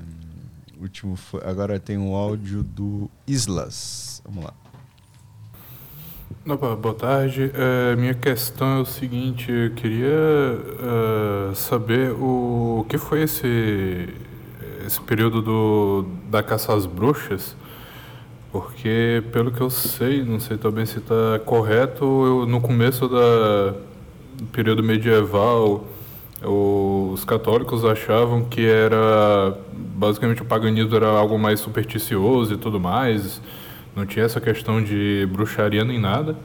último foi, agora tem um áudio do Islas. Vamos lá. Opa, boa tarde. É, minha questão é o seguinte, eu queria é, saber o, o que foi esse, esse período do, da caça às bruxas, porque pelo que eu sei, não sei também se está correto, eu, no começo do período medieval, os católicos achavam que era basicamente o paganismo era algo mais supersticioso e tudo mais. Não tinha essa questão de bruxaria nem nada.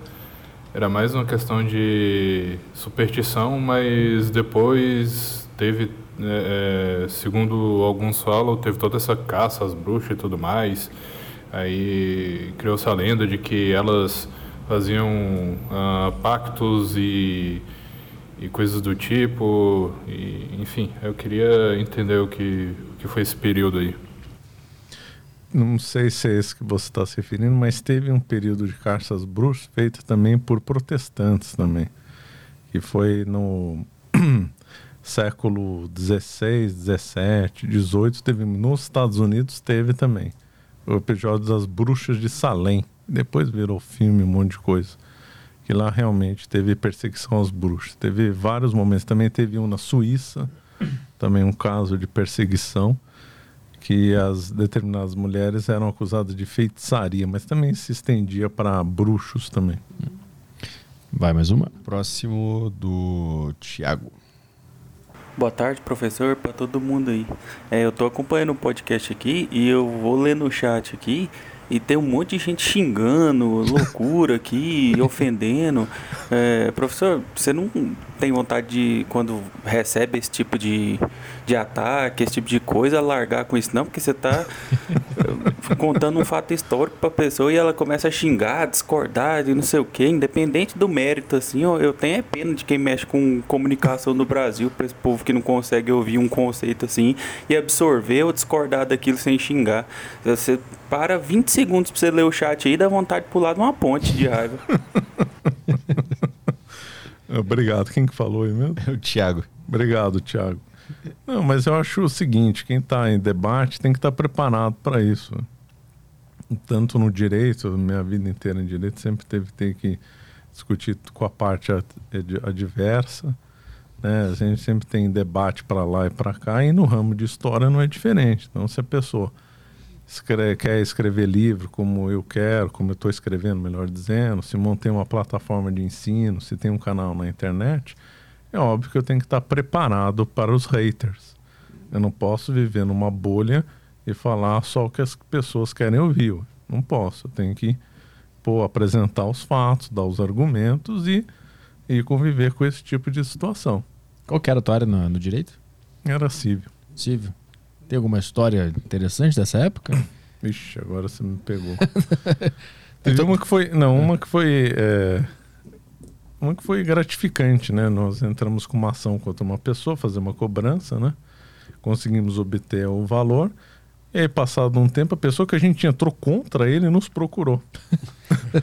Era mais uma questão de superstição, mas depois teve, é, é, segundo alguns falam, teve toda essa caça às bruxas e tudo mais. Aí criou-se a lenda de que elas faziam ah, pactos e, e coisas do tipo. E, enfim, eu queria entender o que, o que foi esse período aí. Não sei se é esse que você está se referindo, mas teve um período de caça às bruxas feito também por protestantes também, que foi no século 16, 17, 18, teve nos Estados Unidos teve também o episódio das bruxas de Salem. Depois virou filme, um monte de coisa. Que lá realmente teve perseguição às bruxas. Teve vários momentos. Também teve um na Suíça, também um caso de perseguição que as determinadas mulheres eram acusadas de feitiçaria, mas também se estendia para bruxos também. Vai mais uma. Próximo do Tiago. Boa tarde, professor, para todo mundo aí. É, eu tô acompanhando o podcast aqui e eu vou ler no chat aqui e tem um monte de gente xingando, loucura aqui, ofendendo. É, professor, você não tem vontade de, quando recebe esse tipo de, de ataque, esse tipo de coisa, largar com isso, não? Porque você tá eh, contando um fato histórico pra pessoa e ela começa a xingar, discordar e não sei o que, independente do mérito, assim, ó, eu tenho é pena de quem mexe com comunicação no Brasil, pra esse povo que não consegue ouvir um conceito assim e absorver ou discordar daquilo sem xingar. Você para 20 segundos pra você ler o chat aí, dá vontade de pular de uma ponte de raiva. Obrigado. Quem que falou aí mesmo? O Tiago. Obrigado, Tiago. Não, mas eu acho o seguinte, quem está em debate tem que estar preparado para isso. Tanto no direito, minha vida inteira em direito, sempre teve ter que discutir com a parte ad- ad- adversa. Né? A gente sempre tem debate para lá e para cá, e no ramo de história não é diferente. Então, se a pessoa quer escrever livro como eu quero, como eu estou escrevendo, melhor dizendo, se montei uma plataforma de ensino, se tem um canal na internet, é óbvio que eu tenho que estar preparado para os haters. Eu não posso viver numa bolha e falar só o que as pessoas querem ouvir. Não posso. Eu tenho que pô, apresentar os fatos, dar os argumentos e, e conviver com esse tipo de situação. Qual que era a tua área no, no direito? Era cível. Cível. Tem alguma história interessante dessa época? Ixi, agora você me pegou. Teve uma que foi. Não, uma que foi. é, uma que foi gratificante, né? Nós entramos com uma ação contra uma pessoa, fazer uma cobrança, né? Conseguimos obter o valor. E aí, passado um tempo, a pessoa que a gente entrou contra ele nos procurou.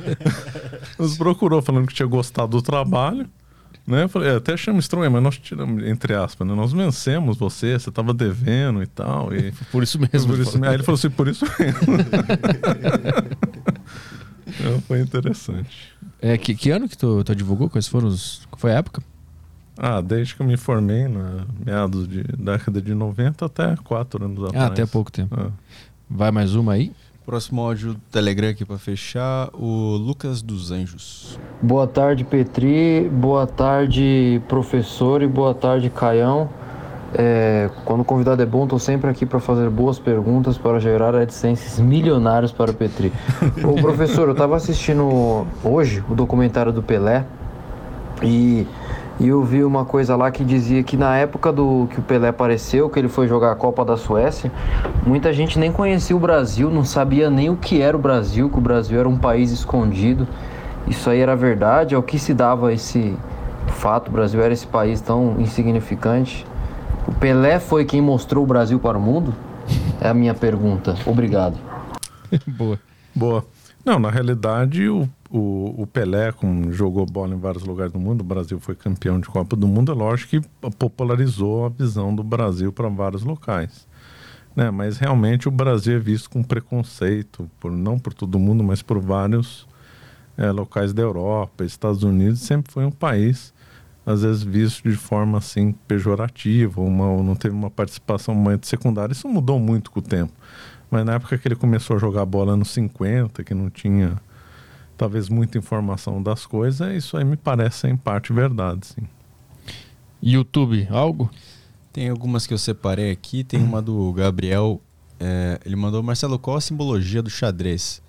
nos procurou, falando que tinha gostado do trabalho. Né? Eu falei, é, até chama estranho, mas nós tiramos, entre aspas, né? nós vencemos você, você estava devendo e tal. E, por isso mesmo. Por isso, aí ele falou assim, por isso mesmo. então, foi interessante. É, que, que ano que tu, tu divulgou? Quais foram os. Qual foi a época? Ah, desde que eu me formei, na meados de década de 90 até quatro anos ah, atrás. até pouco tempo. Ah. Vai mais uma aí? Próximo áudio do Telegram aqui para fechar, o Lucas dos Anjos. Boa tarde, Petri. Boa tarde, professor. E boa tarde, Caião. É, quando o convidado é bom, estou sempre aqui para fazer boas perguntas para gerar AdSenses milionários para o Petri. Ô, professor, eu estava assistindo hoje o documentário do Pelé e e eu vi uma coisa lá que dizia que na época do que o Pelé apareceu, que ele foi jogar a Copa da Suécia, muita gente nem conhecia o Brasil, não sabia nem o que era o Brasil, que o Brasil era um país escondido. Isso aí era verdade? Ao que se dava esse fato? O Brasil era esse país tão insignificante? O Pelé foi quem mostrou o Brasil para o mundo? É a minha pergunta. Obrigado. Boa. Boa. Não, na realidade, o o, o Pelé, como jogou bola em vários lugares do mundo, o Brasil foi campeão de Copa do Mundo, é lógico que popularizou a visão do Brasil para vários locais. Né? Mas realmente o Brasil é visto com preconceito, por, não por todo mundo, mas por vários é, locais da Europa, Estados Unidos, sempre foi um país às vezes visto de forma assim pejorativa, uma, ou não teve uma participação muito secundária. Isso mudou muito com o tempo. Mas na época que ele começou a jogar bola nos 50, que não tinha talvez muita informação das coisas, isso aí me parece em parte verdade, sim. YouTube, algo? Tem algumas que eu separei aqui, tem uma do Gabriel, é, ele mandou, Marcelo, qual a simbologia do xadrez?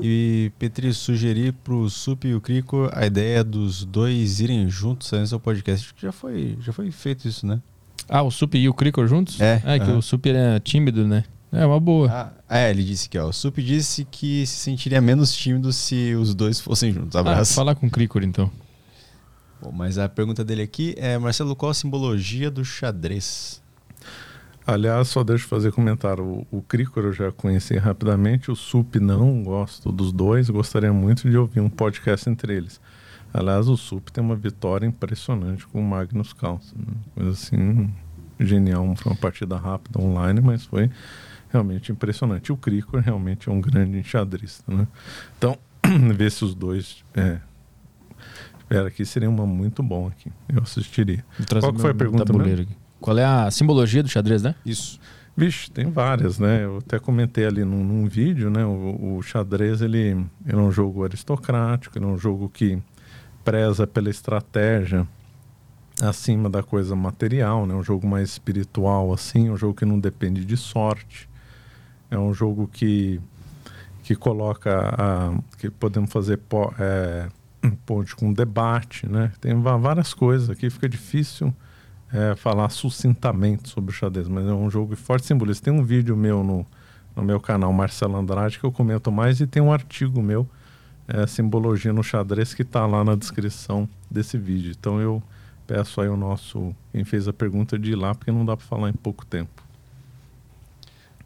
E Petri, sugeri pro Sup e o Crico a ideia dos dois irem juntos nesse podcast. Acho que já foi, já foi feito isso, né? Ah, o Sup e o Crico juntos? É. É, que o Sup é tímido, né? É uma boa. Ah, é, ele disse que ó, o Sup disse que se sentiria menos tímido se os dois fossem juntos. Ah, Abraço. falar com o Cricor então. Bom, mas a pergunta dele aqui é, Marcelo, qual a simbologia do xadrez? Aliás, só deixa eu fazer comentário. O, o Cricor eu já conheci rapidamente, o Sup não, gosto dos dois, gostaria muito de ouvir um podcast entre eles. Aliás, o Sup tem uma vitória impressionante com o Magnus Carlsen. Né? Coisa assim, genial, foi uma partida rápida online, mas foi realmente impressionante. O Cricor realmente é um grande enxadrista, né? Então, ver se os dois. É, espera aqui, seria uma muito bom aqui. Eu assistiria. Qual que foi a pergunta mesmo? Aqui. Qual é a simbologia do xadrez, né? Isso. Vixe, tem várias, né? Eu até comentei ali num, num vídeo, né? O, o, xadrez, ele, ele é um jogo aristocrático, ele é um jogo que preza pela estratégia acima da coisa material, né? Um jogo mais espiritual, assim, um jogo que não depende de sorte. É um jogo que, que coloca a, que podemos fazer é, ponte com debate, né? Tem várias coisas aqui, fica difícil é, falar sucintamente sobre o xadrez, mas é um jogo de forte simbolismo. Tem um vídeo meu no, no meu canal Marcelo Andrade que eu comento mais e tem um artigo meu, é, Simbologia no Xadrez, que está lá na descrição desse vídeo. Então eu peço aí o nosso, quem fez a pergunta, de ir lá, porque não dá para falar em pouco tempo.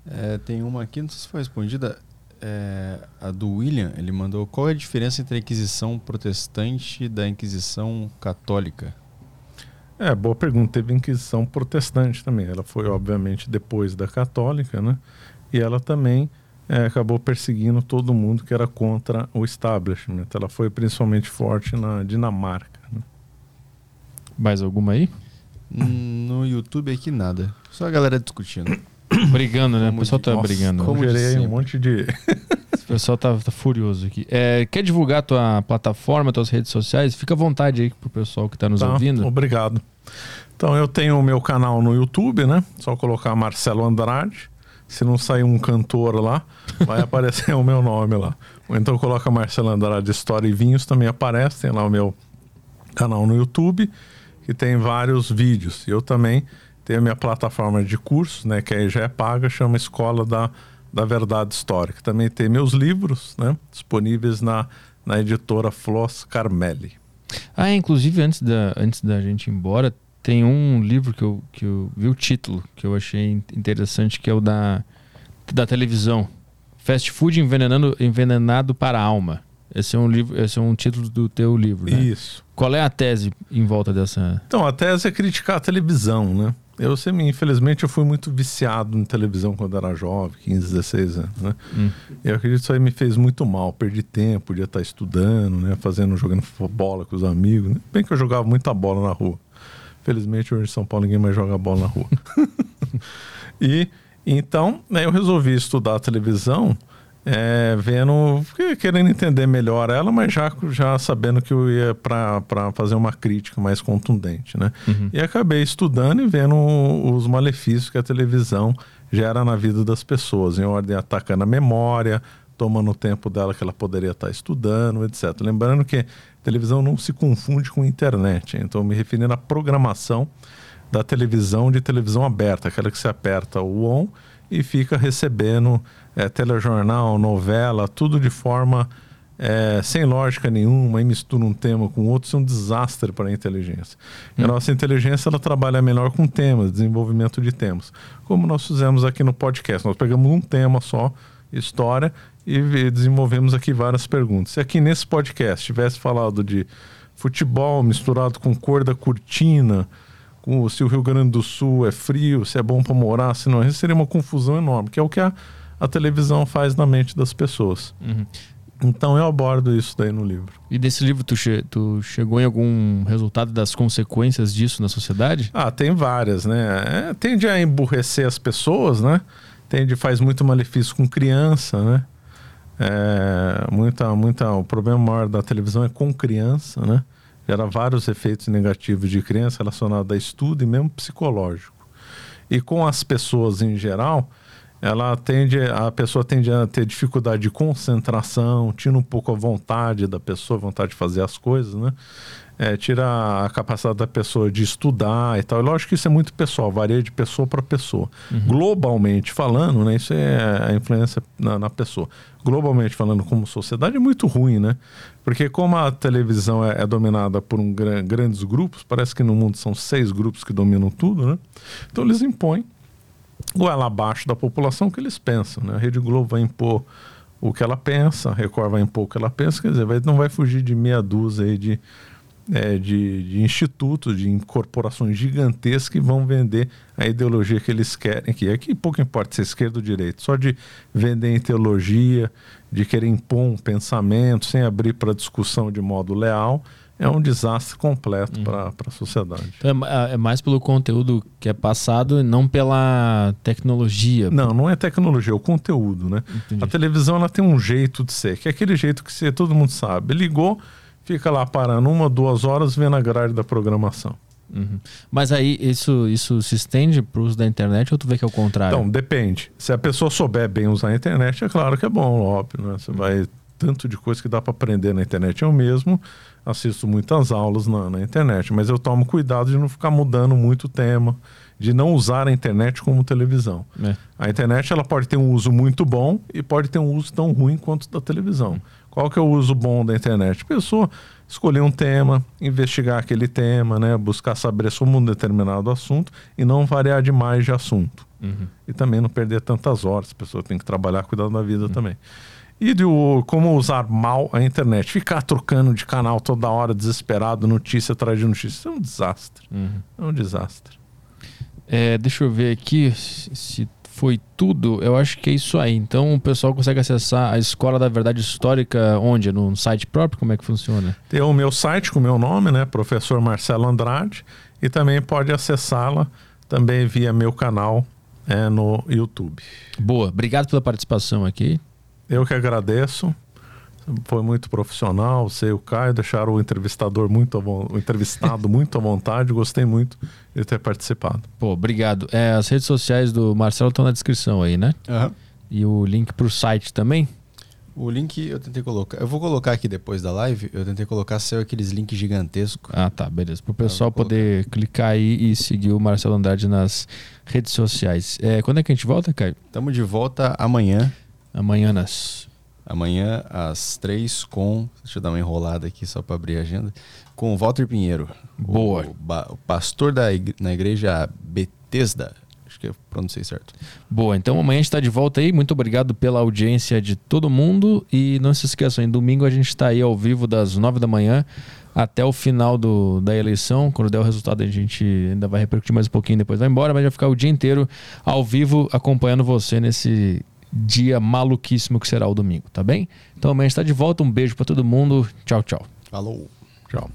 É, tem uma aqui, não sei se foi respondida. É, a do William, ele mandou qual é a diferença entre a Inquisição protestante e da Inquisição católica? É, boa pergunta. Teve Inquisição protestante também. Ela foi, obviamente, depois da católica, né? E ela também é, acabou perseguindo todo mundo que era contra o establishment. Ela foi principalmente forte na Dinamarca. Né? Mais alguma aí? No YouTube aqui nada. Só a galera discutindo. brigando, né? Como o pessoal tá Nossa, brigando. Como gerei um monte de. o pessoal tá, tá furioso aqui. É, quer divulgar tua plataforma, tuas redes sociais? Fica à vontade aí pro pessoal que tá nos tá, ouvindo. Obrigado. Então eu tenho o meu canal no YouTube, né? Só colocar Marcelo Andrade. Se não sair um cantor lá, vai aparecer o meu nome lá. Ou então coloca Marcelo Andrade História e Vinhos, também aparece. Tem lá o meu canal no YouTube, que tem vários vídeos. Eu também tenho a minha plataforma de cursos, né? Que aí já é paga, chama Escola da, da Verdade Histórica. Também tem meus livros, né? Disponíveis na, na editora Floss Carmelli. Ah, inclusive antes da, antes da gente ir embora, tem um livro que eu, que eu vi o título, que eu achei interessante, que é o da, da televisão. Fast Food envenenando, envenenado para a alma. Esse é um livro, esse é um título do teu livro, né? Isso. Qual é a tese em volta dessa? Então, a tese é criticar a televisão, né? Eu sempre, infelizmente, eu fui muito viciado em televisão quando era jovem, 15, 16 anos, né? Hum. Eu acredito que isso aí me fez muito mal. Perdi tempo, podia estar estudando, né? Fazendo, jogando bola com os amigos. Né? Bem que eu jogava muita bola na rua. Felizmente, hoje em São Paulo ninguém mais joga bola na rua. e então, né, eu resolvi estudar a televisão, é, vendo, querendo entender melhor ela, mas já, já sabendo que eu ia para fazer uma crítica mais contundente, né? Uhum. E acabei estudando e vendo os malefícios que a televisão gera na vida das pessoas, em ordem atacando a memória, tomando o tempo dela que ela poderia estar estudando, etc. Lembrando que televisão não se confunde com internet, então me referindo à programação da televisão de televisão aberta, aquela que se aperta o on e fica recebendo é, telejornal, novela, tudo de forma é, sem lógica nenhuma, e mistura um tema com outro, isso é um desastre para a inteligência. E a nossa inteligência ela trabalha melhor com temas, desenvolvimento de temas, como nós fizemos aqui no podcast. Nós pegamos um tema só, história, e desenvolvemos aqui várias perguntas. Se aqui nesse podcast tivesse falado de futebol misturado com cor da cortina, com se o Rio Grande do Sul é frio, se é bom para morar, se não, isso seria uma confusão enorme, que é o que a, a televisão faz na mente das pessoas. Uhum. Então eu abordo isso daí no livro. E desse livro tu, che tu chegou em algum resultado das consequências disso na sociedade? Ah, tem várias, né? É, tende a emburrecer as pessoas, né? Tende faz muito malefício com criança, né? É, muita, muita, o problema maior da televisão é com criança, né? Gera vários efeitos negativos de criança relacionados a estudo e mesmo psicológico. E com as pessoas em geral, ela tende, a pessoa tende a ter dificuldade de concentração, tira um pouco a vontade da pessoa, vontade de fazer as coisas, né? É, tira a capacidade da pessoa de estudar e tal. E lógico que isso é muito pessoal, varia de pessoa para pessoa. Uhum. Globalmente falando, né, isso é a influência na, na, pessoa. Globalmente falando, como sociedade, é muito ruim, né? Porque como a televisão é, é dominada por um, grandes grupos, parece que no mundo são seis grupos que dominam tudo, né? Então eles impõem goela abaixo da população que eles pensam, né? A Rede Globo vai impor o que ela pensa, a Record vai impor o que ela pensa, quer dizer, vai, não vai fugir de meia dúzia de é, de, de, institutos, de corporações gigantescas que vão vender a ideologia que eles querem. Que aqui pouco importa se é esquerda ou direita, só de vender ideologia, de querer impor um pensamento sem abrir para discussão de modo leal, é um desastre completo uhum. para a sociedade. Então é, é, mais pelo conteúdo que é passado e não pela tecnologia. Não, não é tecnologia, é o conteúdo, né? Entendi. A televisão ela tem um jeito de ser, que é aquele jeito que você, todo mundo sabe. Ligou, fica lá parando uma, duas horas vendo a grade da programação. Uhum. Mas aí isso, isso se estende para o uso da internet ou tu vê que é o contrário? Então, depende. Se a pessoa souber bem usar a internet, é claro que é bom, óbvio. Né? Você vai. Tanto de coisa que dá para aprender na internet. Eu mesmo assisto muitas aulas na, na internet, mas eu tomo cuidado de não ficar mudando muito o tema, de não usar a internet como televisão. É. A internet ela pode ter um uso muito bom e pode ter um uso tão ruim quanto da televisão. Qual que é o uso bom da internet? A pessoa escolher um tema, investigar aquele tema, né? buscar saber sobre um determinado assunto e não variar demais de assunto. Uhum. E também não perder tantas horas. A pessoa tem que trabalhar cuidando da vida uhum. também. E de o, como usar mal a internet. Ficar trocando de canal toda hora, desesperado, notícia atrás de notícia. Isso é um desastre. Uhum. É um desastre. É, deixa eu ver aqui se foi tudo, eu acho que é isso aí. Então o pessoal consegue acessar a Escola da Verdade Histórica onde? No site próprio? Como é que funciona? Tem o meu site com o meu nome, né? Professor Marcelo Andrade. E também pode acessá-la também via meu canal é, no YouTube. Boa, obrigado pela participação aqui. Eu que agradeço foi muito profissional, você e o Caio deixaram o entrevistador muito o entrevistado muito à vontade, gostei muito de ter participado. Pô, obrigado. É, as redes sociais do Marcelo estão na descrição aí, né? Uhum. E o link para o site também? O link eu tentei colocar. Eu vou colocar aqui depois da live. Eu tentei colocar saiu aqueles links gigantescos. Ah, tá, beleza. Para o pessoal poder clicar aí e seguir o Marcelo Andrade nas redes sociais. É, quando é que a gente volta, Caio? Estamos de volta amanhã. Amanhã nas Amanhã às três com. Deixa eu dar uma enrolada aqui só para abrir a agenda. Com o Walter Pinheiro. Boa. O, o pastor da igre, na igreja Betesda, Acho que eu pronunciei certo. Boa, então amanhã a gente está de volta aí. Muito obrigado pela audiência de todo mundo. E não se esqueçam, em domingo a gente está aí ao vivo das nove da manhã até o final do, da eleição. Quando der o resultado, a gente ainda vai repercutir mais um pouquinho, depois vai embora, mas vai ficar o dia inteiro ao vivo acompanhando você nesse dia maluquíssimo que será o domingo, tá bem? Então amanhã está de volta. Um beijo para todo mundo. Tchau, tchau. Falou. Tchau.